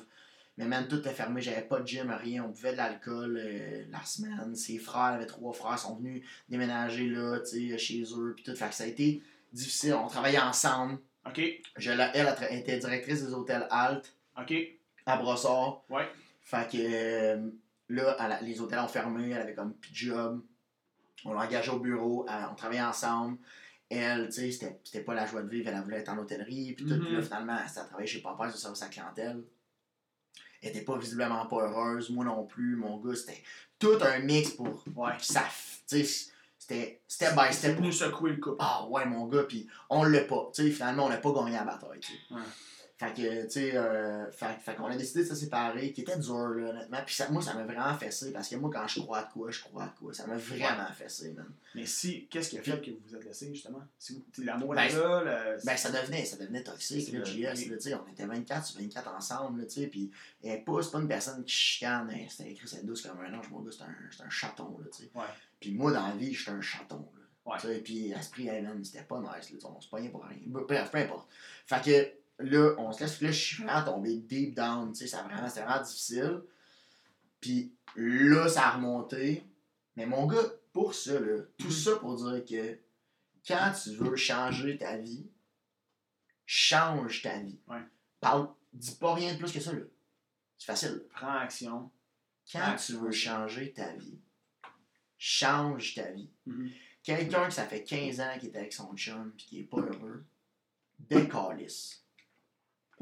Mais même tout était fermé. J'avais pas de gym, rien. On buvait de l'alcool euh, la semaine. Ses frères, il avait trois frères, sont venus déménager là, tu sais, chez eux. Puis tout. Fait que ça a été difficile. On travaillait ensemble. OK, Je, la- elle, était directrice des hôtels Alt OK. à Brossard. Ouais. Fait que euh, là, les hôtels ont fermé, elle avait comme plus job. On l'a engagée au bureau, elle- on travaillait ensemble. Elle, tu sais, c'était c'était pas la joie de vivre, elle voulait être en hôtellerie, puis tout. Mhm. Puis là, finalement, elle s'est travaillée chez Papa, de service à clientèle. Elle était pas visiblement pas heureuse, moi non plus, mon gars, c'était tout un mix pour. Ouais. Ça, tu sais, c'était step by step. secouer le couple. Ah ouais, mon gars, puis on l'a pas. Tu sais, finalement, on n'a pas gagné la bataille, tu sais. Ouais. Fait que, tu sais, euh, fait, fait qu'on a décidé de se séparer, qui était dur, là, honnêtement. Puis ça, moi, ça m'a vraiment fessé, parce que moi, quand je crois de quoi, je crois de quoi. Ça m'a vraiment fessé, man. Mais si, qu'est-ce qui a fait que vous vous êtes laissé, justement? Si vous- l'amour Ben, là, le- Ben, ça devenait, ça devenait toxique, là, le- JS, là, tu sais. On était 24 sur 24 ensemble, là, tu sais. Puis, elle est pas, c'est pas une personne qui chicane, hein, c'était écrit, c'est douce comme un ange, mon gars, c'est un, chaton, là, tu sais. Ouais. Puis moi, dans la vie, j'étais un chaton, là. Ouais. Puis l'esprit, hey, man, c'était pas nice, là, on se pognait pour rien. Bref, peu importe. Fait que là, on se laisse, là, je suis vraiment tombé deep down, tu sais, ça vraiment, c'était vraiment difficile. Puis là, ça a remonté. Mais mon gars, pour ça, là, tout Mhm. ça pour dire que quand tu veux changer ta vie, change ta vie. Ouais. Parle, dis pas rien de plus que ça, là. C'est facile. prends action. Quand Action. tu veux changer ta vie, change ta vie. Mhm. Quelqu'un que ça fait 15 ans qui est avec son chum et qui est pas heureux, décalisse.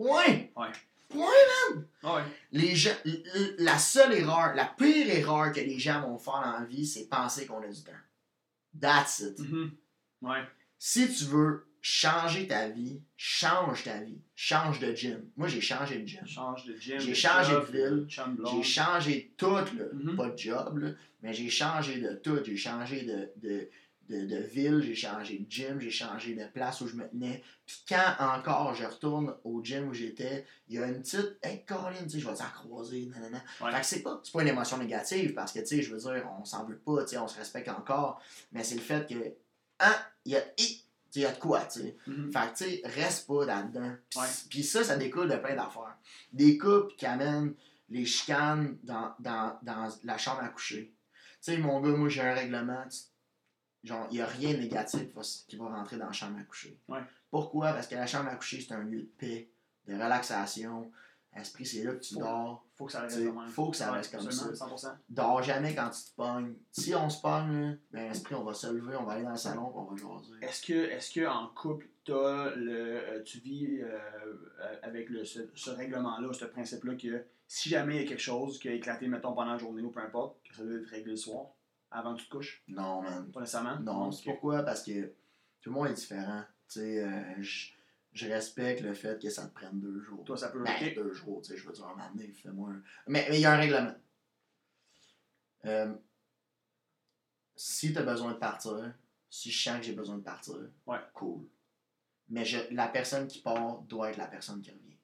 Point! Ouais. Point! Ah ouais. Les gens, la seule erreur, la pire erreur que les gens vont faire dans la vie, c'est penser qu'on a du temps. That's it. Mhm. Ouais. Si tu veux changer ta vie, change ta vie. Change de gym. Moi, j'ai changé de gym. Change de gym. J'ai changé job, de ville. J'ai changé de tout, là. Mhm. pas de job, là, mais j'ai changé de tout. J'ai changé de, de, de, de ville, j'ai changé de gym, j'ai changé de place où je me tenais. Puis quand encore je retourne au gym où j'étais, il y a une petite Hey Colin, tu sais, je vais te croiser, nanana. Ouais. Fait que c'est pas, une émotion négative parce que tu sais, je veux dire, on s'en veut pas, tu sais, on se respecte encore. Mais c'est le fait que hein, il y a sais, il y a de quoi, tu sais. Mhm. Fait que, tu sais, reste pas là-dedans. Puis Ouais. puis ça, ça découle de plein d'affaires. Des couples qui amènent les chicanes dans, dans, dans la chambre à coucher. Tu sais, mon gars, moi, j'ai un règlement. tu- Genre, il n'y a rien de négatif qui va, rentrer dans la chambre à coucher. Ouais. Pourquoi? Parce que la chambre à coucher, c'est un lieu de paix, de relaxation. Esprit, c'est là que tu Faut- dors. Faut que ça reste comme faut que ça Ouais, reste comme ça. 100%. Dors jamais quand tu te pognes. Si on se pogne, ben, esprit, on va se lever, on va aller dans le salon, on va jaser. Est-ce que, est-ce que en couple, t'as le, euh, tu vis euh, euh, avec le, ce, ce règlement-là, ce principe-là que si jamais il y a quelque chose qui a éclaté, mettons, pendant la journée ou peu importe, que ça doit être réglé le soir, avant que tu te couches? Non, man. Pas nécessairement? Non, c'est pourquoi? Parce que tout le monde est différent. Tu sais, euh, je je respecte le fait que ça te prenne deux jours. Toi, ça peut. Ben, deux jours, tu sais, je veux dire, un moment fais-moi un... Mais il y a un règlement. Euh, si tu as besoin de partir, si je sens que j'ai besoin de partir, Ouais. cool. Mais je, la personne qui part doit être la personne qui revient.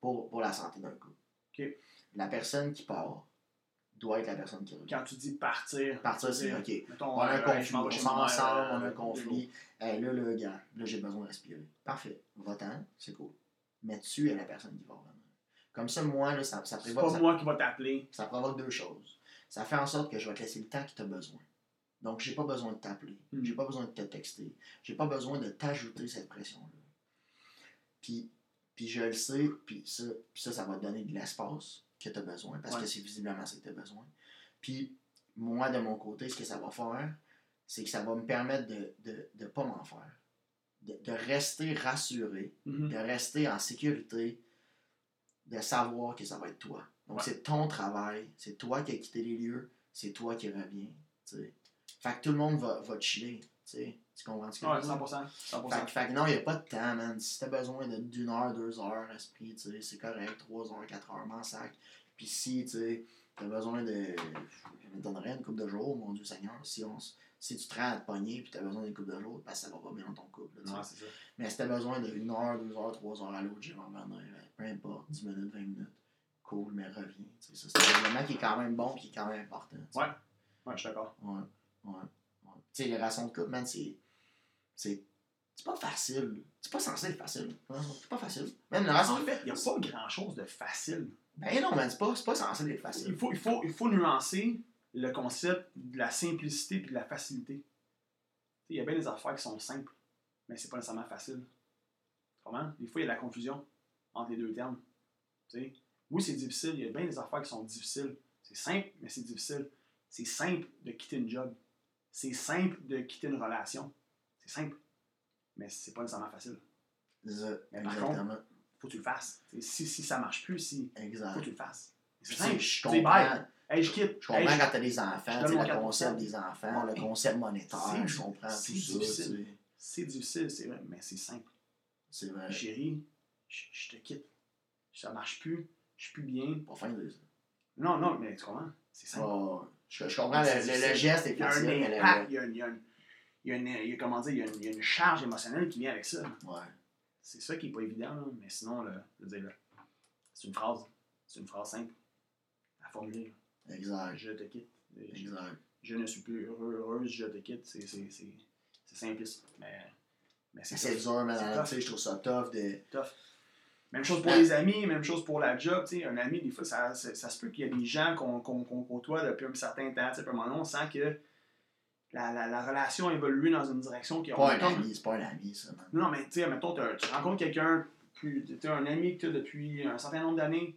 Pour, pour la santé d'un couple. Ok. La personne qui part doit être la personne qui revient. Quand tu dis partir, Partir, c'est OK. mettons, On a un euh, conflit, on s'en ensemble, euh, on a un deux conflit. Hey, là, là, gars, là, j'ai besoin de respirer. Parfait. Va-t'en, c'est cool. Mais tu es la personne qui va revenir. Comme ça, moi, là, ça, ça, C'est prévoit- pas ça, moi qui va t'appeler. ça provoque deux choses. Ça fait en sorte que je vais te laisser le temps que tu as besoin. Donc, j'ai pas besoin de t'appeler. Mm. J'ai pas besoin de te texter. J'ai pas besoin de t'ajouter cette pression-là. Puis, puis je le sais, puis ça, puis ça, ça va te donner de l'espace que tu as besoin, parce Ouais. que c'est visiblement ce que tu as besoin. Puis, moi, de mon côté, ce que ça va faire, c'est que ça va me permettre de ne de, de pas m'en faire. de, de rester rassuré, Mhm. de rester en sécurité, de savoir que ça va être toi. Donc, Ouais. c'est ton travail, c'est toi qui as quitté les lieux, c'est toi qui reviens. tu sais. Fait que tout le monde va, va chiller. tu sais. Tu comprends ce que Ouais, veux dire? 100%. 100%. Fait, que- fait non, il n'y a pas de temps, man. Si t'as besoin d'une heure, deux heures, esprit, tu sais, c'est correct. Trois heures, quatre heures, m'en sac. Puis si, tu sais, t'as besoin de. Je me donnerais une couple de jours, mon Dieu Seigneur. Si, on, s- si tu te rends à te pogner puis t'as besoin d'une couple de jours, parce que ça va pas bien dans ton couple. là, tu. Ouais, c'est ça. Mais si t'as besoin d'une heure, deux heures, trois heures à l'autre, j'ai revenir, ben, peu importe, 10 minutes, 20 minutes. Cool, mais reviens. tu. Ça, c'est un élément qui est quand même bon qui est quand même important. tu. Ouais. Ouais, je suis d'accord. Ouais, ouais, ouais. Tu sais, les rations de couple, man, c'est. C'est c'est pas facile. C'est pas censé être facile. C'est pas facile. Même la ration En fait, il n'y a pas grand chose de facile. Ben non, man, c'est pas, pas censé être facile. Il faut, il, faut, il faut nuancer le concept de la simplicité et de la facilité. Il y a bien des affaires qui sont simples, mais c'est pas nécessairement facile. Comment? Des fois, il y a de la confusion entre les deux termes. Oui, c'est difficile. Il y a bien des affaires qui sont difficiles. C'est simple, mais c'est difficile. C'est simple de quitter une job. C'est simple de quitter une relation. C'est simple. Mais c'est pas nécessairement facile. Mais par exactement. Faut que tu le fasses. Si, si ça marche plus, si, Exact. faut que tu le fasses. C'est simple. je comprends. Hey, je quitte. Je comprends Hey, quand t'as des enfants, le 4%. concept des enfants, le concept monétaire, C'est- je comprends c'est tout ça. C'est difficile, c'est vrai, mais c'est simple. C'est vrai. Chérie, je, je te quitte. Ça marche plus. Je suis plus bien. Pas fin de ça. Non, non, mais tu comprends? C'est simple. Oh, je, je comprends, le, le- geste est Il y a un facile, impact, il y a, une- il y a une- il y a une- il y a, comment dire, il y a une, il y a une charge émotionnelle qui vient avec ça. Ouais. C'est ça qui n'est pas évident, mais sinon, là, je veux dire, là, c'est une phrase. C'est une phrase simple à formuler. là. Exact. Je te quitte. Je, Exact. je ne suis plus heureux, heureuse, je te quitte. C'est c'est- c'est- c'est simpliste. Mais, mais c'est dur, mais je trouve ça tough de. tough. Même chose pour Ah. les amis, même chose pour la job. tu sais, Un ami, des fois, ça, ça, ça se peut qu'il y a des gens qu'on qu'on qu'on côtoie depuis un certain temps. tu sais, Puis à un moment donné, on sent que la, la, la relation a évolué dans une direction qui Pas un ami, c'est pas un ami, ça. Non, mais tu sais, mettons, tu rencontres quelqu'un, tu un ami que tu as depuis un certain nombre d'années,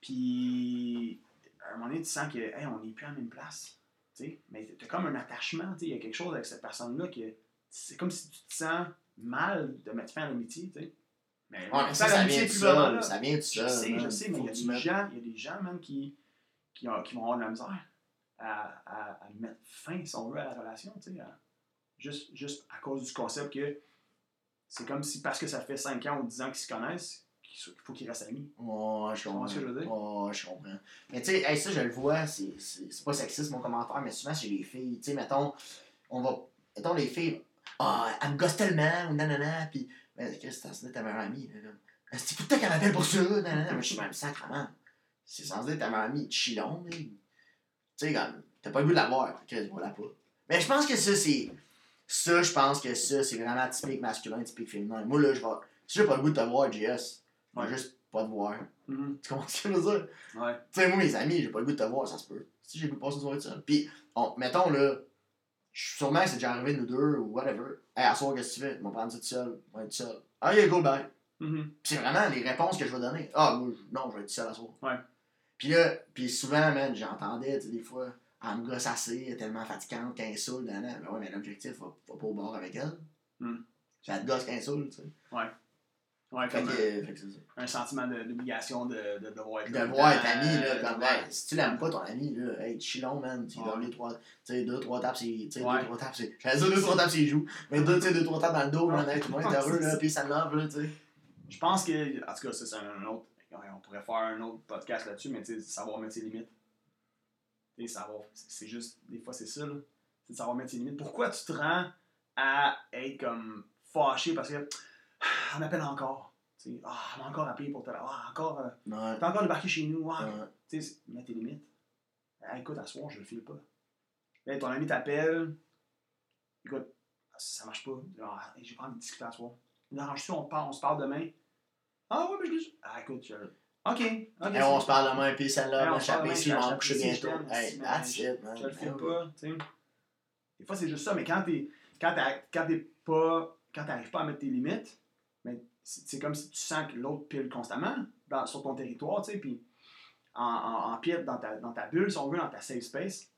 puis à un moment donné, tu sens que, hey, on n'est plus à la même place. tu sais. Mais tu as comme un attachement, tu sais, il y a quelque chose avec cette personne-là que c'est comme si tu te sens mal de mettre fin à l'amitié, tu sais. Mais, Ouais, mais ça, ça vient plus vraiment ça. Ça vient de Je ça. sais, je sais, mais il y a des gens, il y a des gens, man, qui, qui, ont- qui vont avoir de la misère à, à, à mettre fin, si on veut, à la relation, tu sais, juste, juste à cause du concept que c'est comme si, parce que ça fait 5 ans ou 10 ans qu'ils se connaissent, qu'il faut qu'ils restent amis. Ouais, je Tu comprends ce que je veux dire? Ouais, je comprends. Mais tu sais, hey, ça, je le vois, c'est c'est- c'est pas sexiste mon commentaire, mais souvent chez les filles, tu sais, mettons, on va. Mettons, les filles, ah, elle me gosse tellement, ou nanana, pis. Mais qu'est-ce que c'est ta meilleure amie. C'est tout le temps qu'elle m'appelle pour ça, nanana. Mais je suis même sacrement. C'est censé être ta meilleure amie, chillon, mais. Tu sais, comme, t'as pas le goût de la voir, que voilà pas. Mais je pense que ça, c'est. Ça, je pense que ça, c'est vraiment typique masculin, typique féminin. Moi, là, je vais. Si j'ai pas le goût de te voir, JS, je vais Ouais. juste pas te voir. Mhm. Tu comprends ce que je veux dire? Ouais. Tu sais, moi, mes amis, j'ai pas le goût de te voir, ça se peut. Si j'ai le goût de passer une soirée seul. Puis, on- mettons, là, sûrement que c'est déjà arrivé nous deux ou whatever. Hey, à soir, qu'est-ce que tu fais? On va prendre ça tout seul. Va être seul. Ah, yeah, go, bye. Puis c'est vraiment les réponses que je vais donner. Ah, moi, non, je vais être seul à soir. Ouais. Puis là, puis souvent, man, j'entendais, tu sais, des fois, elle me gosse assez, elle est tellement fatigante qu'elle insulte, nan, nan. Ben ouais, mais l'objectif, va, va pas au bord avec elle. Hmm. Ça te gosse qu'elle insulte, tu sais. Ouais, Fait comme que, un, fait que c'est ça. un sentiment de- d'obligation de, de devoir être De là. voir être Euh, ami, là, de comme, voir- hey, si tu l'aimes pas, ton ami, là, hey, chillon, man, tu Ouais. donnes deux, trois, tu sais, deux, trois tapes, c'est, tu sais, Ouais. deux, trois tapes, c'est, j'allais dire deux, trois tapes, c'est joue, mais deux, tu sais, deux, trois tapes dans le dos, man, tout le monde est heureux, là, pis ça love, là, tu sais. Je pense que, en tout cas, ça, c'est un autre. On pourrait faire un autre podcast là-dessus, mais savoir mettre ses limites. Savoir. C'est juste. Des fois, c'est ça. C'est de savoir mettre ses limites. Pourquoi tu te rends à être comme fâché parce que. Ah, on appelle encore. Ah, on m'a encore appelé pour te Ah, encore. euh, Ouais, T'as encore débarqué chez nous. Ah, ouais, mets tes limites. Ah, écoute, à ce soir, je le file pas. Là, ton ami t'appelle. Écoute, ça marche pas. Ah, j'ai pas envie de discuter à ce soir. Dérange-tu, on, on se parle demain? Ah ouais, mais je dis. Ah, écoute, je... Ok, ok. Hey, on c'est- se parle demain, pis ça Hey, love, on on va coucher bientôt. Hey, that's it, man. Je le Hey, pas, tu sais. Des fois, c'est juste ça, mais quand t'es. Quand t'es pas. Quand t'arrives pas à mettre tes limites, mais c'est comme si tu sens que l'autre pile constamment dans, sur ton territoire, tu sais, puis en, en, en dans ta, dans ta bulle, si on veut, dans ta safe space.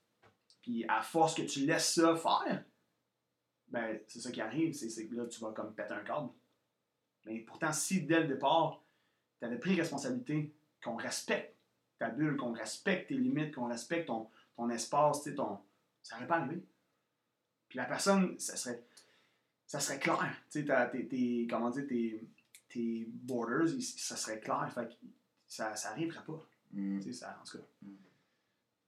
Puis à force que tu laisses ça faire, ben, c'est ça qui arrive, c'est que là, tu vas comme péter un câble. Mais pourtant, si dès le départ, tu avais pris responsabilité, qu'on respecte ta bulle, qu'on respecte tes limites, qu'on respecte ton, ton espace, ton... ça n'aurait pas arrivé. Puis la personne, ça serait, ça serait clair. Tu sais, t'as- tes, comment dire, tes, tes borders, ça serait clair. Fait que ça n'arriverait pas. Mm. Tu sais, ça, en tout cas. Mm.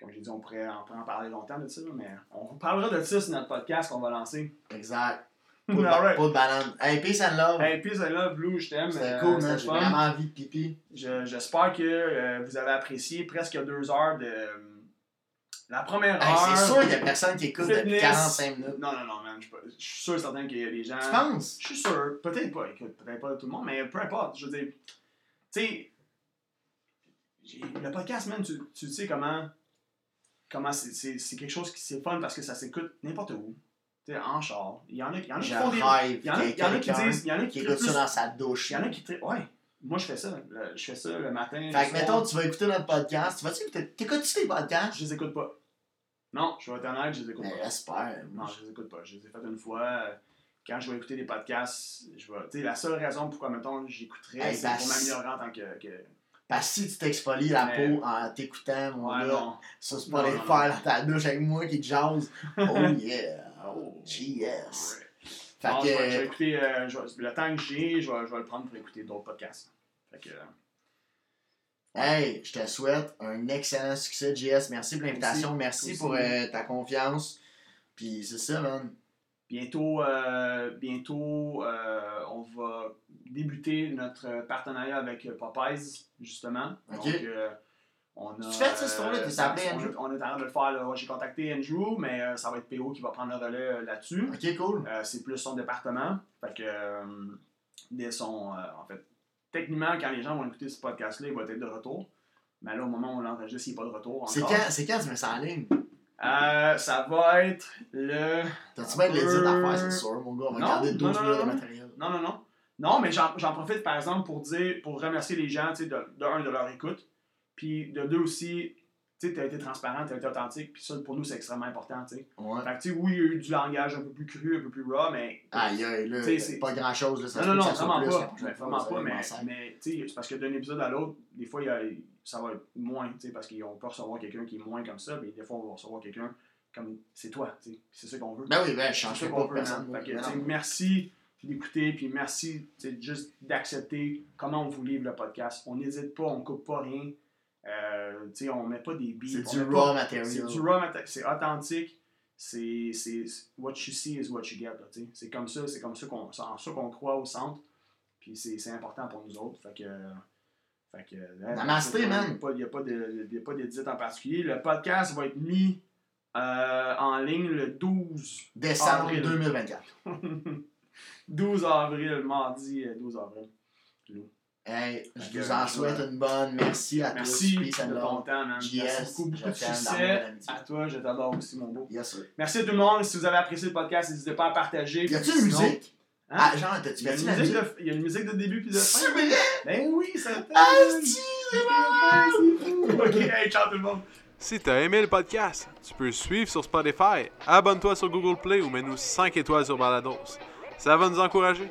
Comme j'ai dit, on pourrait, on pourrait en parler longtemps de ça, mais on parlera de ça sur notre podcast qu'on va lancer. Exact. Pas de, Alright. pas de banane. Hey, peace and love. Hey, peace and love, Blue, je t'aime. C'était euh, cool, man. J'ai vraiment envie de pipi. Je- J'espère que euh, vous avez apprécié presque deux heures de. euh, la première Hey, heure. c'est sûr qu'il y a personne qui écoute depuis Fitness. 45 minutes. Non, non, non, man. Je suis pas- je suis sûr et certain qu'il y a des gens. Tu penses? Je suis sûr. Peut-être pas, écoute, peut-être pas tout le monde, mais peu importe. Je veux dire, tu sais, le podcast, man, tu, tu sais comment. Comment c'est quelque chose qui c'est fun parce que ça s'écoute n'importe où. Tu sais, en char. Il y en a, il y en a qui font des. Il y en a, il y en a qui disent. Il y en a qui qui, écoute trippent ça dans sa douche. Il y en a qui. Ouais. Moi, je fais ça. Le- Je fais ça le matin. Fait que, mettons, tu vas écouter notre podcast. Tu vas-tu écouter? T'écoutes-tu tes podcasts? Je les écoute pas. Non, je vais être honnête, je les écoute Ben, pas. j'espère. Non, je les écoute pas. Je les ai fait une fois. Quand je vais écouter des podcasts, je vais. Tu sais, la seule raison pourquoi, mettons, j'écouterais, Hey, c'est pour m'améliorer en tant que. que... Parce que si tu t'exfolies la peau en t'écoutant, mon Ouais, non. ça c'est pas non. faire dans ta douche avec moi qui te jase. Oh *laughs* yeah. Oh. Yes. Ouais. Fait Non, je, vais, je vais que. écouter. euh, je vais- le temps que j'ai, je vais, je vais le prendre pour écouter d'autres podcasts. Fait que. euh, Hey, je te souhaite un excellent succès, JS. Merci pour l'invitation. Merci pour euh, ta confiance. Puis c'est ça, man. Bientôt, bientôt on va débuter notre partenariat avec Popeyes, justement. Ok. Donc, euh, on a, Tu fais cette histoire-là? T'es ça- appelé on, Andrew? est- on est en train de le faire. là. J'ai contacté Andrew, mais euh, ça va être PO qui va prendre le relais euh, là-dessus. Ok, cool. Euh, c'est plus son département. Fait que, euh, dès son, euh, en fait, techniquement, quand les gens vont écouter ce podcast-là, il va être de retour. Mais là, au moment où on l'enregistre, il n'est pas de retour encore. C'est quand, c'est quand tu mets ça en ligne? Euh, ça va être le... T'as-tu bien de à faire, c'est Euh, sûr, mon gars? On va non, garder non, 12 non, minutes de non. matériel. Non, non, non. Non, mais j'en j'en profite, par exemple, pour dire, pour remercier les gens, tu sais, de, de un, de leur écoute, puis de deux aussi, tu sais, as été transparent, tu as été authentique, puis ça, pour nous, c'est extrêmement important, tu sais. Ouais. Fait que, tu sais, oui, il y a eu du langage un peu plus cru, un peu plus raw, mais... Aïe, aïe, là, c'est- pas grand chose, là. Ça non, non, non, vraiment plus, pas. vraiment pas, mais, mais tu sais, c'est parce que d'un épisode à l'autre, des fois, y a- ça va être moins, tu sais, parce qu'on peut recevoir quelqu'un qui est moins comme ça, mais des fois, on va recevoir quelqu'un comme c'est toi, tu sais. C'est ça qu'on veut. Ben oui, ben, je change pas veut, personne. Fait que, non. merci d'écouter, puis merci juste d'accepter comment on vous livre le podcast. On n'hésite pas, on coupe pas rien. Euh, tu sais, on met pas des beats. C'est du raw material. c'est du raw material. C'est authentique. C'est, what you see is what you get. C'est comme ça, c'est comme ça qu'on, croit au centre. Puis c'est, important pour nous autres. Fait que, fait que, là, Namasté, il n'y a man. pas, il y a pas d'édite en particulier. Le podcast va être mis euh, en ligne le 12, Décembre Avril. 2024. 12 *laughs* avril, mardi euh, 12 avril. Hey, je vous en souhaite une bonne. Merci à Merci tous. De ton temps, man. Merci beaucoup, de succès. À toi, je t'adore aussi, mon beau. Yes, sir. Merci à tout le monde. Si vous avez apprécié le podcast, n'hésitez pas à partager. Y a-tu Puis une musique? Hein? Ah, genre, t'as-tu Il y, a une la musique de, il y a une musique de début puis de C'est fin. vrai? Ben oui, ça c'est *laughs* Ok, hey, ciao tout le monde. Si t'as aimé le podcast, tu peux le suivre sur Spotify, abonne-toi sur Google Play ou mets-nous 5 étoiles sur Balados. Ça va nous encourager.